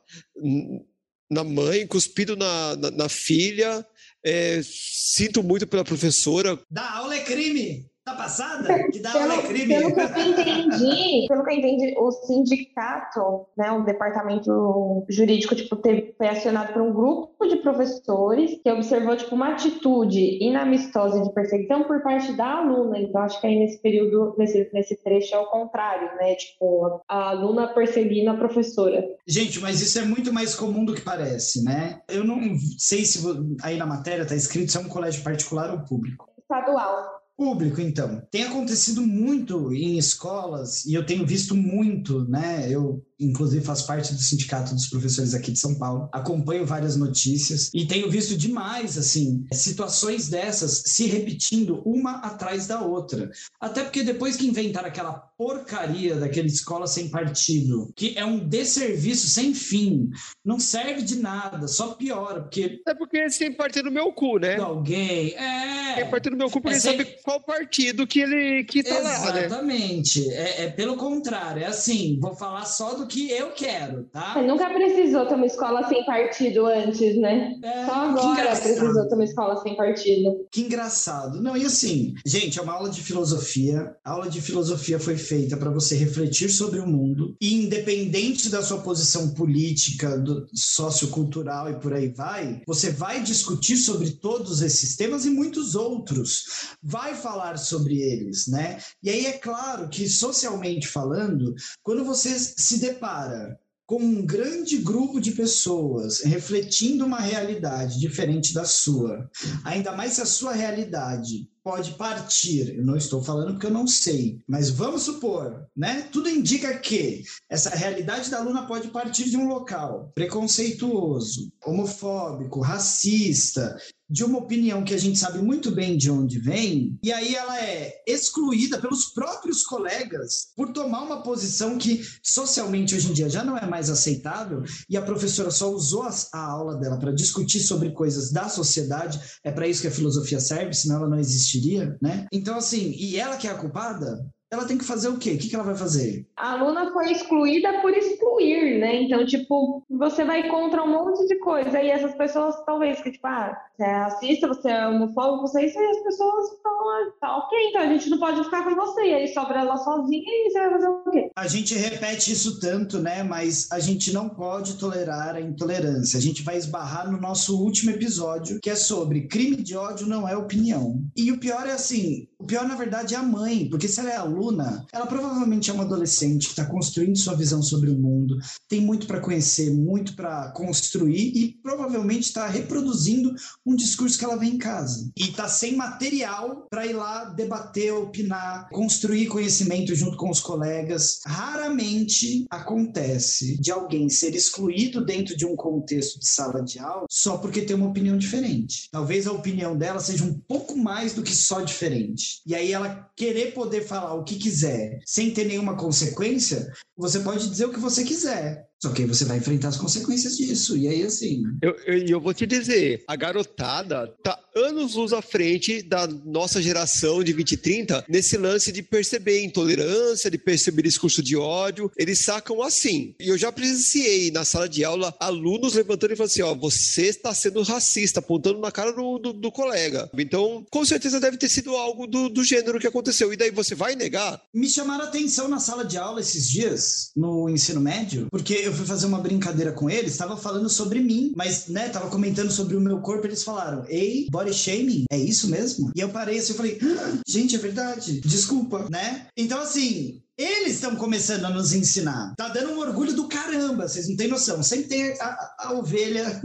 S2: na mãe, cuspido na, na, na filha. É, sinto muito pela professora.
S1: Da aula é crime. Tá passada? Que dá pelo,
S5: é crime. Pelo que eu entendi, pelo que eu entendi, o sindicato, né, o departamento jurídico, tipo, teve, foi acionado por um grupo de professores que observou, tipo, uma atitude inamistosa de perseguição por parte da aluna. Então, acho que aí nesse período, nesse, nesse trecho é o contrário, né? Tipo, a aluna perseguindo a professora.
S1: Gente, mas isso é muito mais comum do que parece, né? Eu não sei se aí na matéria tá escrito se é um colégio particular ou público.
S5: Estadual.
S1: Público, então. Tem acontecido muito em escolas, e eu tenho visto muito, né? Eu inclusive faço parte do sindicato dos professores aqui de São Paulo, acompanho várias notícias e tenho visto demais, assim, situações dessas se repetindo uma atrás da outra. Até porque depois que inventaram aquela porcaria daquela escola sem partido, que é um desserviço sem fim, não serve de nada, só piora, porque...
S2: É porque têm partido no meu cu, né?
S1: Alguém, é...
S2: Tem partido no meu cu porque é sem... sabe qual partido que ele que tá
S1: Exatamente.
S2: lá, né?
S1: Exatamente. É, é pelo contrário, é assim, vou falar só do que eu quero, tá?
S5: Você nunca precisou ter uma escola sem partido antes, né? É, Só agora precisou ter uma escola sem partido.
S1: Que engraçado. Não, e assim, gente, é uma aula de filosofia. A aula de filosofia foi feita para você refletir sobre o mundo e independente da sua posição política, do, sociocultural e por aí vai, você vai discutir sobre todos esses temas e muitos outros. Vai falar sobre eles, né? E aí é claro que socialmente falando, quando você se depara depara com um grande grupo de pessoas refletindo uma realidade diferente da sua, ainda mais se a sua realidade pode partir, eu não estou falando porque eu não sei, mas vamos supor, né? Tudo indica que essa realidade da aluna pode partir de um local preconceituoso, homofóbico, racista, de uma opinião que a gente sabe muito bem de onde vem, e aí ela é excluída pelos próprios colegas por tomar uma posição que socialmente hoje em dia já não é mais aceitável, e a professora só usou a, a aula dela para discutir sobre coisas da sociedade, é para isso que a filosofia serve, senão ela não existiria, né? Então, assim, e ela que é a culpada, ela tem que fazer o quê? O que, que ela vai fazer?
S5: A aluna foi excluída por excluir, né? Então, tipo, você vai contra um monte de coisa. E essas pessoas, talvez, que, tipo, ah, você é racista, você é homofóbico, você é isso, e as pessoas falam, ah, tá ok, então a gente não pode ficar com você. E aí sobra ela sozinha e você vai fazer o quê?
S1: A gente repete isso tanto, né? Mas a gente não pode tolerar a intolerância. A gente vai esbarrar no nosso último episódio, que é sobre crime de ódio não é opinião. E o pior é assim, o pior, na verdade, é a mãe, porque se ela é aluna, ela provavelmente é uma adolescente que está construindo sua visão sobre o mundo, tem muito para conhecer, muito para construir e provavelmente está reproduzindo um discurso que ela vem em casa. E está sem material para ir lá debater, opinar, construir conhecimento junto com os colegas. Raramente acontece de alguém ser excluído dentro de um contexto de sala de aula só porque tem uma opinião diferente. Talvez a opinião dela seja um pouco mais do que só diferente. E aí ela querer poder falar o que quiser sem ter nenhuma consequência, você pode dizer o que você quiser. Só que aí você vai enfrentar as consequências disso. E aí, assim.
S2: Eu, eu, eu vou te dizer, a garotada tá anos luz à frente da nossa geração de 20 e 30 nesse lance de perceber intolerância, de perceber discurso de ódio. Eles sacam assim. E eu já presenciei na sala de aula alunos levantando e falando assim: ó, você está sendo racista, apontando na cara do, do, do colega. Então, com certeza deve ter sido algo do, do gênero que aconteceu. E daí você vai negar?
S1: Me chamaram a atenção na sala de aula esses dias, no ensino médio, porque eu fui fazer uma brincadeira com eles, estava falando sobre mim, mas, né, tava comentando sobre o meu corpo, eles falaram, ei, body shaming, é isso mesmo? E eu parei assim, eu falei, ah, gente, é verdade, desculpa, né? Então, assim, eles estão começando a nos ensinar. Tá dando um orgulho do caramba, vocês não têm noção. Sempre tem a, a ovelha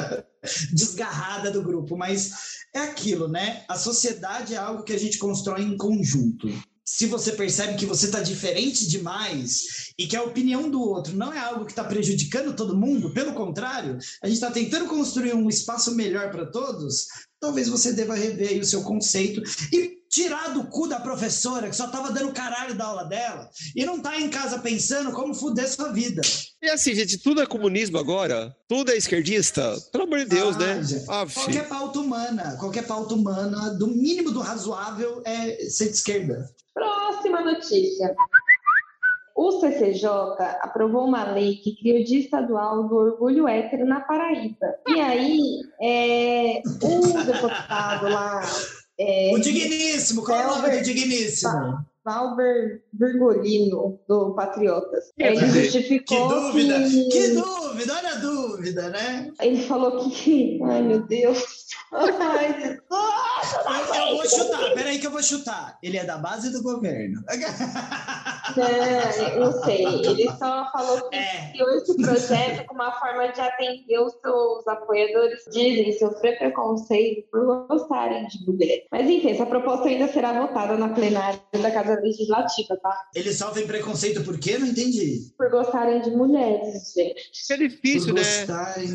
S1: desgarrada do grupo, mas é aquilo, né? A sociedade é algo que a gente constrói em conjunto se você percebe que você está diferente demais e que a opinião do outro não é algo que está prejudicando todo mundo, pelo contrário, a gente está tentando construir um espaço melhor para todos, talvez você deva rever o seu conceito e tirar do cu da professora que só estava dando caralho da aula dela e não tá em casa pensando como fuder sua vida.
S2: E assim, gente, tudo é comunismo agora? Tudo é esquerdista? Pelo amor de Deus,
S1: ah,
S2: né?
S1: Ah, qualquer pauta humana, qualquer pauta humana, do mínimo do razoável, é ser de esquerda.
S4: Próxima notícia. O CCJ aprovou uma lei que cria o Dia Estadual do Orgulho Hétero na Paraíba. E aí, é, o deputado lá. É,
S1: o Digníssimo, qual é o nome do Digníssimo?
S4: Valber Virgolino, do Patriotas. Ele justificou.
S1: Que dúvida! Que... que dúvida! Olha a dúvida, né?
S4: Ele falou que. Ai, meu Deus. Ai,
S1: eu, eu vou chutar, peraí que eu vou chutar. Ele é da base do governo.
S4: Não, não sei. Ele só falou que é. criou esse projeto com uma forma de atender os seus apoiadores dizem sofrer preconceito por gostarem de mulher. Mas enfim, essa proposta ainda será votada na plenária da Casa Legislativa, tá?
S1: Eles sofrem preconceito por quê? Não entendi.
S4: Por gostarem de mulheres, gente.
S2: É difícil, né?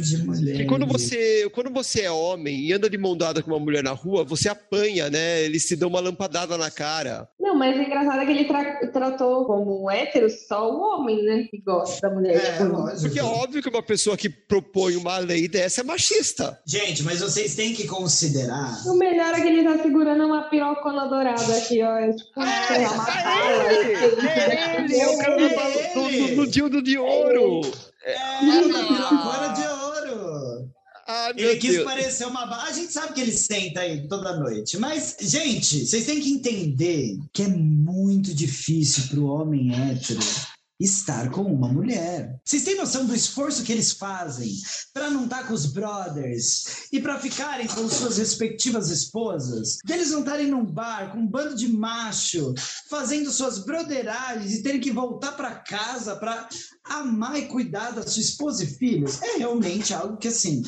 S1: De mulheres.
S2: Porque quando você, quando você é homem e anda de mão dada com uma mulher na rua, você apanha, né? Eles te dão uma lampadada na cara.
S4: Não, mas o engraçado é que ele tra tratou como hétero só o homem, né? Que gosta da mulher. É,
S1: tipo,
S2: Porque é óbvio que uma pessoa que propõe uma lei dessa é machista.
S1: Gente, mas vocês têm que considerar.
S4: O melhor é que ele tá segurando uma pirocona dourada aqui, ó. É tipo, é, uma
S2: é ele, é ele, é o cara do, do, dildo de ouro.
S1: É, é a pirocona de ouro.
S2: Ah,
S1: ele quis
S2: Deus.
S1: parecer uma. A gente sabe que ele senta aí toda noite. Mas, gente, vocês têm que entender que é muito difícil para o homem hétero estar com uma mulher. Vocês têm noção do esforço que eles fazem para não estar com os brothers e para ficarem com suas respectivas esposas? Deles não estarem num bar com um bando de macho fazendo suas brotheragens e terem que voltar para casa para amar e cuidar da sua esposa e filhos? É realmente algo que assim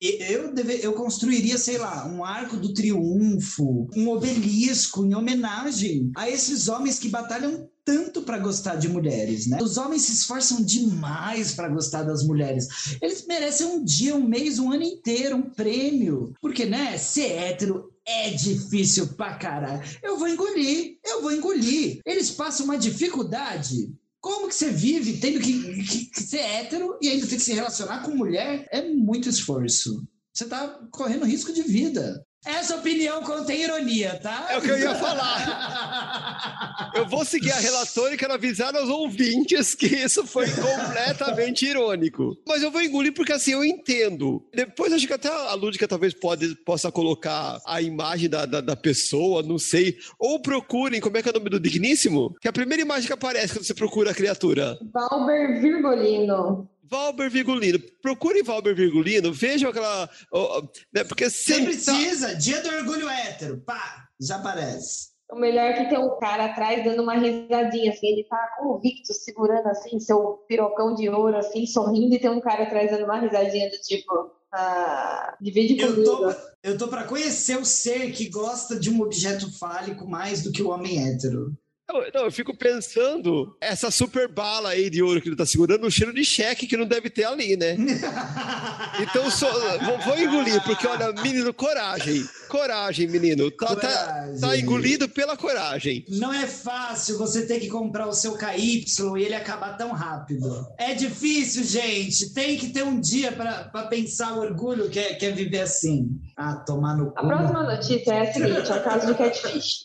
S1: eu, deve, eu construiria, sei lá, um arco do triunfo, um obelisco em homenagem a esses homens que batalham tanto para gostar de mulheres, né? Os homens se esforçam demais para gostar das mulheres. Eles merecem um dia, um mês, um ano inteiro, um prêmio. Porque, né, ser hétero é difícil pra caralho. Eu vou engolir, eu vou engolir. Eles passam uma dificuldade como que você vive tendo que, que, que, ser hétero e ainda ter que se relacionar com mulher? É muito esforço. Você tá correndo risco de vida. Essa opinião contém ironia, tá?
S2: É o que eu ia falar. eu vou seguir a relatora e quero avisar aos ouvintes que isso foi completamente irônico. Mas eu vou engolir porque assim eu entendo. Depois acho que até a Lúdica talvez pode, possa colocar a imagem da, da, da, pessoa, não sei. Ou procurem, como é que é o nome do digníssimo? Que é a primeira imagem que aparece quando você procura a criatura.
S4: Valber Virgolino.
S2: Valber Virgulino. Procure Valber Virgulino, vejam aquela. Oh, né, porque
S1: Você precisa, dia do orgulho hétero, pá, já aparece.
S4: O melhor é que tem um cara atrás dando uma risadinha, assim, ele tá convicto, segurando assim, seu pirocão de ouro, assim, sorrindo, e tem um cara atrás dando uma risadinha do tipo. Ah, divide comigo.
S1: Eu tô, eu tô pra conhecer o ser que gosta de um objeto fálico mais do que o homem hétero.
S2: Não, não, eu fico pensando, essa super bala aí de ouro que ele tá segurando, um cheiro de cheque que não deve ter ali, né? Então, só, vou, vou engolir, porque olha, menino, coragem. Coragem, menino. Tá, tá, tá engolido pela coragem.
S1: Não é fácil você ter que comprar o seu KY e ele acabar tão rápido. É difícil, gente. Tem que ter um dia para pensar o orgulho que é, que é viver assim. Ah, tomar no cu.
S4: A próxima notícia é a seguinte: é o caso de Catfish.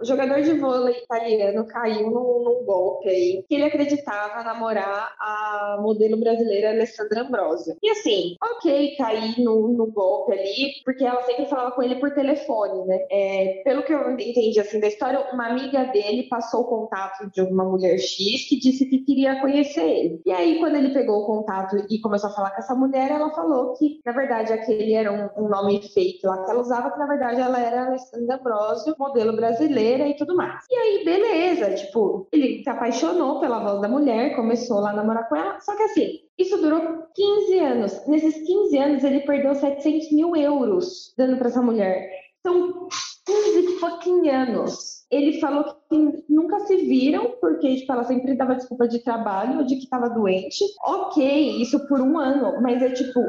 S4: O jogador de vôlei italiano caiu num, num, golpe aí, que ele acreditava namorar a modelo brasileira Alessandra Ambrosio. E assim, ok cair no, no golpe ali, porque ela sempre falava com ele por telefone, né? É, pelo que eu entendi assim da história, uma amiga dele passou o contato de uma mulher X que disse que queria conhecer ele. E aí, quando ele pegou o contato e começou a falar com essa mulher, ela falou que, na verdade, aquele era um, um nome fake lá que ela usava, que na verdade ela era Alessandra Ambrosio, modelo brasileira e tudo mais. E aí, beleza, tipo, ele se apaixonou pela voz da mulher, começou lá a namorar com ela, só que assim, isso durou 15 anos. Nesses 15 anos, ele perdeu 700 mil euros dando para essa mulher. São 15 fucking anos. Ele falou que nunca se viram, porque tipo, ela sempre dava desculpa de trabalho ou de que estava doente. Ok, isso por um ano, mas é tipo,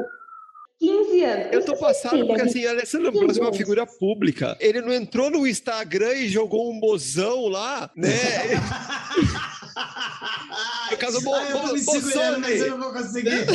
S4: 15 anos.
S2: Eu tô passado porque assim, Alessandro Ambrosio é uma figura pública. Ele não entrou no Instagram e jogou um mozão lá, né?
S1: Ai, eu tô me segurando, mas eu não vou conseguir.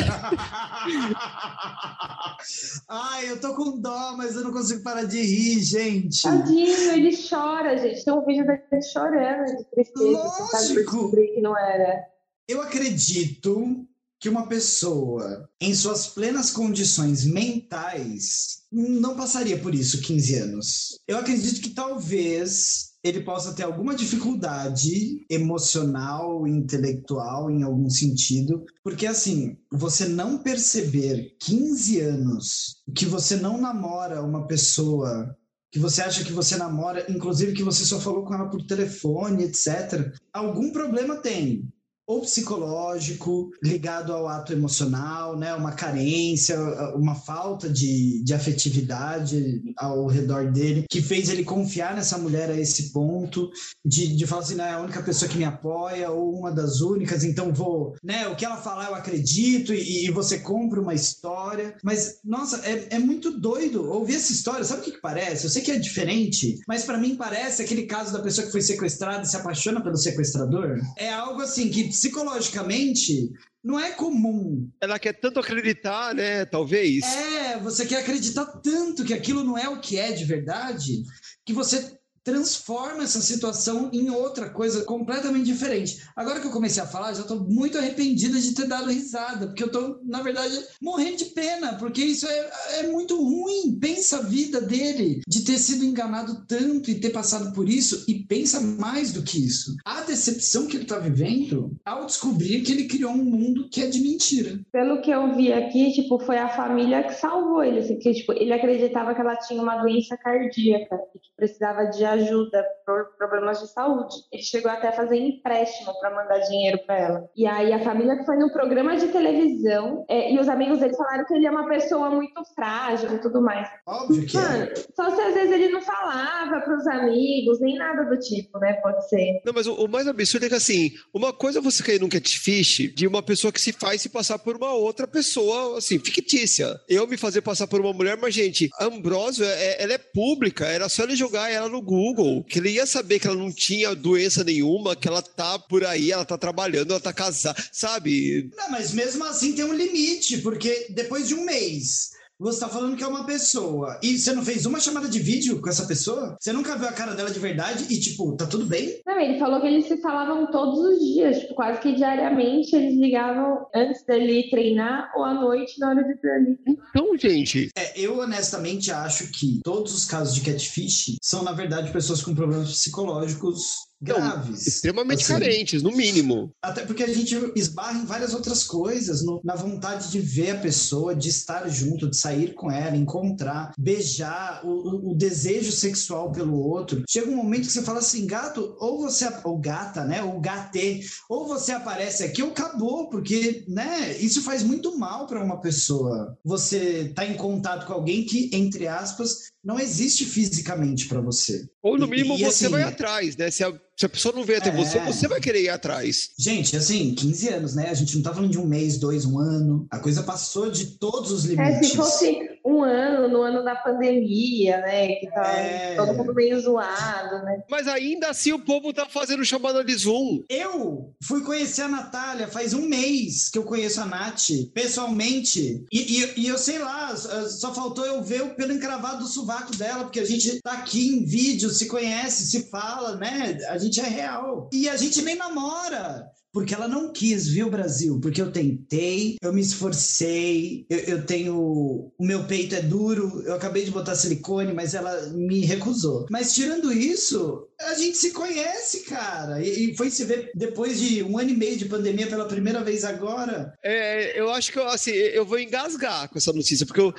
S1: Ai, eu tô com dó, mas eu não consigo parar de rir, gente.
S4: Tadinho, ele chora, gente. Tem um vídeo dele chorando de tristeza.
S1: Lógico.
S4: que não era.
S1: Eu acredito que uma pessoa, em suas plenas condições mentais, não passaria por isso 15 anos. Eu acredito que talvez ele possa ter alguma dificuldade emocional, intelectual, em algum sentido, porque assim, você não perceber 15 anos que você não namora uma pessoa que você acha que você namora, inclusive que você só falou com ela por telefone, etc. Algum problema tem ou psicológico, ligado ao ato emocional, né? uma carência, uma falta de, de afetividade ao redor dele, que fez ele confiar nessa mulher a esse ponto, de, de falar assim, não, é a única pessoa que me apoia, ou uma das únicas, então vou, né? O que ela falar eu acredito, e, e você compra uma história. Mas, nossa, é, é muito doido ouvir essa história. Sabe o que, que parece? Eu sei que é diferente, mas para mim parece aquele caso da pessoa que foi sequestrada e se apaixona pelo sequestrador. É algo assim que psicologicamente não é comum.
S2: Ela quer tanto acreditar, né? Talvez.
S1: É, você quer acreditar tanto que aquilo não é o que é de verdade, que você transforma essa situação em outra coisa completamente diferente. Agora que eu comecei a falar, já estou muito arrependida de ter dado risada, porque eu estou, na verdade, morrendo de pena, porque isso é, é muito ruim. Pensa a vida dele, de ter sido enganado tanto e ter passado por isso, e pensa mais do que isso. A decepção que ele está vivendo ao descobrir que ele criou um mundo que é de mentira.
S4: Pelo que eu vi aqui, tipo, foi a família que salvou ele, assim, que, tipo, ele acreditava que ela tinha uma doença cardíaca e que precisava de ajuda por problemas de saúde. Ele chegou até a fazer empréstimo para mandar dinheiro para ela. E aí a família que foi no programa de televisão é, e os amigos dele falaram que ele é uma pessoa muito frágil e tudo mais.
S1: Óbvio que
S4: Mano,
S1: é.
S4: Só se às vezes ele não falava para os amigos, nem nada do tipo, né? Pode ser.
S2: Não, mas o, o, mais absurdo é que assim, uma coisa é você cair num catfish de uma pessoa que se faz se passar por uma outra pessoa, assim, fictícia. Eu me fazer passar por uma mulher, mas gente, Ambrosio, é, ela é pública, era só ele jogar ela no Google Google, que ele ia saber que ela não tinha doença nenhuma, que ela tá por aí, ela tá trabalhando, ela tá casada, sabe?
S1: Não, mas mesmo assim tem um limite, porque depois de um mês você tá falando que é uma pessoa e você não fez uma chamada de vídeo com essa pessoa? Você nunca viu a cara dela de verdade e, tipo, tá tudo bem?
S4: Não, ele falou que eles se falavam todos os dias, tipo, quase que diariamente eles ligavam antes dele treinar ou à noite na hora de dormir.
S2: Então, gente.
S1: É, eu honestamente acho que todos os casos de catfish são, na verdade, pessoas com problemas psicológicos graves.
S2: extremamente assim, carentes, no mínimo.
S1: Até porque a gente esbarra em várias outras coisas, no, na vontade de ver a pessoa, de estar junto, de sair com ela, encontrar, beijar, o, o, o desejo sexual pelo outro. Chega um momento que você fala assim, gato, ou você, ou gata, né, ou gatê, ou você aparece aqui ou acabou, porque, né, isso faz muito mal para uma pessoa. Você tá em contato com alguém que, entre aspas, não existe fisicamente para você.
S2: Ou no
S1: E-
S2: mínimo
S1: e,
S2: você
S1: assim,
S2: vai atrás, né? Se a, se a pessoa não vem até
S1: É.
S2: você, você vai querer ir atrás.
S1: Gente, assim, 15 anos, né? A gente não tá falando de um mês, dois, um ano. A coisa passou de todos os
S4: É,
S1: limites.
S4: se fosse um ano, no ano da pandemia, né? Que tá
S1: É.
S4: todo mundo meio zoado, né?
S2: Mas ainda assim o povo tá fazendo chamada de Zoom.
S1: Eu fui conhecer a Natália faz um mês que eu conheço a Nath, pessoalmente. E, e- e eu sei lá, só faltou eu ver o pelo encravado do sovaco dela, porque a gente tá aqui em vídeo, se conhece, se fala, né? A gente é real. E a gente nem namora. Porque ela não quis, viu, Brasil? Porque eu tentei, eu me esforcei, eu, eu tenho. O meu peito é duro, eu acabei de botar silicone, mas ela me recusou. Mas tirando isso, a gente se conhece, cara. E, e foi se ver depois de um ano e meio de pandemia pela primeira vez agora.
S2: É, eu acho que eu, assim, eu vou engasgar com essa notícia, porque eu,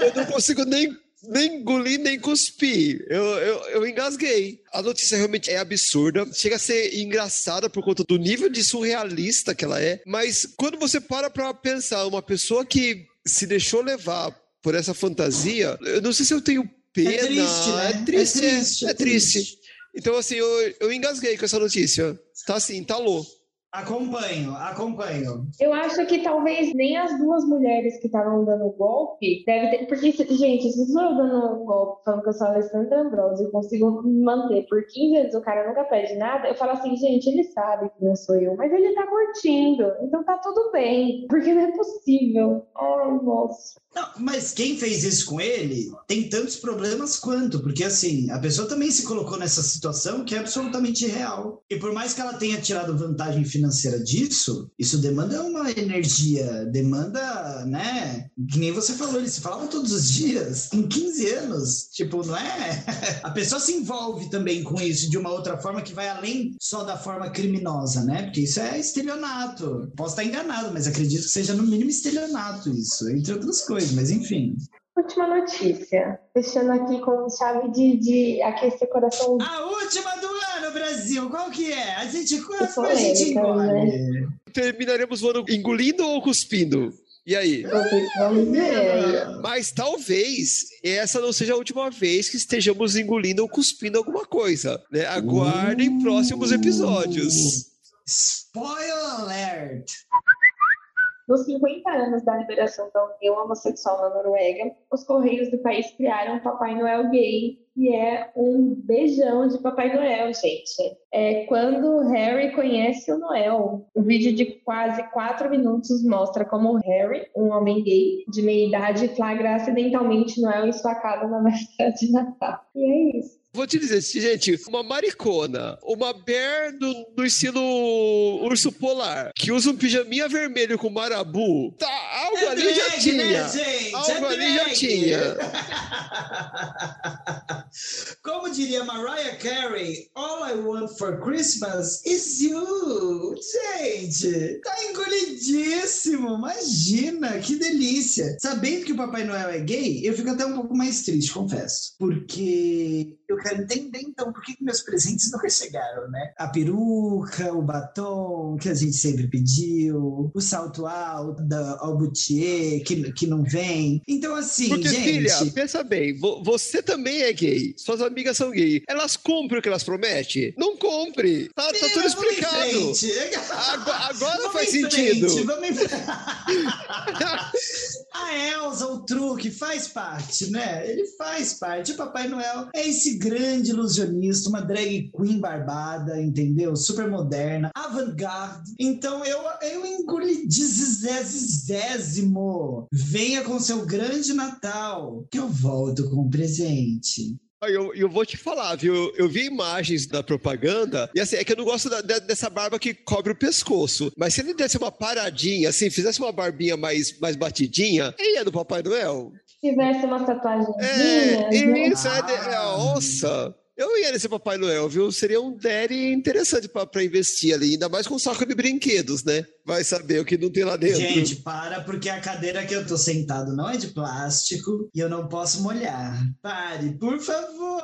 S2: eu não consigo nem, nem engolir, nem cuspir. Eu, eu, eu engasguei. A notícia realmente é absurda, chega a ser engraçada por conta do nível de surrealista que ela é, mas quando você para pra pensar, uma pessoa que se deixou levar por essa fantasia, eu não sei se eu tenho pena.
S1: É triste, né?
S2: É triste,
S1: É triste,
S2: é
S1: é
S2: triste.
S1: triste.
S2: Então, assim, eu, eu engasguei com essa notícia. Tá assim, tá louco.
S1: Acompanho, acompanho.
S4: Eu acho que talvez nem as duas mulheres que estavam dando golpe deve ter. Porque, gente, se sou eu dando um golpe falando que eu sou a Alessandra Ambrosio e consigo me manter por 15 anos, o cara nunca pede nada, eu falo assim, gente, ele sabe que não sou eu, mas ele tá curtindo, então tá tudo bem, porque não é possível. Ai, nossa.
S1: Não, mas quem fez isso com ele tem tantos problemas quanto, porque assim, a pessoa também se colocou nessa situação que é absolutamente real. E por mais que ela tenha tirado vantagem financeira disso, isso demanda uma energia, demanda, né? Que nem você falou, eles se falavam todos os dias, em 15 anos. Tipo, não é? A pessoa se envolve também com isso de uma outra forma que vai além só da forma criminosa, né? Porque isso é estelionato. Posso estar enganado, mas acredito que seja no mínimo estelionato isso, entre outras coisas, mas enfim.
S4: Última notícia. Fechando aqui com chave de, de aquecer coração.
S1: A última do ano, Brasil, qual que é? A gente
S4: sou
S1: a gente
S4: polêmica,
S1: engole.
S2: Terminaremos o ano engolindo ou cuspindo? E aí?
S4: Vamos ver.
S2: Mas talvez essa não seja a última vez que estejamos engolindo ou cuspindo alguma coisa. Né? Aguardem
S1: Uh.
S2: próximos episódios.
S1: Spoiler alert!
S4: Nos 50 anos da liberação da união homossexual na Noruega, os Correios do país criaram o Papai Noel gay, que é um beijão de Papai Noel, gente. É quando Harry conhece o Noel. Um vídeo de quase quatro minutos mostra como Harry, um homem gay de meia idade, flagra acidentalmente Noel casa na véspera de Natal. E é isso.
S2: Vou te dizer, gente, uma maricona, uma bear do, do estilo urso polar, que usa um pijaminha vermelho com marabu, tá, algo ali já
S1: drag,
S2: tinha.
S1: né, gente?
S2: Algo
S1: É
S2: ali já
S1: drag.
S2: tinha.
S1: Como diria Mariah Carey, All I Want for Christmas is You. Gente, tá engolidíssimo. Imagina, que delícia. Sabendo que o Papai Noel é gay, eu fico até um pouco mais triste, confesso. Porque eu quero entender, então, por que meus presentes nunca chegaram, né? A peruca, o batom que a gente sempre pediu, o salto alto da Albutier que, que não vem. Então, assim,
S2: Porque,
S1: gente...
S2: filha, pensa bem, vo- você também é gay, suas amigas são gay. Elas cumprem o que elas prometem? Não cumpre. Tá, tá tudo explicado. Agora, agora faz sentido.
S1: frente, vamos em frente. A Elsa, o truque, faz parte, né? Ele faz parte. O Papai Noel é esse grande ilusionista, uma drag queen barbada, entendeu? Super moderna, avant-garde. Então eu, eu engoli dezésimo. Venha com seu grande Natal, que eu volto com um presente.
S2: Eu, eu vou te falar, viu? Eu vi imagens da propaganda, e assim, é que eu não gosto da- da- dessa barba que cobre o pescoço. Mas se ele desse uma paradinha, assim, fizesse uma barbinha mais, mais batidinha, ele é do Papai Noel.
S4: Se tivesse uma tatuagem.
S2: É,
S4: né?
S2: isso, é, de- é a onça. Eu ia nesse Papai Noel, viu? Seria um daddy interessante para investir ali, ainda mais com um saco de brinquedos, né? Vai saber o que não tem lá dentro.
S1: Gente, para, porque a cadeira que eu tô sentado não é de plástico e eu não posso molhar. Pare, por favor.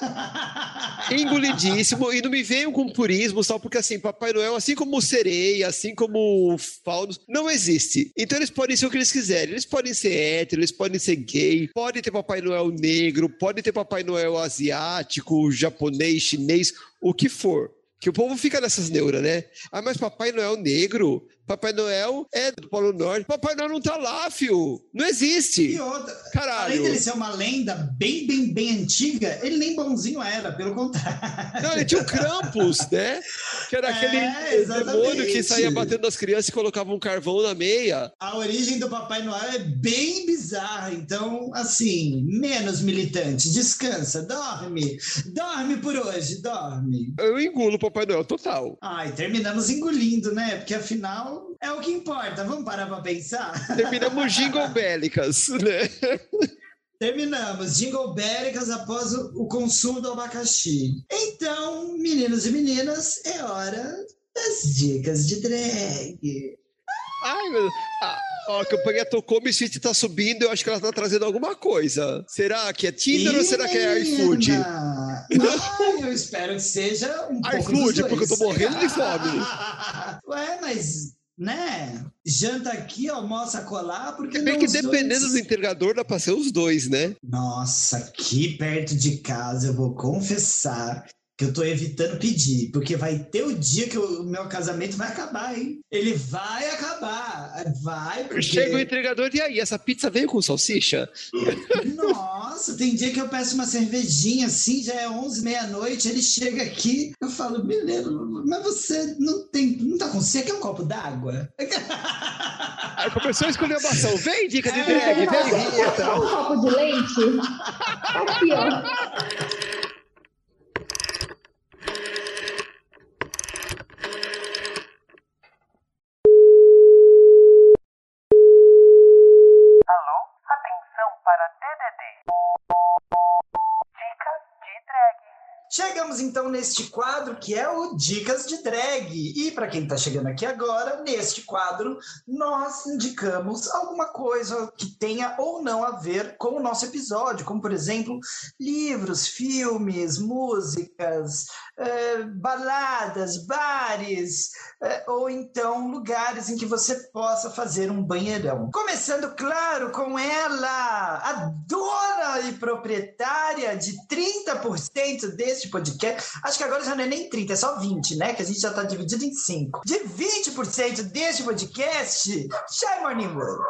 S2: Engolidíssimo. E não me venham com purismo, só porque assim, Papai Noel, assim como o sereia, assim como o fauno, não existe. Então eles podem ser o que eles quiserem. Eles podem ser hétero, eles podem ser gay, pode ter Papai Noel negro, pode ter Papai Noel asiático, japonês, chinês, o que for. Que o povo fica nessas neuras, né? Ah, mas Papai Noel negro? Papai Noel é do Polo Norte. Papai Noel não tá lá, fio. Não existe.
S1: E outra,
S2: Caralho.
S1: além dele ser uma lenda bem, bem, bem antiga, ele nem bonzinho era, pelo contrário.
S2: Não, ele tinha o Krampus, né? Que era
S1: É,
S2: aquele
S1: exatamente.
S2: demônio que saía batendo nas crianças e colocava um carvão na meia.
S1: A origem do Papai Noel é bem bizarra, então, assim, menos militante. Descansa, dorme. Dorme por hoje, dorme.
S2: Eu engulo o Papai Noel total.
S1: Ai, terminamos engolindo, né? Porque afinal é o que importa. Vamos parar pra pensar?
S2: Terminamos jingle bélicas, né?
S1: Terminamos. Jingle bélicas após o, o consumo do abacaxi. Então, meninos e meninas, é hora das dicas de drag.
S2: Ai, meu Deus. Ah, ó, a campanha tocou, Miss Fit tá subindo, eu acho que ela tá trazendo alguma coisa. Será que é Tinder ou será que é iFood?
S1: Ai, eu espero que seja um pouco
S2: iFood, porque eu tô morrendo de fome.
S1: Ué, mas, né? Janta aqui, almoça colar, porque não
S2: que dependendo
S1: dois?
S2: do entregador, dá pra ser os dois, né?
S1: Nossa, aqui perto de casa, eu vou confessar que eu tô evitando pedir, porque vai ter o dia que o meu casamento vai acabar, hein? Ele vai acabar, vai, porque...
S2: Chega o entregador, e aí, essa pizza veio com salsicha?
S1: Nossa, tem dia que eu peço uma cervejinha assim, já é 11, meia-noite, ele chega aqui, eu falo, beleza, mas você não tem, não tá com sede, quer um copo d'água?
S2: Aí começou a escolher a maçã. Vem, dica de
S1: É,
S2: drag, vem,
S5: um copo de leite? Aqui, ó.
S6: Atenção para DDD. Dicas de drag.
S1: Chegamos então neste quadro que é o Dicas de Drag. E para quem está chegando aqui agora, neste quadro, nós indicamos alguma coisa que tenha ou não a ver com o nosso episódio, como por exemplo, livros, filmes, músicas, eh, baladas, bares, eh, ou então lugares em que você possa fazer um banheirão. Começando, claro, com ela, a dona e proprietária de 30% deste podcast. Acho que agora já não é nem 30, é só 20, né? Que a gente já está dividido em 5. De 20% deste podcast, Shy Morning Wood.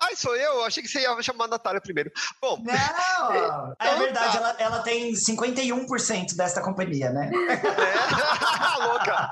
S2: Ai, sou eu? Achei que você ia chamar a Natália primeiro. Bom,
S1: Não! É
S2: Então
S1: verdade,
S2: tá.
S1: ela, ela tem 51% desta companhia, né?
S2: é... louca.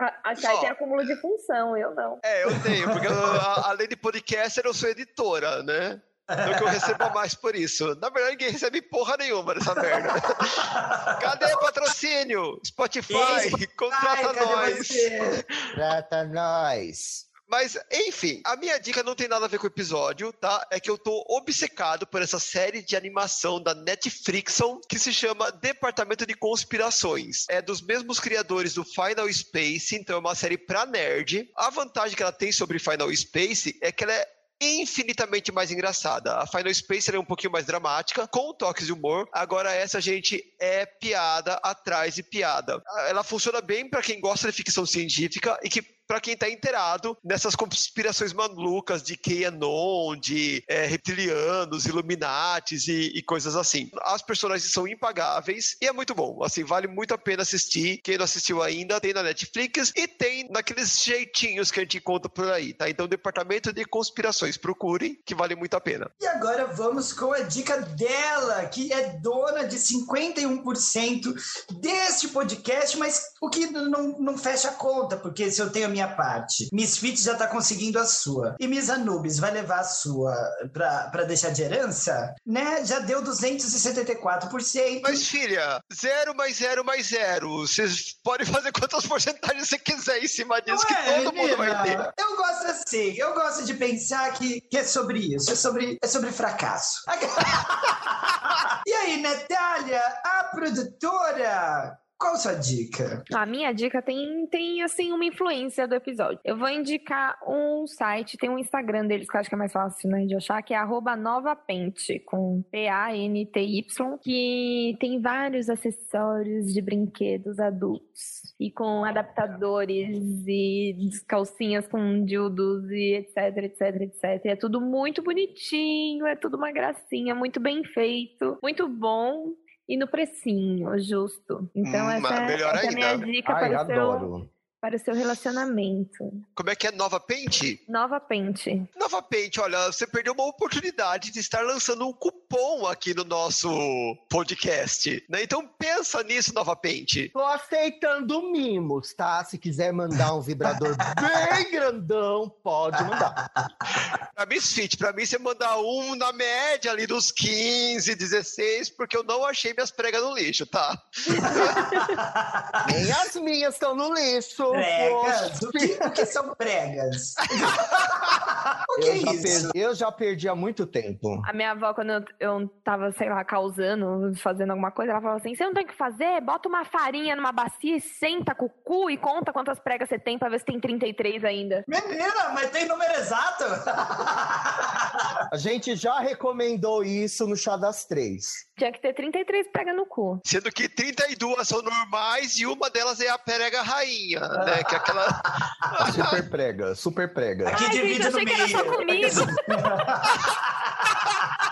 S4: A, a Chay
S2: Ó.
S4: tem acúmulo de função, eu não.
S2: É, eu tenho, porque eu, a- além de podcaster, eu sou editora, né? Então que eu recebo mais por isso. Na verdade, ninguém recebe porra nenhuma dessa merda. Cadê patrocínio? Spotify,
S1: Ei,
S2: contrata nós.
S1: você?
S3: Trata nós.
S2: Mas, enfim, a minha dica não tem nada a ver com o episódio, tá? É que eu tô obcecado por essa série de animação da Netflix que se chama Departamento de Conspirações. É dos mesmos criadores do Final Space, então é uma série pra nerd. A vantagem que ela tem sobre Final Space é que ela é infinitamente mais engraçada. A Final Space é um pouquinho mais dramática, com toques de humor. Agora essa, gente, é piada atrás de piada. Ela funciona bem pra quem gosta de ficção científica e que pra quem tá inteirado nessas conspirações malucas de QAnon, de é, reptilianos, Illuminatis e, e coisas assim. As personagens são impagáveis e é muito bom. Assim, vale muito a pena assistir. Quem não assistiu ainda, tem na Netflix e tem naqueles jeitinhos que a gente encontra por aí, tá? Então, Departamento de Conspirações, procurem, que vale muito a pena.
S1: E agora vamos com a dica dela, que é dona de 51% deste podcast, mas o que não, não fecha a conta, porque se eu tenho a minha parte, Miss Fit já tá conseguindo a sua. E Miss Anubis vai levar a sua pra, pra deixar de herança, né? Já deu 274%.
S2: Mas, filha, zero mais zero mais zero. Vocês podem fazer quantas porcentagens você quiser em cima disso, que
S1: Ué,
S2: todo mundo vai ter.
S1: Eu gosto assim, eu gosto de pensar que, que é sobre isso, é sobre, é sobre fracasso. E aí, Natália, a produtora, qual sua dica?
S4: A minha dica tem, tem, assim, uma influência do episódio. Eu vou indicar um site, tem um Instagram deles que eu acho que é mais fácil né, de achar, que é novapente, com P-A-N-T-Y, que tem vários acessórios de brinquedos adultos. E com adaptadores e calcinhas com dildos e etc, etc, etc. E é tudo muito bonitinho, é tudo uma gracinha, muito bem feito, muito bom e no precinho, justo. Então,
S2: Hum,
S4: essa,
S2: melhor
S4: essa é a minha
S2: ainda.
S4: dica
S3: Ai,
S4: para o, seu,
S3: adoro.
S4: para o seu relacionamento.
S2: Como é que é Nova Pente?
S4: Nova Pente.
S2: Nova Pente, olha, você perdeu uma oportunidade de estar lançando um cupom aqui no nosso podcast, né? Então pensa nisso, Nova Pente.
S3: Tô aceitando mimos, tá? Se quiser mandar um vibrador bem grandão, pode mandar.
S2: Pra Misfit, pra mim você mandar um na média ali dos 15, 16, porque eu não achei minhas pregas no lixo, tá?
S3: Nem as minhas estão no lixo.
S1: Pregas? O que, o que são pregas? o que
S3: Eu
S1: é isso?
S3: perdi, eu já perdi há muito tempo.
S4: A minha avó, quando eu, eu tava, sei lá, causando, fazendo alguma coisa, ela falava assim: você não tem o que fazer? Bota uma farinha numa bacia e senta com o cu e conta quantas pregas você tem pra ver se tem 33 ainda.
S1: Menina, mas tem número exato?
S3: A gente já recomendou isso no chá das três.
S4: Tinha que ter 33 pregas no cu.
S2: Sendo que 32 são normais e uma delas é a prega rainha, né? Que é aquela.
S3: Super prega, super prega.
S1: Aqui
S4: Ai,
S1: divide
S4: gente,
S1: no
S4: achei que era
S1: meio.
S4: só comigo.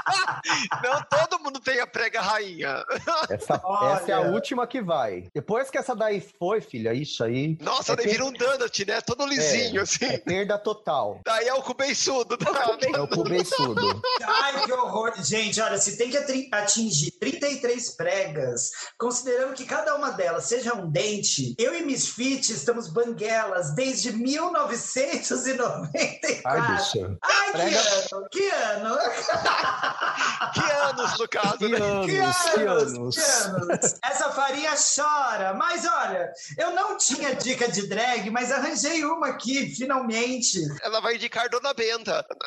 S2: Não, todo mundo tem a prega rainha.
S3: Essa, essa é a última que vai. Depois que essa daí foi, filha, ixi, aí
S2: Nossa,
S3: É
S2: daí vira um donut, né? Todo lisinho,
S3: é
S2: assim.
S3: perda total.
S2: Daí é o cu beiçudo.
S3: É o cu beiçudo.
S1: Ai, que horror. Gente, olha, se tem que atingir 33 pregas, considerando que cada uma delas seja um dente, eu e Miss Fit estamos banguelas desde 1994.
S3: Ai, bicha.
S1: Ai,
S3: Prega-
S1: que ano, que ano.
S2: Que anos, no caso,
S3: Que
S2: né?
S3: anos,
S1: Que
S3: que
S1: anos,
S3: anos.
S1: que anos. Essa farinha chora. Mas olha, eu não tinha dica de drag, mas arranjei uma aqui, finalmente.
S2: Ela vai indicar Dona Benta.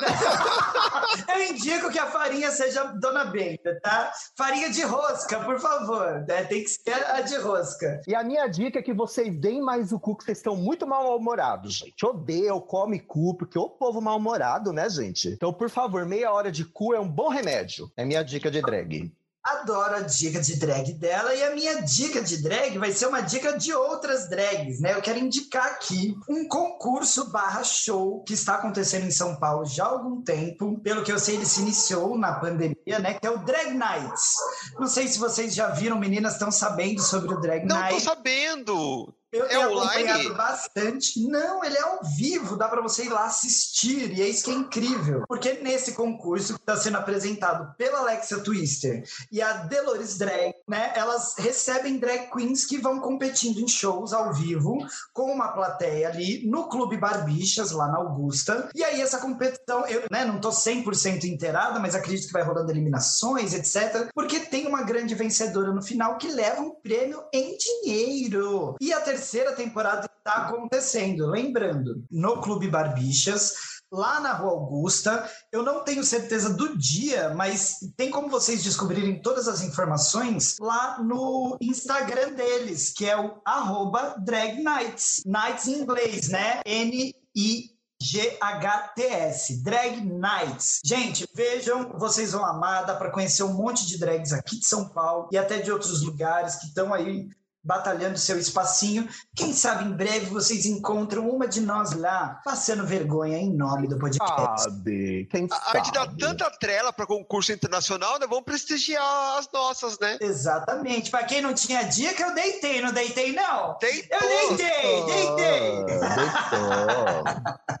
S1: Eu indico que a farinha seja Dona Benta, tá? Farinha de rosca, por favor. né? Tem que ser a de rosca.
S3: E a minha dica é que vocês deem mais o cu, que vocês estão muito mal-humorados, gente. Odeio, come cu, porque o povo mal-humorado, né, gente? Então, por favor, meia hora de cu é um bom remédio. É minha dica de drag.
S1: Adoro a dica de drag dela e a minha dica de drag vai ser uma dica de outras drags, né? Eu quero indicar aqui um concurso barra show que está acontecendo em São Paulo já há algum tempo. Pelo que eu sei, ele se iniciou na pandemia, né? Que é o Drag Nights. Não sei se vocês já viram, meninas estão sabendo sobre o Drag
S2: Não tô
S1: Night.
S2: sabendo.
S1: Eu
S2: É
S1: tenho
S2: online?
S1: acompanhado bastante. Não, ele é ao vivo, dá pra você ir lá assistir, e é isso que é incrível. Porque nesse concurso que está sendo apresentado pela Alexa Twister e a Delores Drag, né, elas recebem drag queens que vão competindo em shows ao vivo com uma plateia ali no Clube Barbixas, lá na Augusta. E aí essa competição, eu né, não tô 100% inteirada, mas acredito que vai rolando eliminações, etc. Porque tem uma grande vencedora no final que leva um prêmio em dinheiro. E a terceira temporada está acontecendo. Lembrando, no Clube Barbixas, lá na Rua Augusta. Eu não tenho certeza do dia, mas tem como vocês descobrirem todas as informações lá no Instagram deles, que é o arroba Drag Nights. Nights em inglês, né? N-I GHTS, Drag Nights. Gente, vejam, vocês vão amar, dá para conhecer um monte de drags aqui de São Paulo e até de outros lugares que estão aí batalhando seu espacinho. Quem sabe em breve vocês encontram uma de nós lá, passando vergonha em nome do podcast.
S3: Sabe? Quem
S2: A
S3: sabe?
S2: arte dá tanta trela para concurso internacional, né? Vamos prestigiar as nossas, né?
S1: Exatamente. Para quem não tinha dica, eu deitei, não deitei não.
S2: Tem
S1: Eu deitei, deitei.
S3: Deitou.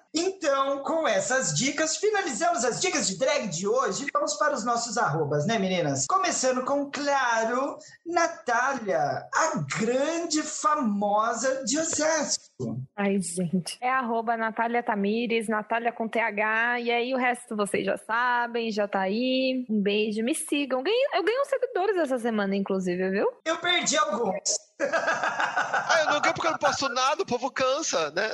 S1: Então, com essas dicas, finalizamos as dicas de drag de hoje e vamos para os nossos arrobas, né, meninas? Começando com, claro, Natália, a grande famosa de Osasco.
S4: Ai, gente. É arroba Natália Tamires, Natália com TH. E aí o resto vocês já sabem, já tá aí. Um beijo, me sigam. Ganhei- eu ganhei uns seguidores essa semana, inclusive, viu?
S1: Eu perdi alguns.
S2: Ah, eu não ganho porque eu não posto nada, o povo cansa, né?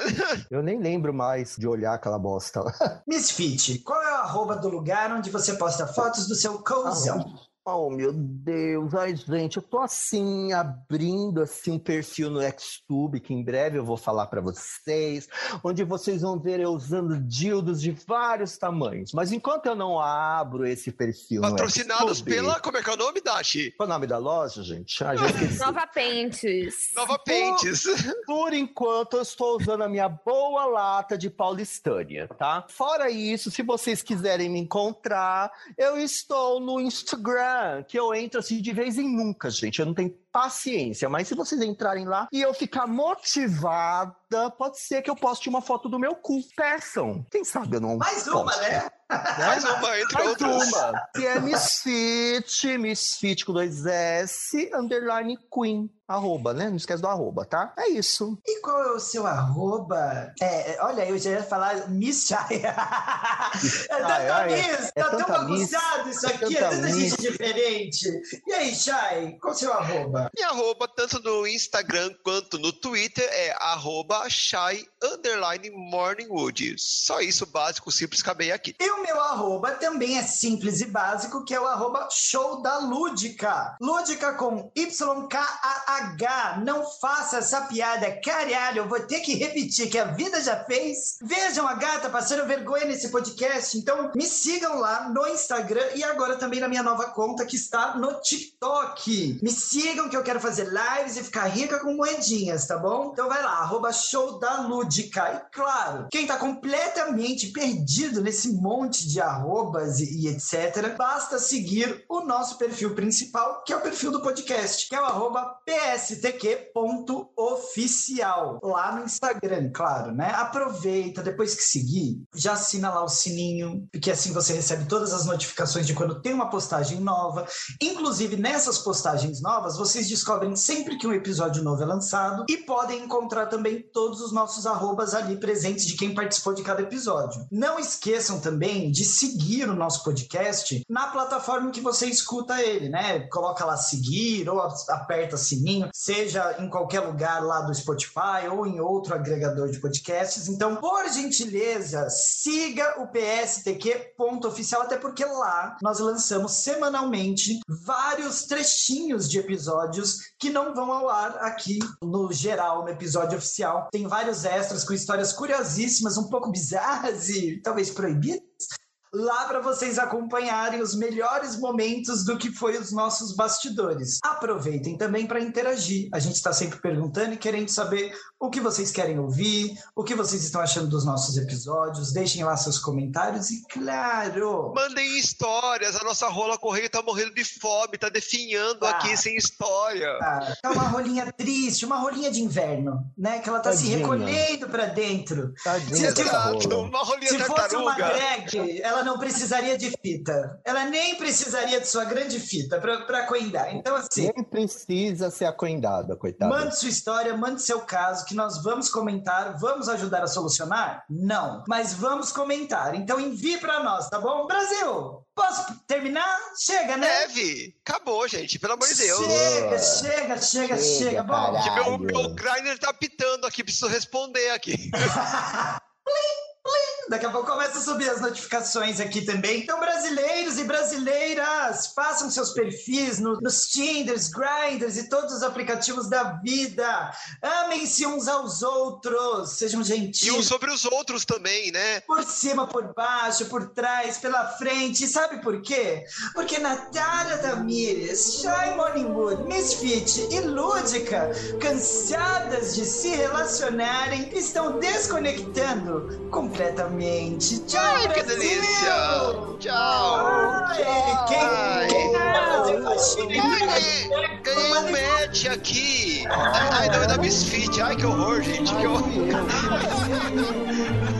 S3: Eu nem lembro mais de olhar aquela bosta.
S1: Misfit, qual é o arroba do lugar onde você posta fotos do seu couzão?
S3: Oh, meu Deus. Ai, gente, eu tô assim, abrindo assim um perfil no Xtube, que em breve eu vou falar para vocês, onde vocês vão ver eu usando dildos de vários tamanhos. Mas enquanto eu não abro esse perfil
S2: Patrocinados pela. Como é que é o nome, Dashi?
S3: Qual é o nome da loja, gente? Ah.
S4: Nova Pentes.
S2: Nova Pentes.
S3: Por enquanto, eu estou usando a minha boa lata de paulistânia, tá? Fora isso, se vocês quiserem me encontrar, eu estou no Instagram, que eu entro assim de vez em nunca, gente. Eu não tenho paciência, mas se vocês entrarem lá e eu ficar motivada, pode ser que eu poste uma foto do meu cu. Peçam. Quem sabe eu não
S1: Mais uma,
S3: poste,
S1: né?
S2: Mais uma, entre
S3: Mais
S2: outras.
S3: uma. Que é Misfit, Misfit com dois S, underline Queen. Arroba, né? Não esquece do arroba, tá? É isso.
S1: E qual é o seu arroba? É, olha, eu já ia falar Miss Chay. é tanta
S3: Ai, ai,
S1: Miss,
S3: é
S1: tá tão bagunçado isso
S3: é
S1: aqui, é
S3: tanta
S1: gente diferente. E aí, Chay, qual é o seu arroba?
S2: Minha arroba, tanto no Instagram quanto no Twitter, é arroba shy underline morningwood. Só isso, básico, simples, acabei aqui.
S1: E o meu arroba também é simples e básico, que é o arroba show da Lúdica. Lúdica com Y-K-A-H. Não faça essa piada, caralho. Eu vou ter que repetir que a vida já fez. Vejam a gata passando vergonha nesse podcast. Então me sigam lá no Instagram e agora também na minha nova conta que está no TikTok. Me sigam que eu quero fazer lives e ficar rica com moedinhas, tá bom? Então vai lá, arroba show da Lúdica. E claro, quem tá completamente perdido nesse monte de arrobas e, e etc, basta seguir o nosso perfil principal, que é o perfil do podcast, que é o arroba pstq.oficial, lá no Instagram, claro, né? Aproveita, depois que seguir, já assina lá o sininho, porque assim você recebe todas as notificações de quando tem uma postagem nova. Inclusive, nessas postagens novas, vocês descobrem sempre que um episódio novo é lançado e podem encontrar também todos os nossos arrobas ali presentes de quem participou de cada episódio. Não esqueçam também de seguir o nosso podcast na plataforma que você escuta ele, né? Coloca lá seguir ou aperta sininho, seja em qualquer lugar lá do Spotify ou em outro agregador de podcasts. Então, por gentileza, siga o PSTQ.oficial, até porque lá nós lançamos semanalmente vários trechinhos de episódios que não vão ao ar aqui no geral, no episódio oficial. Tem vários extras com histórias curiosíssimas, um pouco bizarras e talvez proibidas. Lá para vocês acompanharem os melhores momentos do que foi os nossos bastidores. Aproveitem também para interagir. A gente está sempre perguntando e querendo saber o que vocês querem ouvir, o que vocês estão achando dos nossos episódios. Deixem lá seus comentários e, claro,
S2: Mandem histórias, a nossa rola correio tá morrendo de fome, tá definhando
S1: Ah.
S2: aqui sem história.
S1: Tá, tá uma rolinha triste, uma rolinha de inverno, né? Que ela tá se
S3: Tadinha.
S1: recolhendo pra dentro.
S3: Tadinha
S2: Exato,
S3: rola.
S2: uma rolinha
S1: Se fosse uma
S2: tartaruga.
S1: drag, ela não precisaria de fita. Ela nem precisaria de sua grande fita pra, pra coindar. Então, assim,
S3: Nem precisa ser acoendada, coitada.
S1: mande sua história, mande seu caso, que nós vamos comentar. Vamos ajudar a solucionar? Não. Mas vamos comentar. Então, envie pra nós, tá bom? Brasil, posso terminar? Chega, né?
S2: Deve. Acabou, gente, pelo amor de Deus.
S1: Chega, chega, chega,
S3: Chega,
S1: chega. Bom,
S2: meu, meu grinder tá pitando aqui, preciso responder aqui.
S1: Daqui a pouco começa a subir as notificações aqui também. Então, brasileiros e brasileiras, façam seus perfis no- nos Tinders, Grinders e todos os aplicativos da vida. Amem-se uns aos outros, sejam
S2: E um
S1: gentis.
S2: sobre os outros também, né?
S1: Por cima, por baixo, por trás, pela frente. E sabe por quê? Porque Natália Tamires, Shy Morningwood, Misfit e Lúdica, cansadas de se relacionarem, estão desconectando completamente. Tchau,
S2: Ai, que delícia! Tchau!
S1: Ai, quem,
S2: Ai.
S1: quem
S2: Ganhei, ganhei um match aqui! Ai, não, é da Misfit. Ai, que horror, gente, que horror!